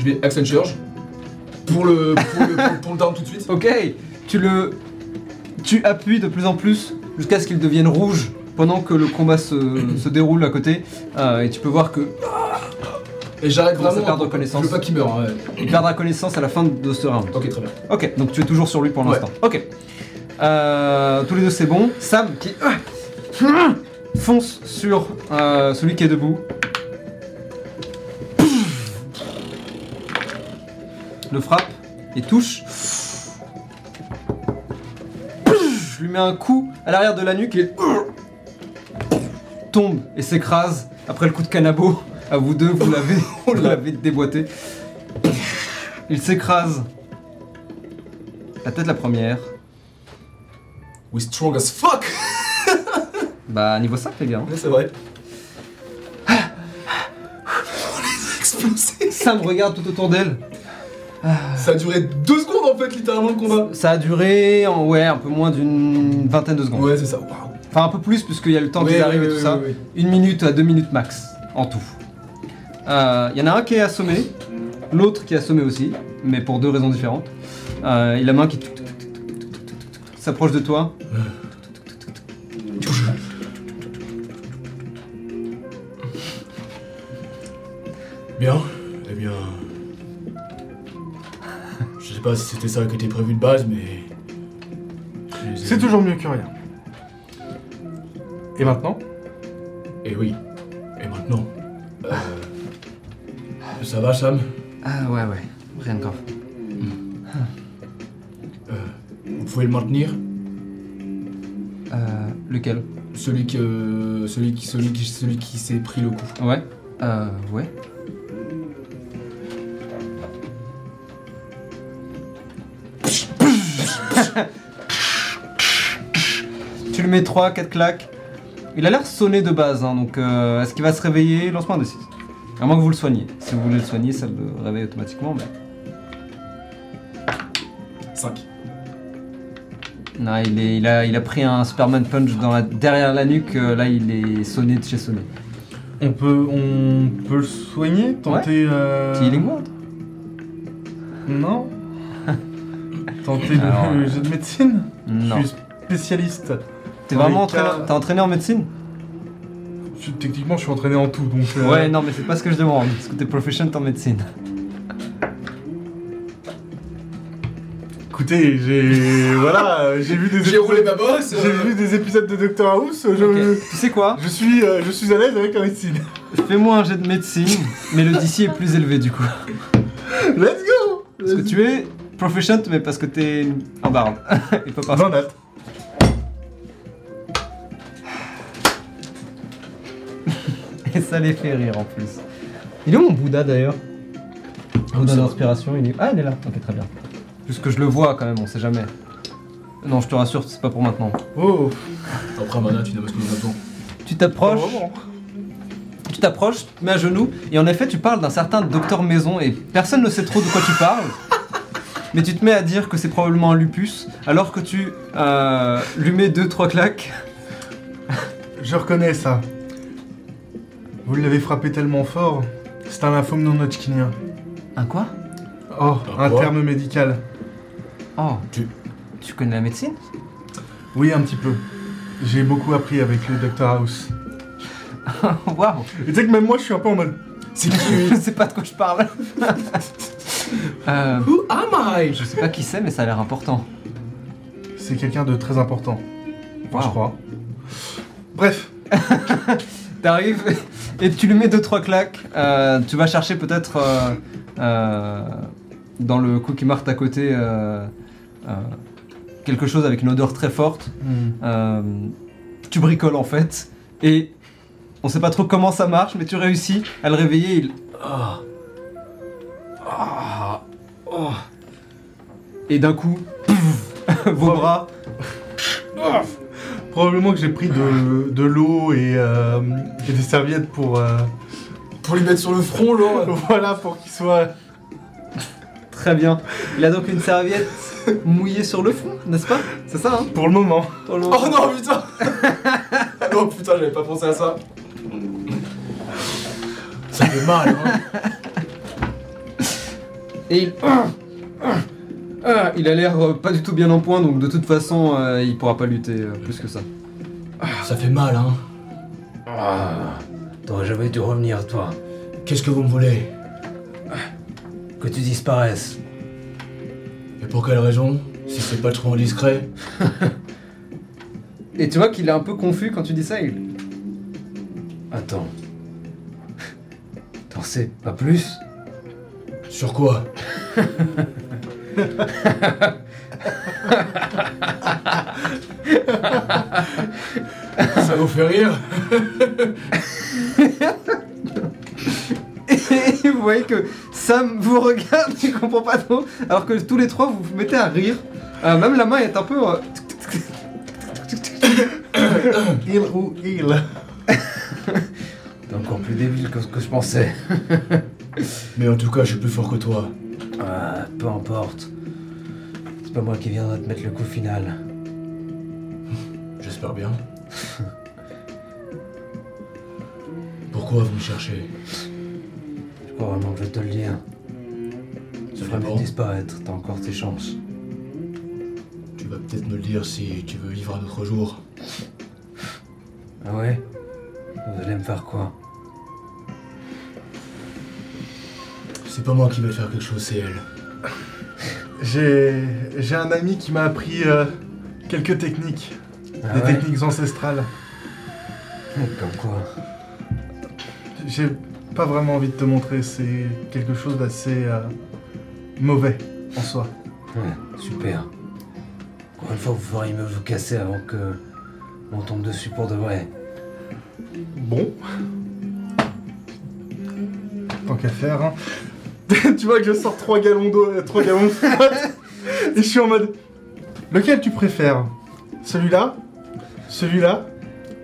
je vais Action Surge pour le, pour le, pour- pour le down tout de suite. Ok, tu le. Tu appuies de plus en plus jusqu'à ce qu'il devienne rouge pendant que le combat se, se déroule à côté. Euh, et tu peux voir que Et j'arrête à vraiment. perdre connaissance. Je veux pas qu'il meure. hein, ouais. il perdra connaissance à la fin de ce round. Ok, très bien. Ok, donc tu es toujours sur lui pour Ouais. l'instant. Ok. Euh, tous les deux c'est bon. Sam qui ah, [CLEARS THROAT] fonce sur euh, celui qui est debout. Le frappe et touche. Je lui mets un coup à l'arrière de la nuque et tombe et s'écrase après le coup de canabo. À vous deux, vous l'avez, [LAUGHS] vous l'avez déboîté. Il s'écrase. La tête la première. We strong as fuck [LAUGHS] Bah niveau 5 les gars. Ouais, c'est vrai. On les a explosés Sam regarde tout autour d'elle. Ça a duré deux secondes en fait, littéralement le combat. Ça a duré en, ouais, un peu moins d'une vingtaine de secondes. Ouais, c'est ça. Waouh. Enfin un peu plus puisqu'il y a le temps Ouais, qu'ils arrivent ouais, et tout ouais, ça. ouais. Une minute à deux minutes max en tout. Il y en a un qui est assommé, l'autre qui est assommé aussi, mais pour deux raisons différentes. Euh, il a main qui tuk, tuk, tuk, tuk, tuk, tuk, tuk, tuk, tuk, s'approche de toi. Bien. Sais pas si c'était ça qui était prévu de base, mais. je C'est toujours mieux que rien. Et maintenant? Et oui. Et maintenant? Euh... Ça va, Sam? Ah ouais ouais, rien de grave. Euh, Vous pouvez le maintenir? Euh, lequel? Celui que. Celui qui. Celui qui. Celui qui s'est pris le coup. Ouais. Euh, ouais. Tu lui mets 3, 4 claques. Il a l'air sonné de base, hein, donc euh, est-ce qu'il va se réveiller? Lance-moi un D6. À moins que vous le soigniez. Si vous voulez le soigner, ça le réveille automatiquement, mais... 5. Non, il, est, il, a, il a pris un Superman Punch dans la, derrière la nuque, euh, là il est sonné de chez sonné. on peut, on peut le soigner Tenter. euh, Petit healing word Non Tenter le Alors, euh, jeu de médecine Non. Je suis spécialiste. T'es dans vraiment les cas- entraîné, t'es entraîné en médecine Je suis- techniquement, je suis entraîné en tout, donc. euh, Ouais, non, mais c'est pas ce que je demande, parce que t'es proficient en médecine. Écoutez, j'ai. voilà, euh, j'ai vu des J'ai roulé épisodes. ma bosse J'ai euh, vu des épisodes de Doctor House. Je, Ok. Tu sais quoi je suis, euh, je suis à l'aise avec la médecine. Fais-moi un jet de médecine, mais le DC est plus élevé du coup. Let's go. Parce que tu es proficient, mais parce que t'es un barde. Et pas parce 20 nattes. Et ça les fait rire en plus. Il est où mon Bouddha d'ailleurs Bouddha d'inspiration, il est. Ah, il est là. Ok, très bien. Puisque je le vois quand même, on sait jamais. Non, je te rassure, c'est pas pour maintenant. Oh, Après, maintenant, tu n'as pas ce qu'on a besoin. Tu t'approches, vraiment. tu t'approches, tu te mets à genoux, et en effet, tu parles d'un certain docteur Maison, et personne ne sait trop de quoi tu parles. Mais tu te mets à dire que c'est probablement un lupus, alors que tu euh, lui mets deux, trois claques. [LAUGHS] Je reconnais ça. Vous l'avez frappé tellement fort. C'est un lymphome non hodgkinien. Un quoi? Oh, Un un quoi? terme médical. Oh, Tu- tu connais la médecine? Oui, un petit peu. J'ai beaucoup appris avec le Dr House. [LAUGHS] Waouh Et tu sais que même moi, je suis un peu en mode. C'est qui lui Je sais pas de quoi je parle. [LAUGHS] euh, Who am I? je sais pas qui c'est, mais ça a l'air important. C'est quelqu'un de très important. Je crois. Bref, [LAUGHS] T'arrives et tu lui mets deux trois claques. Euh, tu vas chercher peut-être euh, euh, dans le Cookie Mart à côté quelque chose avec une odeur très forte. Euh, tu bricoles en fait et on sait pas trop comment ça marche, mais tu réussis à le réveiller. Il... Ah. Ah. Oh. Et d'un coup, [LAUGHS] vos bras. probablement que j'ai pris de, de l'eau et, euh, et des serviettes pour. euh, Pour lui mettre sur le front, genre. [LAUGHS] voilà, pour qu'il soit. Très bien. Il a donc une serviette mouillée sur le front, n'est-ce pas? C'est ça, hein? Pour le moment. Pour le moment. Oh non, putain [LAUGHS] Oh putain, j'avais pas pensé à ça. Ça fait mal, hein. Et il. [COUGHS] Ah, il a l'air euh, pas du tout bien en point, donc de toute façon, euh, il pourra pas lutter euh, plus que ça. Ça fait mal, hein. Ah, t'aurais jamais dû revenir, toi. Qu'est-ce que vous me voulez? Que tu disparaisses. Et pour quelle raison? Si c'est pas trop indiscret [LAUGHS] Et tu vois qu'il est un peu confus quand tu dis ça. Il... Attends. T'en sais pas plus? Sur quoi? [LAUGHS] Ça vous fait rire? Et vous voyez que Sam vous regarde, il comprend pas trop, alors que tous les trois vous vous mettez à rire. Euh, même la main est un peu. euh, [COUGHS] Il ou il. [COUGHS] T'es encore plus débile que ce que je pensais. [LAUGHS] Mais en tout cas, je suis plus fort que toi. Ah, peu importe. C'est pas moi qui viendrai te mettre le coup final. J'espère bien. Pourquoi vous me cherchez? Je crois vraiment que je vais te le dire. Tu dépend. de disparaître, t'as encore tes chances. Tu vas peut-être me le dire si tu veux vivre un autre jour. Ah ouais? Vous allez me faire quoi? C'est pas moi qui vais faire quelque chose, c'est elle. J'ai j'ai un ami qui m'a appris euh, quelques techniques. Ah des ouais techniques ancestrales. Comme quoi J'ai pas vraiment envie de te montrer, c'est quelque chose d'assez euh, mauvais en soi. Ouais, super. Encore une fois, vous feriez mieux de vous casser avant que on tombe dessus pour de vrai. Bon. Tant qu'à faire, hein. [LAUGHS] tu vois que je sors 3 gallons d'eau, euh, 3 gallons de flotte. [LAUGHS] Et je suis en mode. Lequel tu préfères? Celui-là? Celui-là?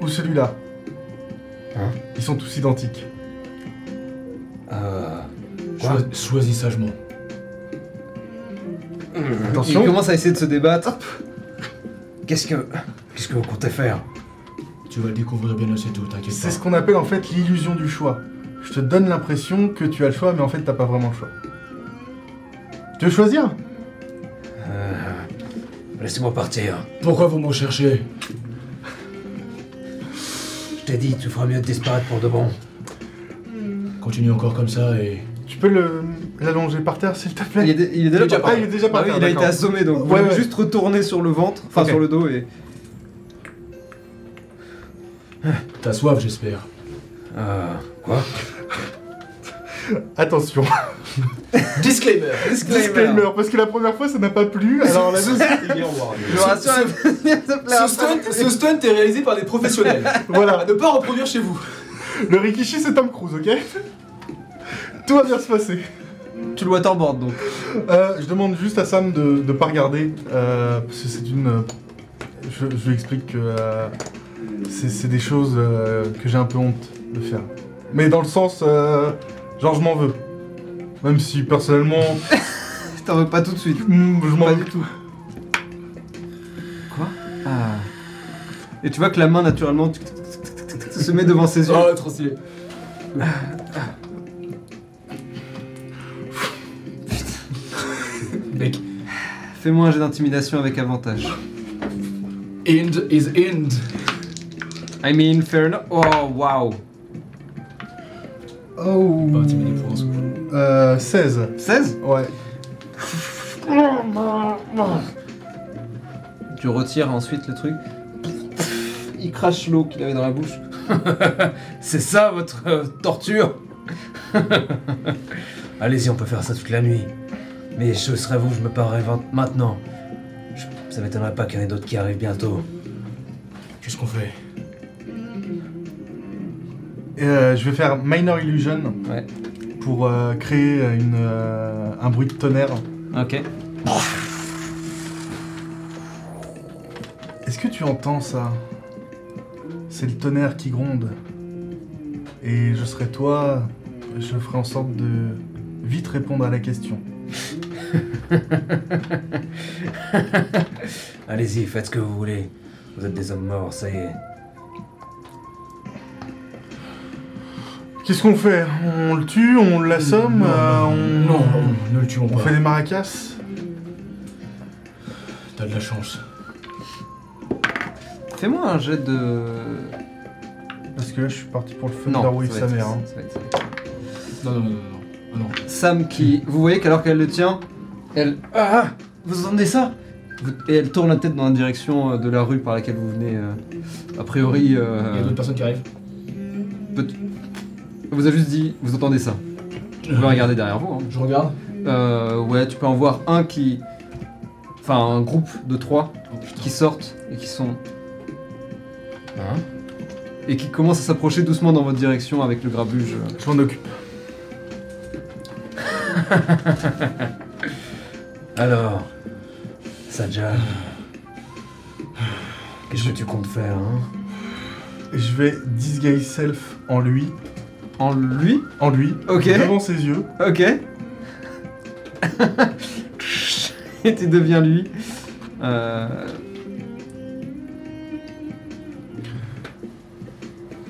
Ou celui-là? Hein? Ils sont tous identiques. Euh. Quoi? Choi- choisis sagement. Attention. Il commence à essayer de se débattre. Qu'est-ce que. Qu'est-ce que vous comptez faire? Tu vas le découvrir bien assez tôt, t'inquiète C'est pas. ce qu'on appelle en fait l'illusion du choix. Je te donne l'impression que tu as le choix, mais en fait t'as pas vraiment le choix. Tu veux choisir? Euh. Laissez-moi partir. Pourquoi vous me cherchez Je t'ai dit, tu feras mieux de disparaître pour de bon. Continue encore comme ça et. Tu peux le l'allonger par terre s'il te plaît? Il est, dé- il est déjà, déjà par Ah, il est déjà par Ah oui, terre, il a été d'accord. assommé, donc vous Ouais, juste retourner sur le ventre, enfin Ok. sur le dos et. T'as soif, j'espère. Euh. Quoi? [LAUGHS] Attention. [LAUGHS] Disclaimer Disclaimer, parce que la première fois ça n'a pas plu, [LAUGHS] alors la deuxième. Je rassure, ce stunt, ce stunt est réalisé par des professionnels. À voilà, ne pas reproduire chez vous. le Rikishi c'est Tom Cruise, ok? Tout va bien se passer. Tu le waterboard donc. Euh, je demande juste à Sam de ne pas regarder, euh, parce que c'est une... Je, je lui explique que euh, c'est c'est des choses euh, que j'ai un peu honte de faire. Mais dans le sens, euh, genre je m'en veux. Même si personnellement, [LAUGHS] T'en veux pas tout de suite. hmm, je m'en Pas veux. du tout. Quoi? Ah. Et tu vois que la main naturellement tic, tic, tic, tic, tic, tic, se met devant ses yeux. Oh, trop stylé. [LAUGHS] Mec, Fais-moi un jet d'intimidation avec avantage. end is end. I mean, fair enough. Oh, wow. Oh. Euh, 16. 16 Ouais. [LAUGHS] Tu retires ensuite le truc. Il crache l'eau qu'il avait dans la bouche. [LAUGHS] C'est ça votre euh, torture [LAUGHS] Allez-y, on peut faire ça toute la nuit. Mais je serais vous, je me parerai maintenant. Je- ça m'étonnerait pas qu'il y en ait d'autres qui arrivent bientôt. Qu'est-ce qu'on fait? Je vais faire Minor Illusion Ouais. pour euh, créer une, euh, un bruit de tonnerre. Ok. Est-ce que tu entends ça? C'est le tonnerre qui gronde. Et je serai toi, je ferai en sorte de vite répondre à la question. [LAUGHS] Allez-y, faites ce que vous voulez. Vous êtes des hommes morts, ça y est. Qu'est-ce qu'on fait? On le tue, on l'assomme, Non, euh, on... non, ne le tuons on pas. fait des maracas? T'as de la chance. Fais-moi un jet de. Parce que là, je suis parti pour le Non, Thunder Wave ça sa mère. hein. Non, non, non, non. non. Ah non. Sam qui. Vous voyez qu'alors qu'elle le tient, elle. Ah Vous entendez ça? Et elle tourne la tête dans la direction euh, de la rue par laquelle vous venez. euh, a priori. Il y a d'autres personnes qui arrivent. peut- vous a juste dit, vous entendez ça. Vous pouvez regarder derrière vous. hein. Je regarde. Euh, ouais, tu peux en voir un qui. Enfin, un groupe de trois Oh qui sortent et qui sont. Hein et qui commencent à s'approcher doucement dans votre direction avec le grabuge. euh. Je m'en occupe. [LAUGHS] Alors, Sajal, qu'est-ce que tu comptes faire, hein? Je vais disguise self en lui, En lui en lui, Ok. devant ses yeux. Ok. [LAUGHS] et tu deviens lui. Euh,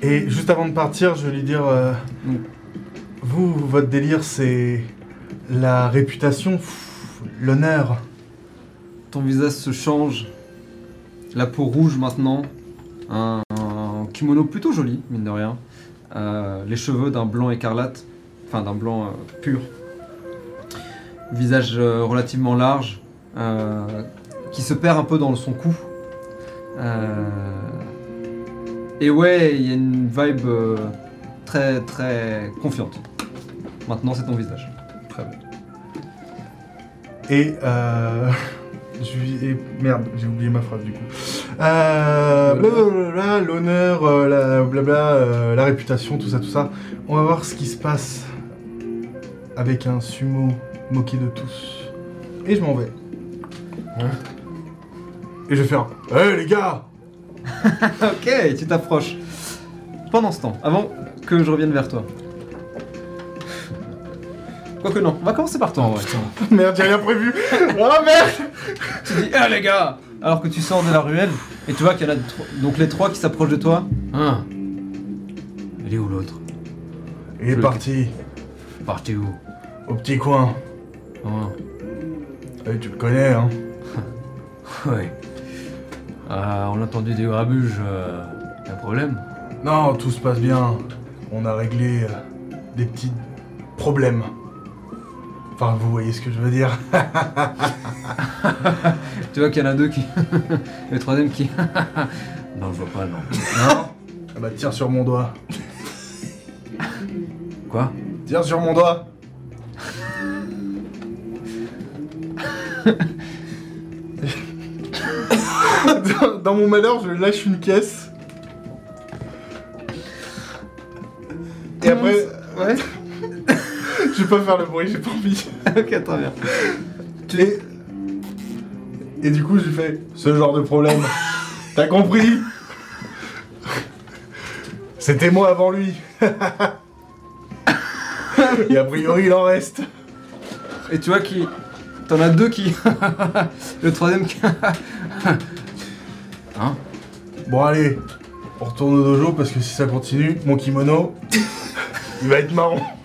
Et juste avant de partir, je vais lui dire euh, Mm. Vous, votre délire, c'est la réputation, l'honneur. ton visage se change. La peau rouge maintenant. Un, un kimono plutôt joli, mine de rien. Euh, les cheveux d'un blanc écarlate. Enfin, d'un blanc euh, pur. Visage euh, relativement large. qui se perd un peu dans son cou. Et ouais, il y a une vibe très très confiante. Maintenant, c'est ton visage. Très bien. Et [LAUGHS] et merde, j'ai oublié ma phrase du coup. Euh, blablabla, l'honneur, euh, la blabla, euh, la réputation, tout ça, tout ça. On va voir ce qui se passe avec un sumo moqué de tous. Et je m'en vais. Hein Et je vais faire. Hé les gars [LAUGHS] Ok, tu t'approches. Pendant ce temps, avant que je revienne vers toi. Quoique non, on va commencer par toi en vrai. Merde, j'ai rien prévu [LAUGHS] Oh merde Tu dis, ah les gars Alors que tu sors de la ruelle, et tu vois qu'il y en a tro- donc les trois qui s'approchent de toi. Hein Il est où l'autre? Il est Je- parti, Partez où? Au petit coin. Hein Eh, tu le connais, hein [LAUGHS] Ouais. Ah, on a entendu des grabuges. Euh, y a un problème? Non, tout se passe bien. On a réglé euh, des petits problèmes. Enfin, vous voyez ce que je veux dire. [LAUGHS] Tu vois qu'il y en a deux qui. [LAUGHS] le troisième qui. Non, je vois pas, non. Non Ah bah tire sur mon doigt. Quoi Tire sur mon doigt dans, [LAUGHS] dans mon malheur, je lâche une caisse. Et après, Ouais. Je vais pas faire le bruit, j'ai pas envie. [LAUGHS] ok, très bien. Et, et du coup, j'ai fait ce genre de problème. T'as compris? C'était moi avant lui. [LAUGHS] Et a priori, il en reste. Et tu vois qui. T'en as deux qui. [LAUGHS] le troisième qui. hein? Bon, allez, on retourne au dojo parce que si ça continue, mon kimono, il va être marrant.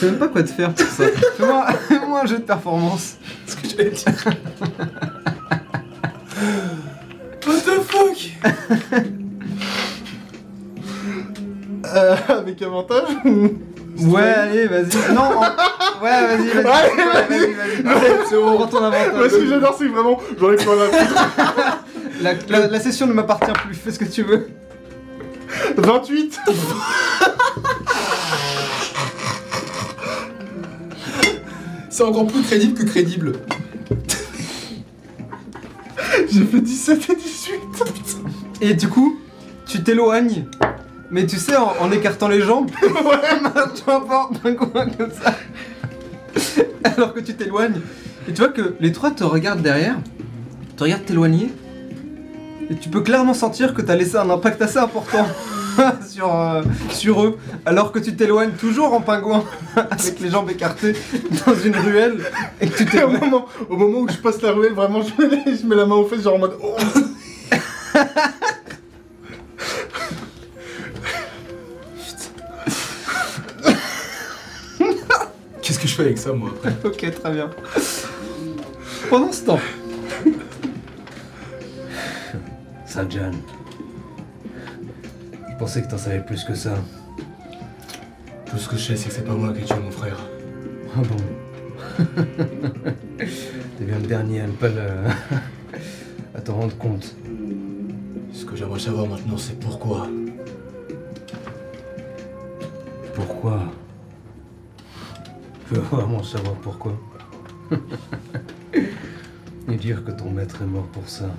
Sais même pas quoi te faire pour ça. [LAUGHS] Fais-moi un jeu de performance. Ce que j'allais dire. [LAUGHS] What the fuck? Euh, avec avantage ou- Ouais, allez, vas-y. Non, en- ouais, vas-y, vas-y. Ouais, vas-y, vas-y. C'est bon. Prends ton Moi, avantage. ce que j'adore, c'est vraiment, j'en ai pas la La, la- la session ne m'appartient plus, fais ce que tu veux. 28 [LAUGHS] C'est encore plus crédible que crédible. J'ai fait 17 et 18 Et du coup, tu t'éloignes. Mais tu sais, en, en écartant les jambes, [LAUGHS] ouais, un peu d'un coin comme ça. Alors que tu t'éloignes. Et tu vois que les trois te regardent derrière, te regardent t'éloigner. Et tu peux clairement sentir que t'as laissé un impact assez important [LAUGHS] sur, euh, sur eux. Alors que tu t'éloignes toujours en pingouin, [LAUGHS] avec les jambes écartées, dans une ruelle. Et que tu Et au moment, au moment où je passe la ruelle, vraiment, je mets, les- je mets la main aux fesses, genre en mode. Oh Qu'est-ce que je fais avec ça, moi, après? Ok, très bien. Pendant ce temps, Sajan. Je pensais que t'en savais plus que ça. Tout ce que je sais, c'est que c'est pas moi qui tué mon frère. Ah bon? [LAUGHS] T'es bien le dernier à ne pas le... [LAUGHS] à t'en rendre compte. Ce que j'aimerais savoir maintenant, c'est pourquoi. Pourquoi? Je veux vraiment savoir pourquoi. [LAUGHS] Et dire que ton maître est mort pour ça.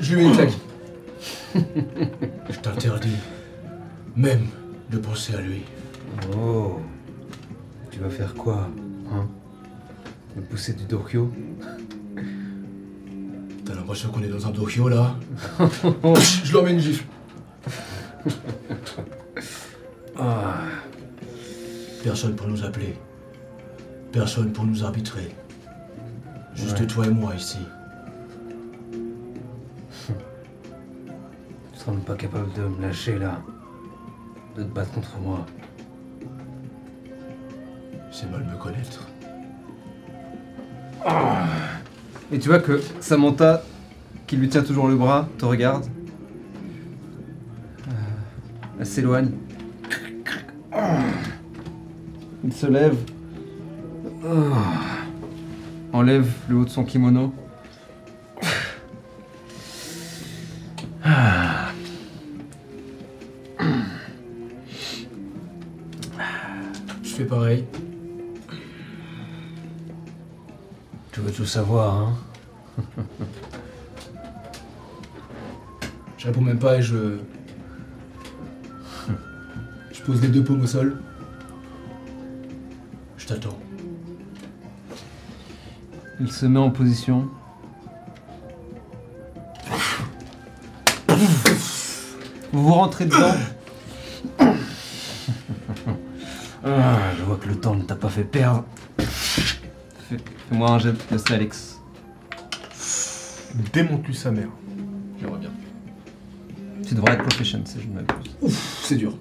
Je lui mets une claque. Je t'interdis même de penser à lui. Oh Tu vas faire quoi Hein? Me pousser du Dokyo T'as l'impression qu'on est dans un dojo là? [LAUGHS] Je leur mets une gifle. Ah Personne pour nous appeler. Personne pour nous arbitrer. Juste Ouais. toi et moi ici. Même pas capable de me lâcher là. De te battre contre moi. C'est mal me connaître. Et tu vois que Samantha, qui lui tient toujours le bras, te regarde. Euh, Elle s'éloigne. Il se lève. Ah. Enlève le haut de son kimono. Je fais pareil. Tu veux tout savoir, hein [LAUGHS] Je réponds même pas et je. Je pose les deux paumes au sol. Je t'attends. Il se met en position. [LAUGHS] Vous vous rentrez dedans. [LAUGHS] Ah, Je vois que le temps ne t'a pas fait perdre. Fais- Fais-moi un jet de Alex. Démonte-lui sa mère. J'aimerais bien. Tu devrais être proficient si je ne m'abuse. Ouf, c'est dur.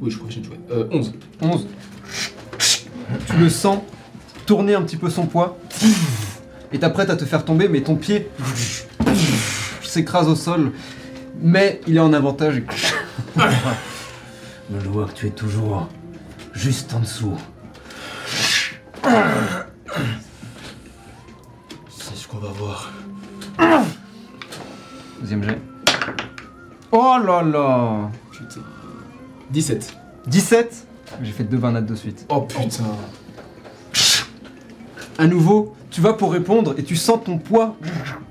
Oui, je que j'ai joué. Euh, 11. 11. Tu le sens tourner un petit peu son poids. Et t'apprêtes à te faire tomber, mais ton pied s'écrase au sol. Mais il est en avantage. Je vois que tu es toujours juste en dessous. C'est ce qu'on va voir. Deuxième jet. Oh là là Putain. 17. 17 J'ai fait deux barnades de suite. Oh putain. À nouveau, tu vas pour répondre et tu sens ton poids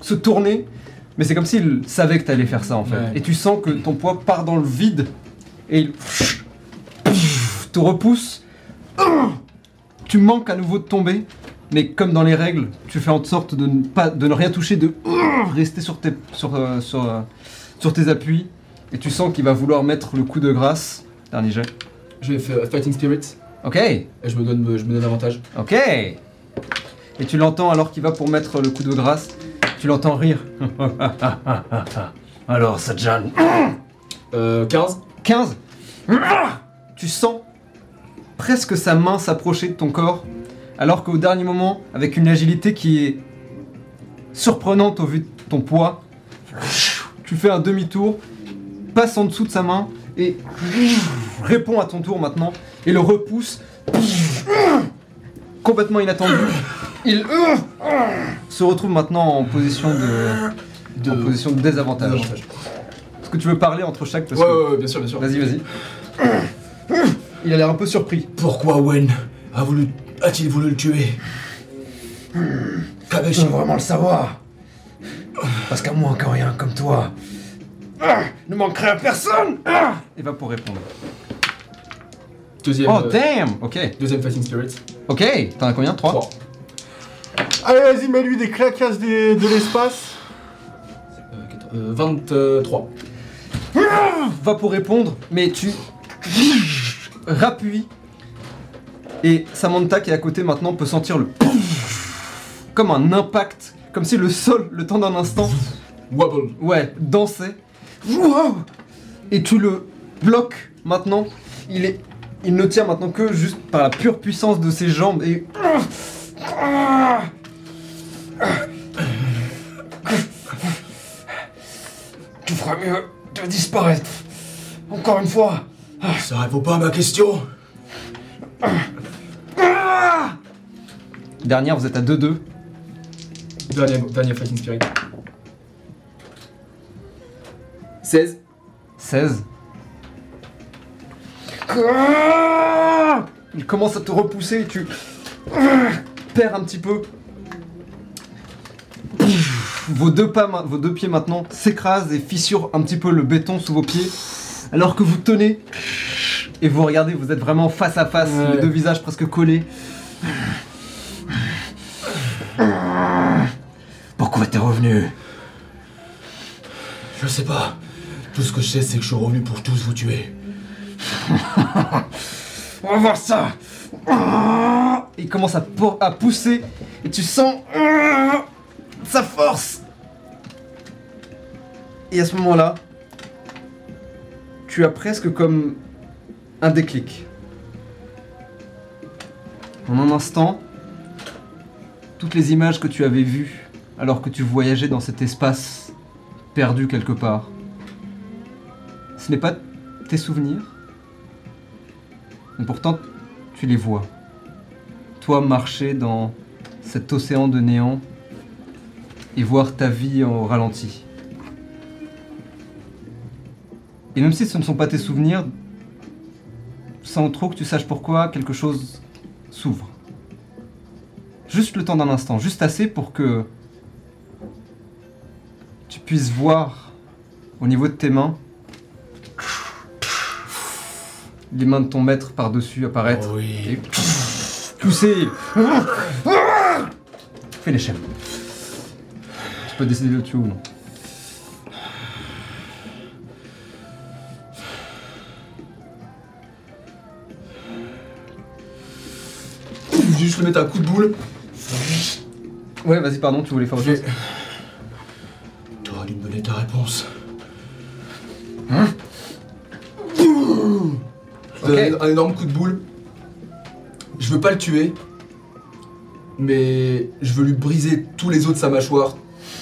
se tourner. Mais c'est comme s'il savait que t'allais faire ça en fait. Ouais. Et tu sens que ton poids part dans le vide et il te repousse. Tu manques à nouveau de tomber, mais comme dans les règles, tu fais en sorte de ne, pas, de ne rien toucher, de rester sur tes, sur, euh, sur, euh, sur tes appuis, et tu sens qu'il va vouloir mettre le coup de grâce. Dernier jet. Je vais faire Fighting Spirit Ok, et je me donne, je me donne avantage. ok. Et tu l'entends alors qu'il va pour mettre le coup de grâce, tu l'entends rire. [LAUGHS] Alors, Sajan, Euh, 15. 15 Tu sens presque sa main s'approcher de ton corps, alors qu'au dernier moment, avec une agilité qui est surprenante au vu de ton poids, tu fais un demi-tour, passe en dessous de sa main et réponds à ton tour maintenant et le repousse complètement inattendu. Il se retrouve maintenant en position de, De, en position de désavantage. Est-ce que tu veux parler entre chaque parce Ouais, que- ouais, ouais, bien sûr, bien sûr. Vas-y, vas-y. Il a l'air un peu surpris. Pourquoi Wen a voulu, a-t-il voulu le tuer? Qu'avec je veux vraiment le savoir? Parce qu'à moins qu'un rien comme toi, ah, ne manquerait à personne. ah. Il va pour répondre. Deuxième, Oh euh, damn Ok, deuxième Fighting Spirit. ok. T'en as combien? 3 Trois. Allez, vas-y, mets-lui des claquasses des- de l'espace. Euh, quatre- euh, 23. Va pour répondre, mais tu rappuies. Et Samantha qui est à côté maintenant peut sentir le comme un impact, comme si le sol, le temps d'un instant, Wobble. ouais, dansait. Wow Et tu le bloques maintenant. Il est, il ne tient maintenant que juste par la pure puissance de ses jambes et Tu feras mieux de disparaître. Encore une fois. Ça répond pas à ma question. dernière, vous êtes à 2-2. Dernier, dernier Fighting Spirit. 16. 16. Il commence à te repousser et tu perds un petit peu. Vos deux, pas, vos deux pieds maintenant s'écrasent et fissurent un petit peu le béton sous vos pieds. Alors que vous tenez et vous regardez, vous êtes vraiment face à face, Ouais. les deux visages presque collés. Pourquoi t'es revenu? Je sais pas. Tout ce que je sais, c'est que je suis revenu pour tous vous tuer. [LAUGHS] On va voir ça. Il commence à pousser et tu sens sa force. Et à ce moment-là, tu as presque comme un déclic. En un instant, toutes les images que tu avais vues alors que tu voyageais dans cet espace perdu quelque part, ce n'est pas tes souvenirs, mais pourtant, tu les vois. Toi marcher dans cet océan de néant et voir ta vie en ralenti. Et même si ce ne sont pas tes souvenirs, sans trop que tu saches pourquoi, quelque chose s'ouvre. Juste le temps d'un instant, juste assez pour que tu puisses voir au niveau de tes mains les mains de ton maître par-dessus apparaître. Oh oui. Et pousser. Fais l'échelle. Tu peux décider de le tuer ou non. Vais juste le mettre un coup de boule. Ouais, vas-y, pardon, tu voulais faire autre chose. T'aurais dû me donner ta réponse. Je donne un, un énorme coup de boule. Je veux pas le tuer. Mais je veux lui briser tous les os de sa mâchoire,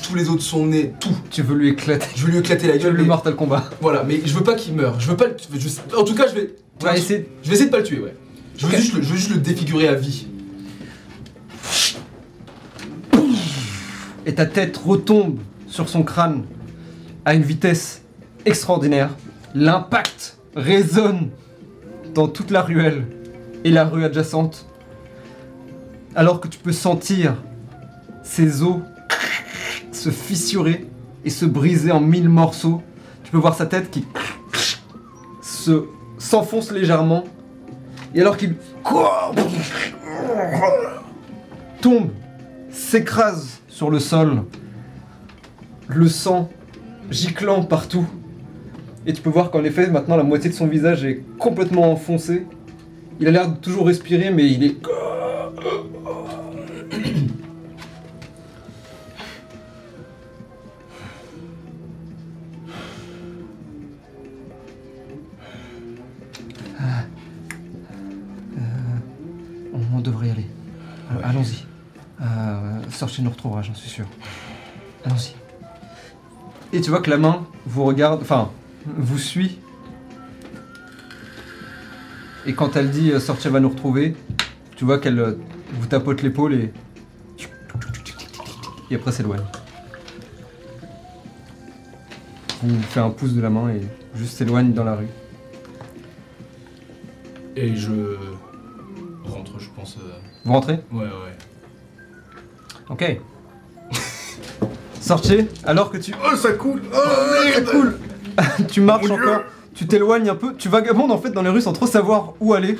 tous les os de son nez, tout. Tu veux lui éclater. Je veux lui éclater la Tu veux gueule. le mais- Mortal Kombat. Voilà, mais je veux pas qu'il meure. Je veux pas. le- je- en tout cas, je vais. Tu vas essayer. Je vais essayer de pas le tuer, ouais. Je veux, Ok. juste, le, je veux juste le défigurer à vie. Et ta tête retombe sur son crâne à une vitesse extraordinaire. L'impact résonne dans toute la ruelle et la rue adjacente. Alors que tu peux sentir ses os se fissurer et se briser en mille morceaux. Tu peux voir sa tête qui se s'enfonce légèrement. Et alors qu'il tombe, s'écrase sur le sol, le sang giclant partout. Et tu peux voir qu'en effet, maintenant, la moitié de son visage est complètement enfoncé. Il a l'air de toujours respirer, mais il est. On, [COUGHS] on devrait y aller. Euh, Allons-y. Euh, Sorcier nous retrouvera, j'en suis sûr. Allons-y. Et tu vois que la main vous regarde, enfin, vous suit. Et quand elle dit euh, Sorcier va nous retrouver, tu vois qu'elle euh, vous tapote l'épaule et. Et après s'éloigne. Vous fait un pouce de la main et juste s'éloigne dans la rue. Et je rentre, je pense. euh, Vous rentrez? Ouais, ouais. Ok. Sorcier, alors que tu. Oh, ça coule Oh, C'est merde cool [LAUGHS] Tu marches Mon Dieu. encore, tu t'éloignes un peu, tu vagabondes en fait dans les rues sans trop savoir où aller.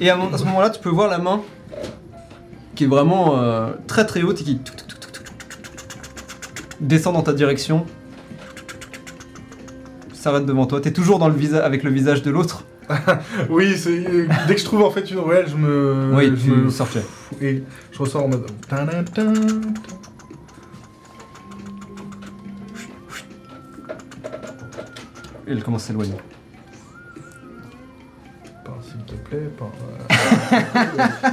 Et à, à ce moment-là, tu peux voir la main qui est vraiment euh, très très haute et qui descend dans ta direction. S'arrête devant toi. T'es toujours dans le visa avec le visage de l'autre. [LAUGHS] Oui, c'est... dès que je trouve en fait une ruelle, je me... oui, Euh, je tu me... sortais. Et je ressors en mode... Et elle commence à s'éloigner. Par, S'il te plaît, par... [LAUGHS]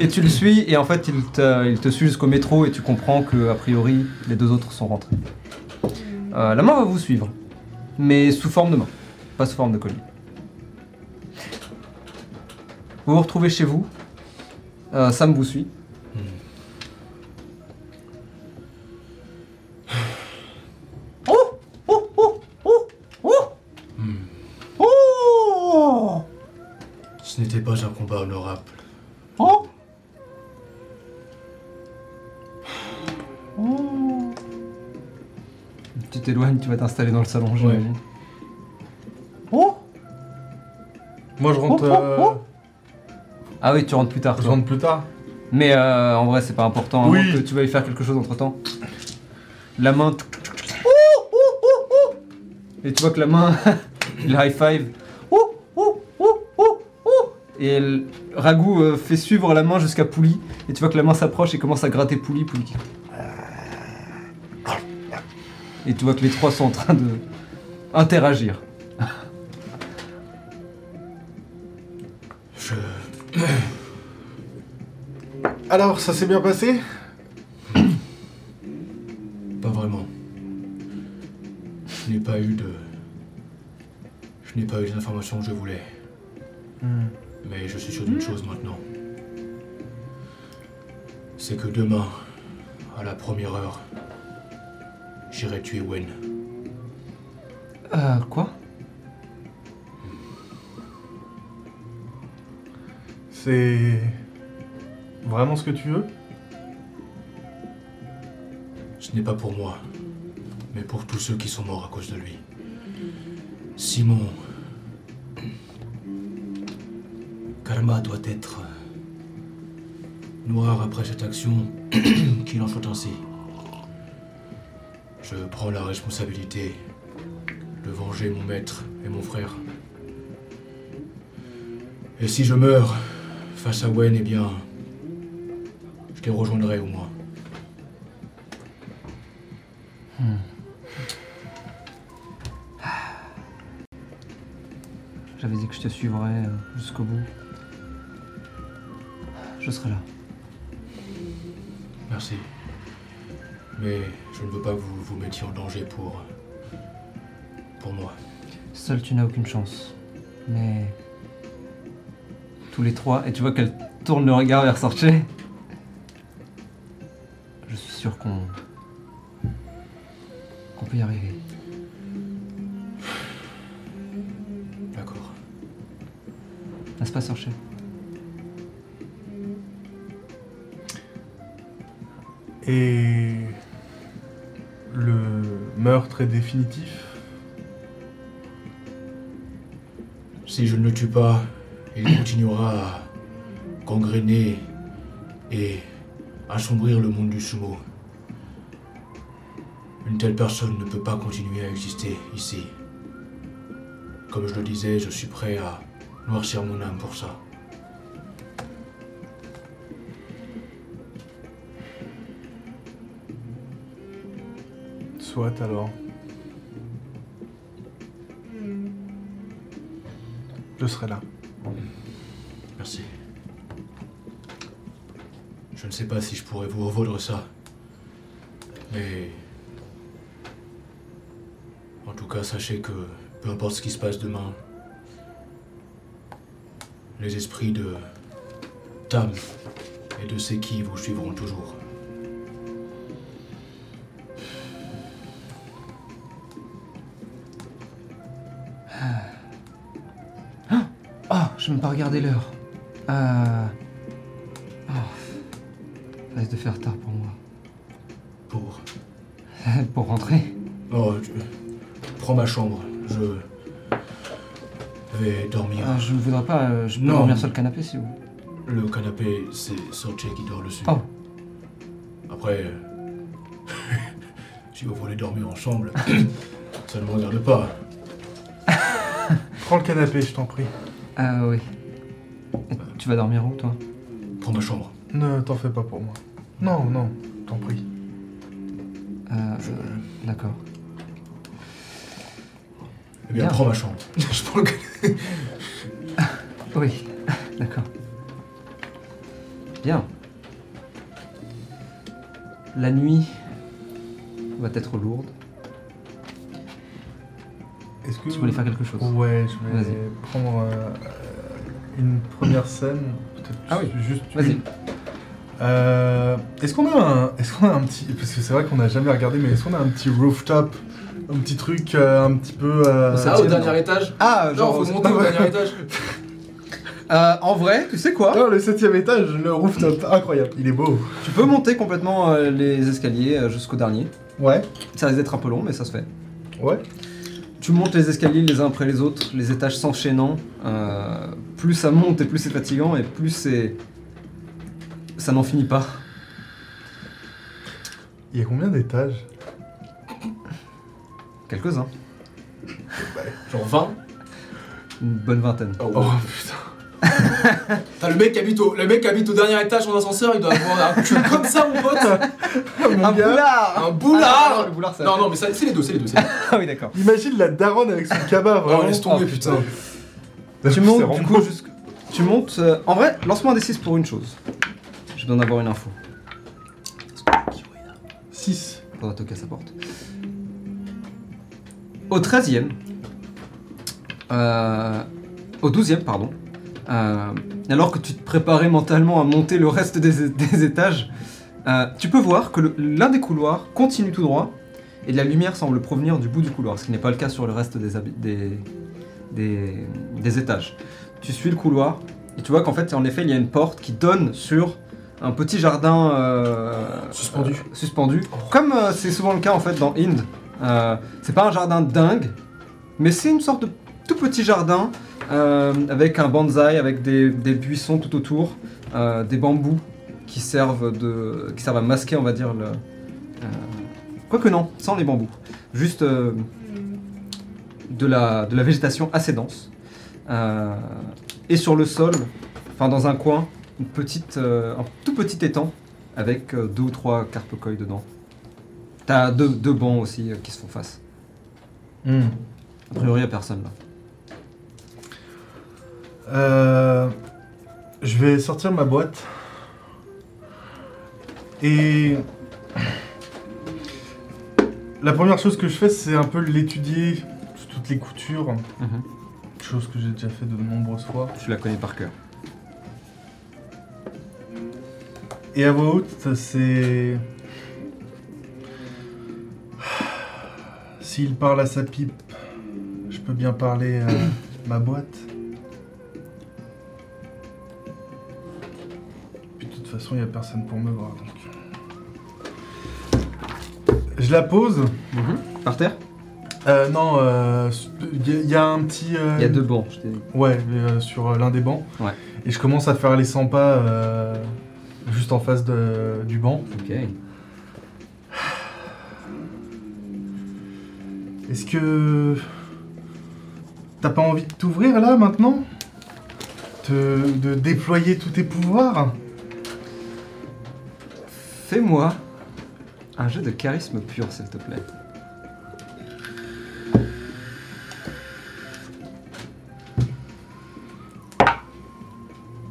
Et tu le suis, et en fait, il te, il te suit jusqu'au métro, et tu comprends que, a priori, les deux autres sont rentrés. Euh, la main va vous suivre, mais sous forme de main, pas sous forme de colis. Vous vous retrouvez chez vous. Euh, Sam vous suit. Oh Oh Oh Oh Oh Hmm. Oh Ce n'était pas un combat honorable. Oh Oh Tu t'éloignes, tu vas t'installer dans le salon, j'imagine. Oh Moi, je rentre... Euh, oh. Ah oui, tu rentres plus tard. Je toi. rentre plus tard. Mais euh, en vrai, c'est pas important. Oui. que tu vas y faire quelque chose entre temps. La main. Oh, oh, oh, oh. Et tu vois que la main. [LAUGHS] il high five. Oh, oh, oh, oh, oh. Et elle- Ragout euh, fait suivre la main jusqu'à Pouli. Et tu vois que la main s'approche et commence à gratter Pouli. Pouli qui- Et tu vois que les trois sont en train de interagir. [LAUGHS] [COUGHS] Alors, ça s'est bien passé? [COUGHS] Pas vraiment. Je n'ai pas eu de. Je n'ai pas eu les informations que je voulais. Mais je suis sûr d'une chose maintenant. C'est que demain, à la première heure, j'irai tuer Wen. Euh, quoi? C'est... Vraiment ce que tu veux? Ce n'est pas pour moi, mais pour tous ceux qui sont morts à cause de lui. Simon. Karma doit être noir après cette action, [CLEARS THROAT] qu'il en soit ainsi. Je prends la responsabilité de venger mon maître et mon frère. Et si je meurs face à Wen, eh bien, je les rejoindrai au moins. J'avais dit que je te suivrais euh, jusqu'au bout. Je serai là. Merci. Mais je ne veux pas que vous vous mettiez en danger pour. pour moi. Seul, tu n'as aucune chance. Mais. Tous les trois, et tu vois qu'elle tourne le regard vers Sorche. Je suis sûr qu'on. qu'on peut y arriver. D'accord. N'est-ce pas, Sorche? Et... Le meurtre est définitif? Si je ne le tue pas, continuera à gangréner et assombrir le monde du sumo. Une telle personne ne peut pas continuer à exister ici. Comme je le disais, je suis prêt à noircir mon âme pour ça. Soit alors. Je serai là. Merci. Je ne sais pas si je pourrais vous revaudre ça. Mais... En tout cas, sachez que peu importe ce qui se passe demain, les esprits de Tam et de Seki vous suivront toujours. Ah, je ne pas regardé l'heure. Euh... De faire tard pour moi. Pour... [LAUGHS] pour rentrer. Oh, je... prends ma chambre. Je vais dormir. Ah, je ne voudrais pas. euh, je peux Non. dormir sur le canapé si vous. Le canapé, c'est Sorche qui dort dessus. Oh. Après, euh, [LAUGHS] si vous voulez dormir ensemble, [COUGHS] ça ne me regarde pas. Prends le canapé, je t'en prie. Ah oui. Et tu vas dormir où toi? Prends ma chambre. Ne t'en fais pas pour moi. Non, non, t'en prie. Euh, euh, D'accord. Eh bien, Bien. prends ma chambre. [LAUGHS] je prends le canapé. Oui, d'accord. Bien. La nuit va être lourde. Est-ce que Tu voulais faire quelque chose Ouais, je vais Vas-y. prendre euh, une première scène. Peut-être Ah oui. juste. Vas-y. Euh, est-ce qu'on a un, est-ce qu'on a un petit, parce que c'est vrai qu'on n'a jamais regardé, mais est-ce qu'on a un petit rooftop, un petit truc euh, un petit peu. euh, Ça Ah, au tient, dernier étage? Ah, Non, faut monter au dernier étage. Euh, en vrai, tu sais quoi? Oh, le septième étage, le rooftop, incroyable, il est beau. Tu peux monter complètement euh, les escaliers euh, jusqu'au dernier. Ouais, Ça risque d'être un peu long, mais ça se fait. ouais. Tu montes les escaliers les uns après les autres, les étages s'enchaînant. euh, plus ça monte et plus c'est fatigant et plus c'est. Ça n'en finit pas. Il y a combien d'étages Quelques-uns. Genre 20. Une bonne vingtaine. Oh, Oh putain. T'as le mec qui habite au, le mec qui habite au dernier étage en ascenseur, il doit avoir un cul comme ça, mon pote. Mon un gars, boulard Un Ah, boulard. non, le boulard, ça- Non, non, mais ça- c'est les deux, c'est les deux. c'est les deux. Ah oui, d'accord. Imagine la daronne avec son cabas, vraiment. Oh, laisse tomber, Oh, putain. Tu C'est montes vraiment du coup. Tu montes. euh, En vrai, lance-moi un D6 pour une chose. J'ai besoin d'avoir une info. 6. Faudra toquer à sa porte. Au 13e. euh, au 12e, pardon. euh, alors que tu te préparais mentalement à monter le reste des, étages, euh, tu peux voir que l'un des couloirs continue tout droit et la lumière semble provenir du bout du couloir, ce qui n'est pas le cas sur le reste des, des étages. Tu suis le couloir et tu vois qu'en fait, en effet, il y a une porte qui donne sur un petit jardin euh, Suspendu. euh, suspendu. Comme euh, c'est souvent le cas en fait dans Inde. C'est pas un jardin dingue, mais c'est une sorte de tout petit jardin avec un bonsaï, avec des, des buissons tout autour, des bambous qui servent, de, qui servent à masquer, on va dire, le. Quoique non, sans les bambous. Juste euh, de, la, de la végétation assez dense. Euh, et sur le sol, enfin dans un coin, une petite, euh, un tout petit étang avec euh, deux ou trois carpocoy dedans. T'as deux, deux bancs aussi euh, qui se font face. Hmm. A priori, y a personne là. Euh, je vais sortir ma boîte. Et la première chose que je fais, c'est un peu l'étudier sous toutes les coutures. Mhm. Chose que j'ai déjà fait de nombreuses fois. Tu la connais par cœur. Et à voix haute, c'est. [SIGHS] S'il parle à sa pipe, je peux bien parler à [COUGHS] ma boîte. Puis de toute façon, il n'y a personne pour me voir. Donc... Je la pose. Par terre? Euh, non, euh, il y, a- il y a un petit. euh, Il y a deux bancs. je t'ai dit. Ouais, euh, sur euh, l'un des bancs. Ouais. Et je commence à faire les 100 pas euh, juste en face de- du banc. Ok. Est-ce que. T'as pas envie de t'ouvrir là maintenant? Te- De déployer tous tes pouvoirs? Fais-moi un jeu de charisme pur, s'il te plaît.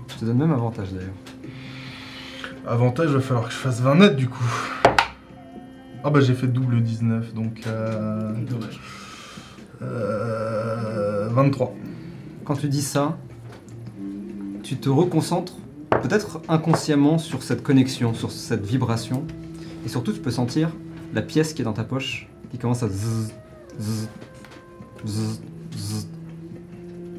Je te donne même avantage d'ailleurs. Avantage, il va falloir que je fasse 20 nets du coup. Ah bah j'ai fait double 19, donc... Euh, Dommage. euh, 23. Quand tu dis ça, tu te reconcentres peut-être inconsciemment sur cette connexion, sur cette vibration. Et surtout, tu peux sentir la pièce qui est dans ta poche qui commence à zzz, zzz, zzz, zzz,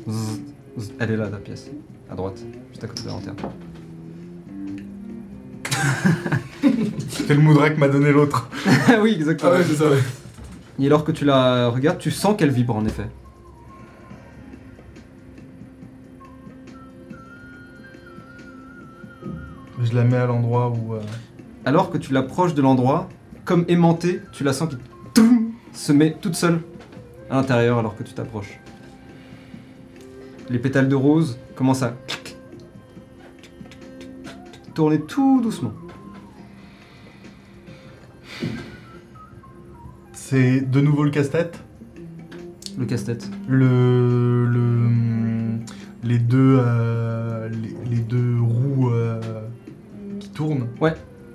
zzz. Elle est là, ta pièce. À droite, juste à côté de la lanterne. C'est le moudra que m'a donné l'autre. [LAUGHS] oui, Ah exactement. ouais, c'est ça, ouais. Et alors que tu la regardes, tu sens qu'elle vibre en effet. Je la mets à l'endroit où... euh, Alors que tu l'approches de l'endroit, comme aimantée, tu la sens qui toum, se met toute seule à l'intérieur alors que tu t'approches. Les pétales de rose commencent à tourner tout doucement. C'est de nouveau le casse-tête? Le casse-tête. le, le- les deux euh, les, les deux roues euh, qui tournent.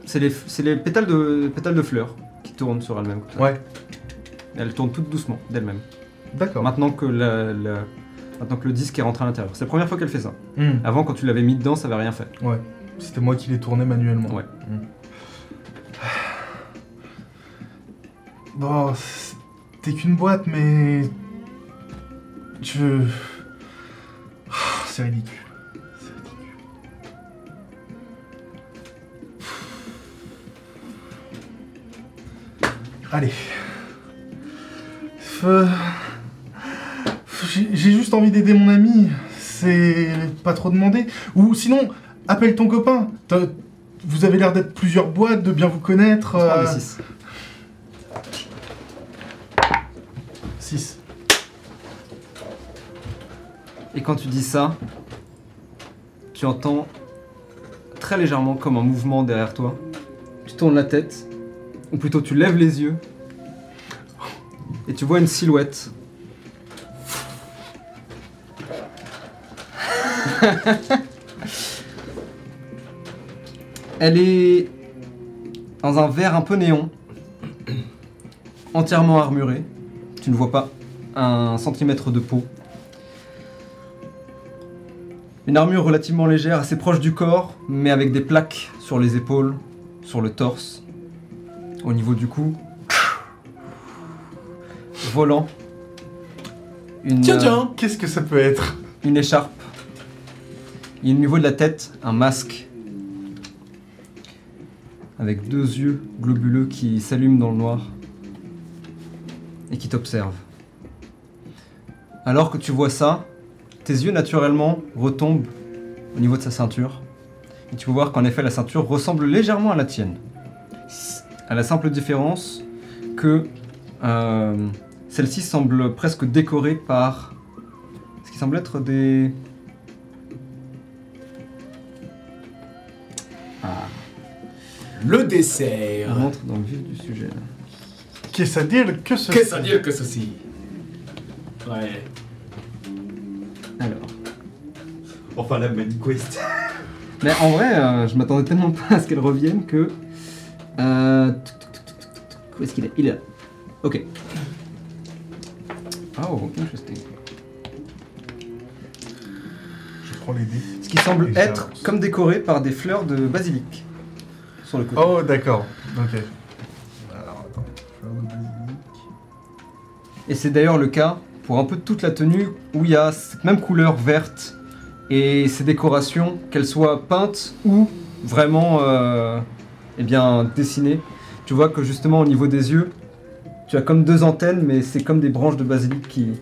C'est les, c'est les pétales, de, pétales de fleurs qui tournent sur elles-mêmes. comme ça. Ouais, Elles tournent toutes doucement d'elles-mêmes. d'accord. Maintenant que, la- la- maintenant que le disque est rentré à l'intérieur. C'est la première fois qu'elle fait ça. Hmm, Avant, quand tu l'avais mis dedans, ça avait rien fait. Ouais, c'était moi qui les tournais manuellement. Ouais. Bon, t'es qu'une boîte, mais je. C'est ridicule. C'est ridicule. Allez. J'ai juste envie d'aider mon ami. C'est pas trop demandé. Ou sinon, appelle ton copain. T'as- Vous avez l'air d'être plusieurs boîtes, de bien vous connaître. Euh, des six. 6. Et quand tu dis ça, tu entends très légèrement comme un mouvement derrière toi. Tu tournes la tête, ou plutôt tu lèves les yeux, et tu vois une silhouette. [LAUGHS] Elle est dans un verre un peu néon, entièrement armuré. Tu ne vois pas un centimètre de peau. Une armure relativement légère, assez proche du corps, mais avec des plaques sur les épaules, sur le torse, au niveau du cou. Volant. Une, Tiens, euh, tiens Qu'est-ce que ça peut être? une écharpe. Et au niveau de la tête, un masque. Avec deux yeux globuleux qui s'allument dans le noir. Et qui t'observent. Alors que tu vois ça, tes yeux naturellement retombent au niveau de sa ceinture. Et tu peux voir qu'en effet la ceinture ressemble légèrement à la tienne. À la simple différence que euh, celle-ci semble presque décorée par ce qui semble être des. Le dessert. On entre dans le vif du sujet. là. Qu'est-ce à dire que ce Qu'est-ce à dire que ceci Ouais. Alors. Enfin, la main quest. [LAUGHS] Mais en vrai, euh, je m'attendais tellement pas à ce qu'elle revienne que. Euh... Où est-ce qu'il est? Il est là. Ok. Oh, interesting. Je prends les dés. Ce qui semble Et être comme décoré par des fleurs de basilic. Sur le côté. Oh, d'accord. Ok. Alors, attends. Fleur de basilic. Et c'est d'ailleurs le cas pour un peu toute la tenue où il y a cette même couleur verte et ces décorations, qu'elles soient peintes ou vraiment euh, eh bien, dessinées. Tu vois que justement au niveau des yeux, tu as comme deux antennes, mais c'est comme des branches de basilic qui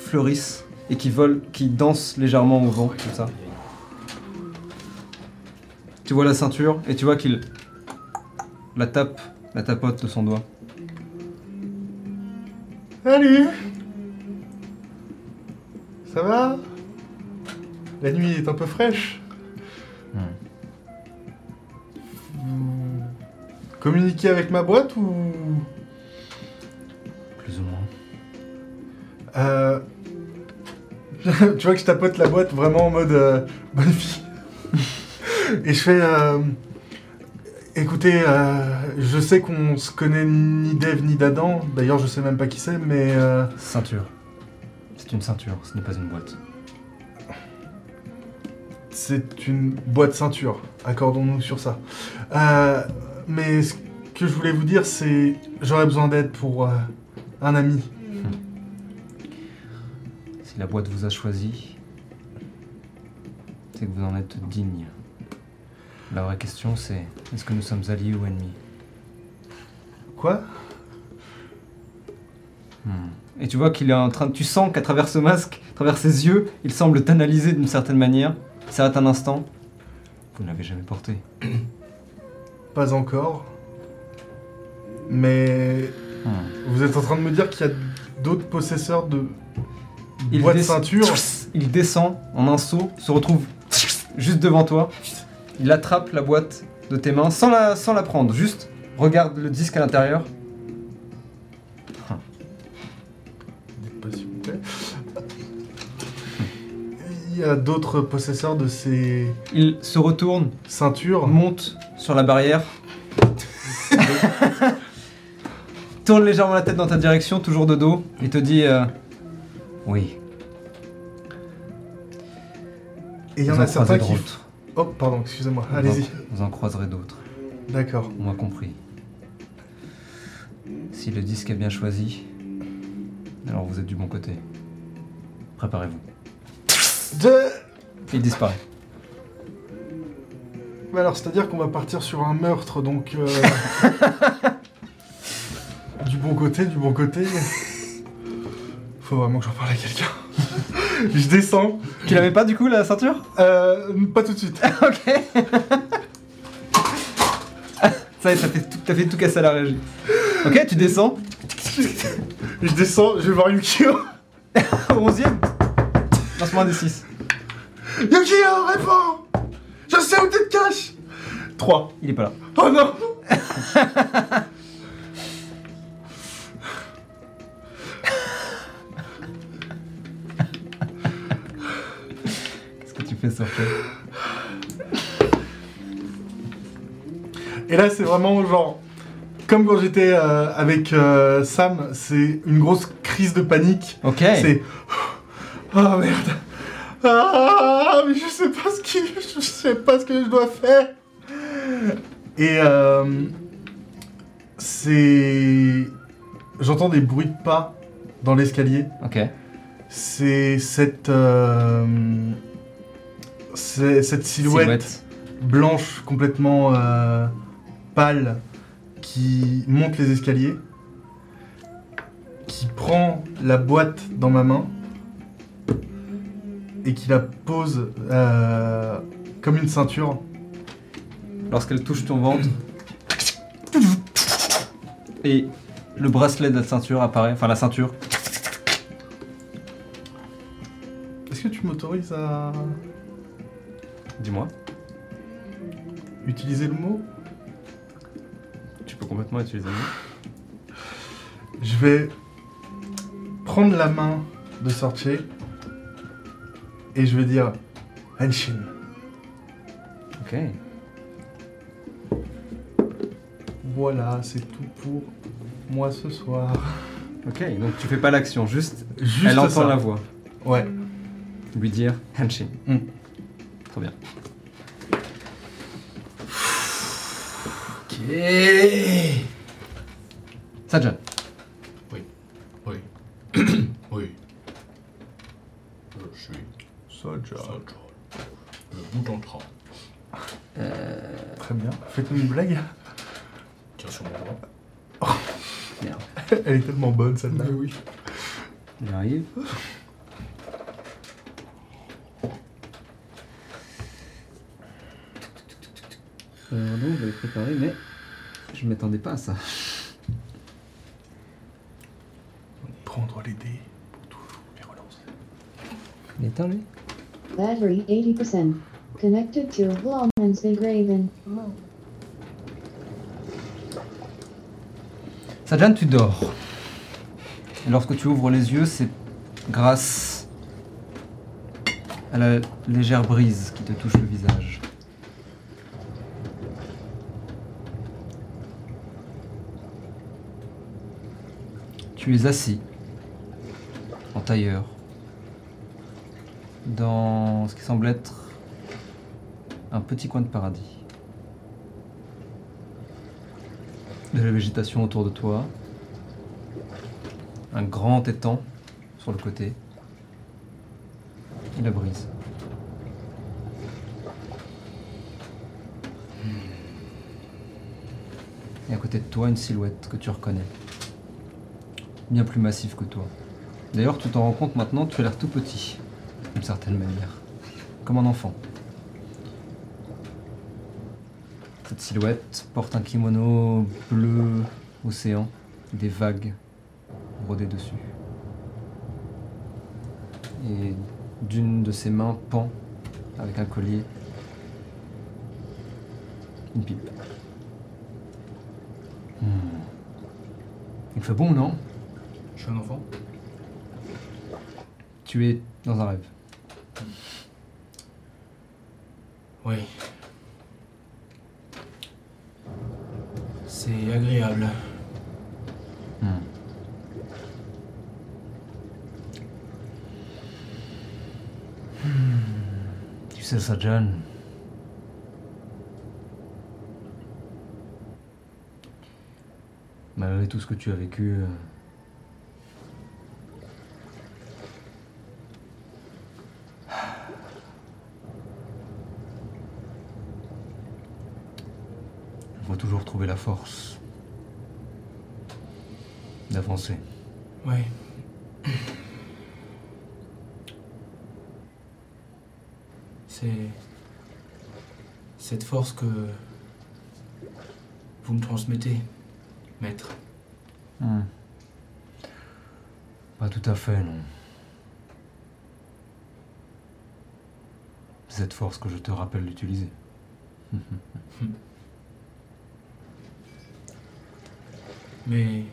fleurissent et qui volent, qui dansent légèrement au vent, comme ça. Tu vois la ceinture et tu vois qu'il la tape, la tapote de son doigt. Salut Ça va? La nuit est un peu fraîche. Vous communiquez avec ma boîte ou... Plus ou moins. Euh, [LAUGHS] tu vois que je tapote la boîte vraiment en mode euh, bonne fille. [LAUGHS] Et je fais... euh, écoutez, euh, je sais qu'on se connaît ni d'Ève ni d'Adam. D'ailleurs, je sais même pas qui c'est, mais... euh, Ceinture. C'est une ceinture, ce n'est pas une boîte. C'est une boîte ceinture, accordons-nous sur ça. Euh, mais ce que je voulais vous dire, c'est j'aurais besoin d'aide pour euh, un ami. Si la boîte vous a choisi, c'est que vous en êtes digne. La vraie question c'est est-ce que nous sommes alliés ou ennemis? Quoi? Hmm. Et tu vois qu'il est en train de... Tu sens qu'à travers ce masque, à travers ses yeux, il semble t'analyser d'une certaine manière. Il s'arrête un instant. Vous ne l'avez jamais porté. [CLEARS THROAT] Pas encore. Mais Hmm. vous êtes en train de me dire qu'il y a d'autres possesseurs de Il boîtes des- ceinture? Il descend en un saut, se retrouve juste devant toi. Il attrape la boîte de tes mains sans la, sans la prendre. Juste regarde le disque à l'intérieur. Il y a d'autres possesseurs de ces Il se retourne, ceintures. monte sur la barrière. [LAUGHS] Tourne légèrement la tête dans ta direction, toujours de dos, et te dit euh, Oui. Et il y en a certains qui... Oh, pardon, excusez-moi. Vous en- Allez-y. Vous en croiserez d'autres. D'accord. On m'a compris. Si le disque est bien choisi, alors vous êtes du bon côté. Préparez-vous. De... Il disparaît. Mais alors, c'est-à-dire qu'on va partir sur un meurtre, donc... euh, [LAUGHS] du bon côté, du bon côté. Faut vraiment que j'en parle à quelqu'un. [LAUGHS] Je descends. Tu l'avais pas du coup la ceinture? Euh, pas tout de suite. [LAUGHS] Ok. [LAUGHS] Ça y est, t'as fait, tout- t'as fait tout casser à la régie. Ok, tu descends. Je descends, je vais voir Yukio. 11ème. Lance-moi un des 6. Yukio, réponds Je sais où tu te caches 3. Il est pas là. Oh non Sortir Et là, c'est vraiment genre... Comme quand j'étais euh, avec euh, Sam, c'est une grosse crise de panique. Ok. C'est... Ah merde Ah mais je sais pas ce qui... Je sais pas ce que je dois faire Et euh, C'est... J'entends des bruits de pas dans l'escalier. Ok. C'est cette... c'est cette silhouette, blanche complètement euh, pâle qui monte les escaliers, qui prend la boîte dans ma main et qui la pose euh, comme une ceinture. Lorsqu'elle touche ton ventre. Et le bracelet de la ceinture apparaît. Enfin, la ceinture. Est-ce que tu m'autorises à Dis-moi. utiliser le mot Tu peux complètement utiliser le mot. Je vais prendre la main de Sortier et je vais dire Henshin. Ok. Voilà, c'est tout pour moi ce soir. Ok, donc tu fais pas l'action, juste, Juste elle entend ça. la voix. Ouais. Lui dire Henshin. Mm. Trop bien. Ok. Sajan. Oui. [COUGHS] oui. Je suis. Sajon. Le bout en train. Très bien. Faites-nous une blague. Tiens sur mon bras. Merde. [LAUGHS] Elle est tellement bonne celle-là. Oui. J'arrive. Euh, donc, je vais préparer, mais je m'attendais pas à ça. Prendre les dés pour toujours les relancer. Il est éteint, lui? Battery 80%. Connected to Lawman's Engraven. Sajan, tu dors. Et lorsque tu ouvres les yeux, c'est grâce à la légère brise qui te touche le visage. Tu es assis, en tailleur, dans ce qui semble être un petit coin de paradis. De la végétation autour de toi, un grand étang sur le côté et la brise. Et à côté de toi, une silhouette que tu reconnais. Bien plus massive que toi. D'ailleurs, tu t'en rends compte maintenant, tu as l'air tout petit, d'une certaine manière. Comme un enfant. Cette silhouette porte un kimono bleu océan, des vagues brodées dessus. Et d'une de ses mains pend, avec un collier, une pipe. Hmm. Il fait bon, non? Suis un enfant. Tu es dans un rêve. Oui. C'est agréable. Tu sais ça, John Malgré tout ce que tu as vécu, euh, il faut toujours trouver la force d'avancer. Oui. C'est cette force que vous me transmettez, maître. Hmm. Pas tout à fait, non. Cette force que je te rappelle d'utiliser. [LAUGHS] Mais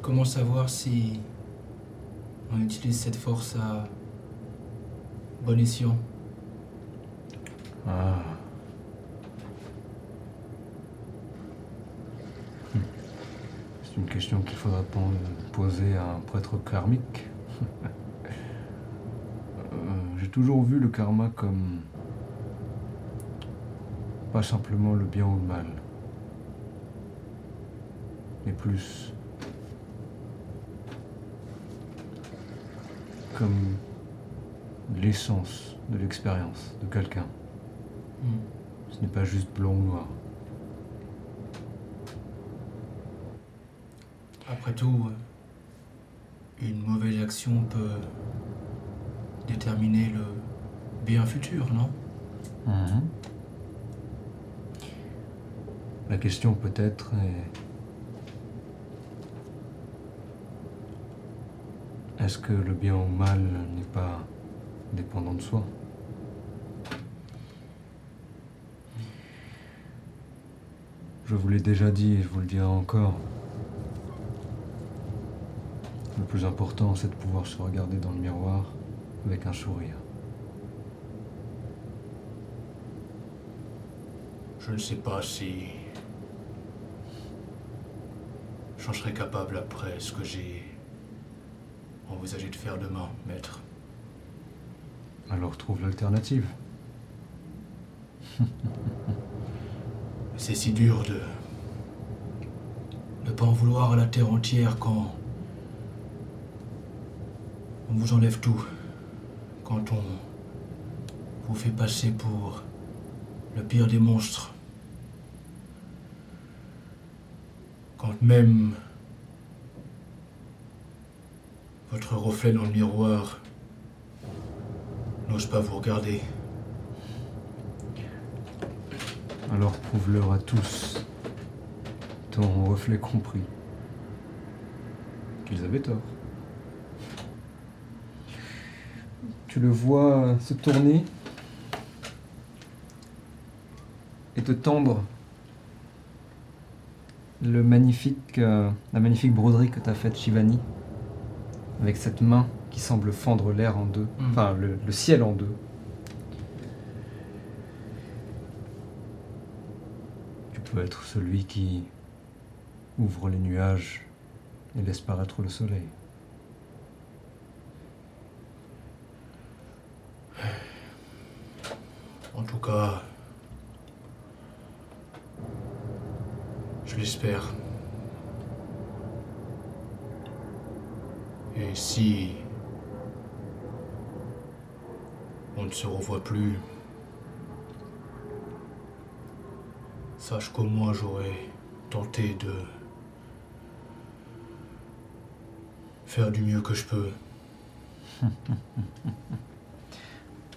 comment savoir si on utilise cette force à bon escient? Ah. Hmm. C'est une question qu'il faudra poser à un prêtre karmique. [LAUGHS] Euh, J'ai toujours vu le karma comme pas simplement le bien ou le mal, mais plus comme l'essence de l'expérience de quelqu'un. Hmm. Ce n'est pas juste blanc ou noir. Après tout, euh, une mauvaise action peut déterminer le bien futur, non? Mhm. La question peut-être est est-ce que le bien ou le mal n'est pas dépendant de soi? Je vous l'ai déjà dit et je vous le dirai encore. Le plus important, c'est de pouvoir se regarder dans le miroir avec un sourire. Je ne sais pas si j'en serai capable après ce que j'ai envisagé de faire demain, maître. Alors trouve l'alternative. [LAUGHS] C'est si dur de ne pas en vouloir à la terre entière quand on vous enlève tout, quand on vous fait passer pour le pire des monstres Quand même votre reflet dans le miroir n'ose pas vous regarder. Alors prouve-leur à tous, ton reflet compris, qu'ils avaient tort. Tu le vois se tourner et te tendre le magnifique, euh, la magnifique broderie que t'as faite Shivani, avec cette main qui semble fendre l'air en deux, Mm. enfin le- le ciel en deux. Tu peux être celui qui ouvre les nuages et laisse paraître le soleil. En tout cas, je l'espère. Et si on ne se revoit plus, sache qu'au moins j'aurais tenté de faire du mieux que je peux. [LAUGHS]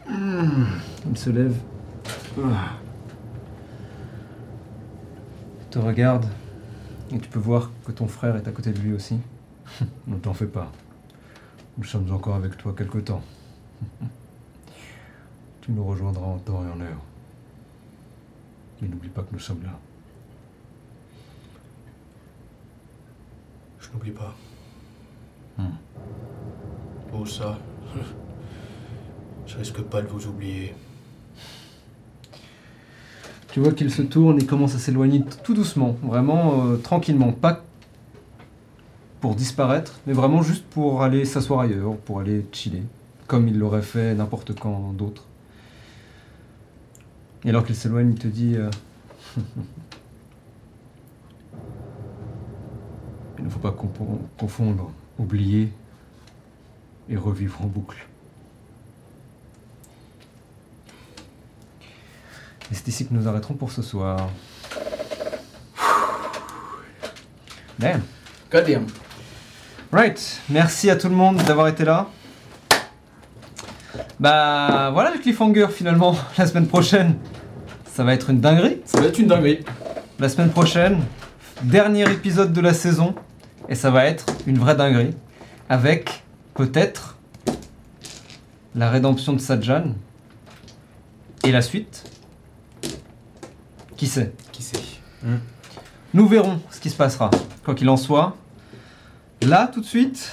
Il se lève. Te regarde. Et tu peux voir que ton frère est à côté de lui aussi. [LAUGHS] ne t'en fais pas. Nous sommes encore avec toi quelque temps. [LAUGHS] tu nous rejoindras en temps et en heure. Mais n'oublie pas que nous sommes là. Je n'oublie pas. Hmm. Oh ça, [LAUGHS] je risque pas de vous oublier. Tu vois qu'il se tourne et commence à s'éloigner tout doucement, vraiment euh, tranquillement, pas pour disparaître, mais vraiment juste pour aller s'asseoir ailleurs, pour aller chiller, comme il l'aurait fait n'importe quand d'autre. Et alors qu'il s'éloigne, il te dit euh, [LAUGHS] Il ne faut pas confondre oublier et revivre en boucle. Et c'est ici que nous arrêterons pour ce soir. Damn. God damn. Right, merci à tout le monde d'avoir été là. Bah voilà le cliffhanger finalement, [LAUGHS] la semaine prochaine. Ça va être une dinguerie. Ça va être une dinguerie. La semaine prochaine, dernier épisode de la saison. Et ça va être une vraie dinguerie. Avec peut-être la rédemption de Sajan. Et la suite. Qui sait Qui sait Nous verrons ce qui se passera. Quoi qu'il en soit, là, tout de suite,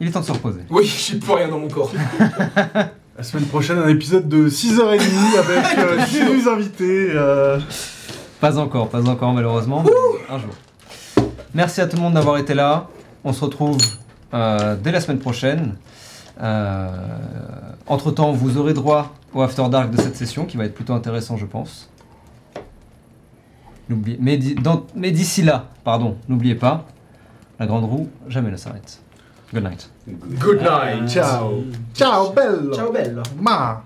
il est temps de se reposer. Oui, [LAUGHS] j'ai plus rien dans mon corps. [LAUGHS] La semaine prochaine, un épisode de 6h30 [LAUGHS] avec euh, des invités. euh, Pas encore, pas encore malheureusement, mais un jour. Merci à tout le monde d'avoir été là. On se retrouve euh, dès la semaine prochaine. entre temps, vous aurez droit au After Dark de cette session qui va être plutôt intéressant, je pense. N'oubliez, mais di- dans- mais d'ici là, pardon, n'oubliez pas, la grande roue jamais ne s'arrête. Good night. Good night. Ciao. Ciao, bello. Ciao, belle. Ma.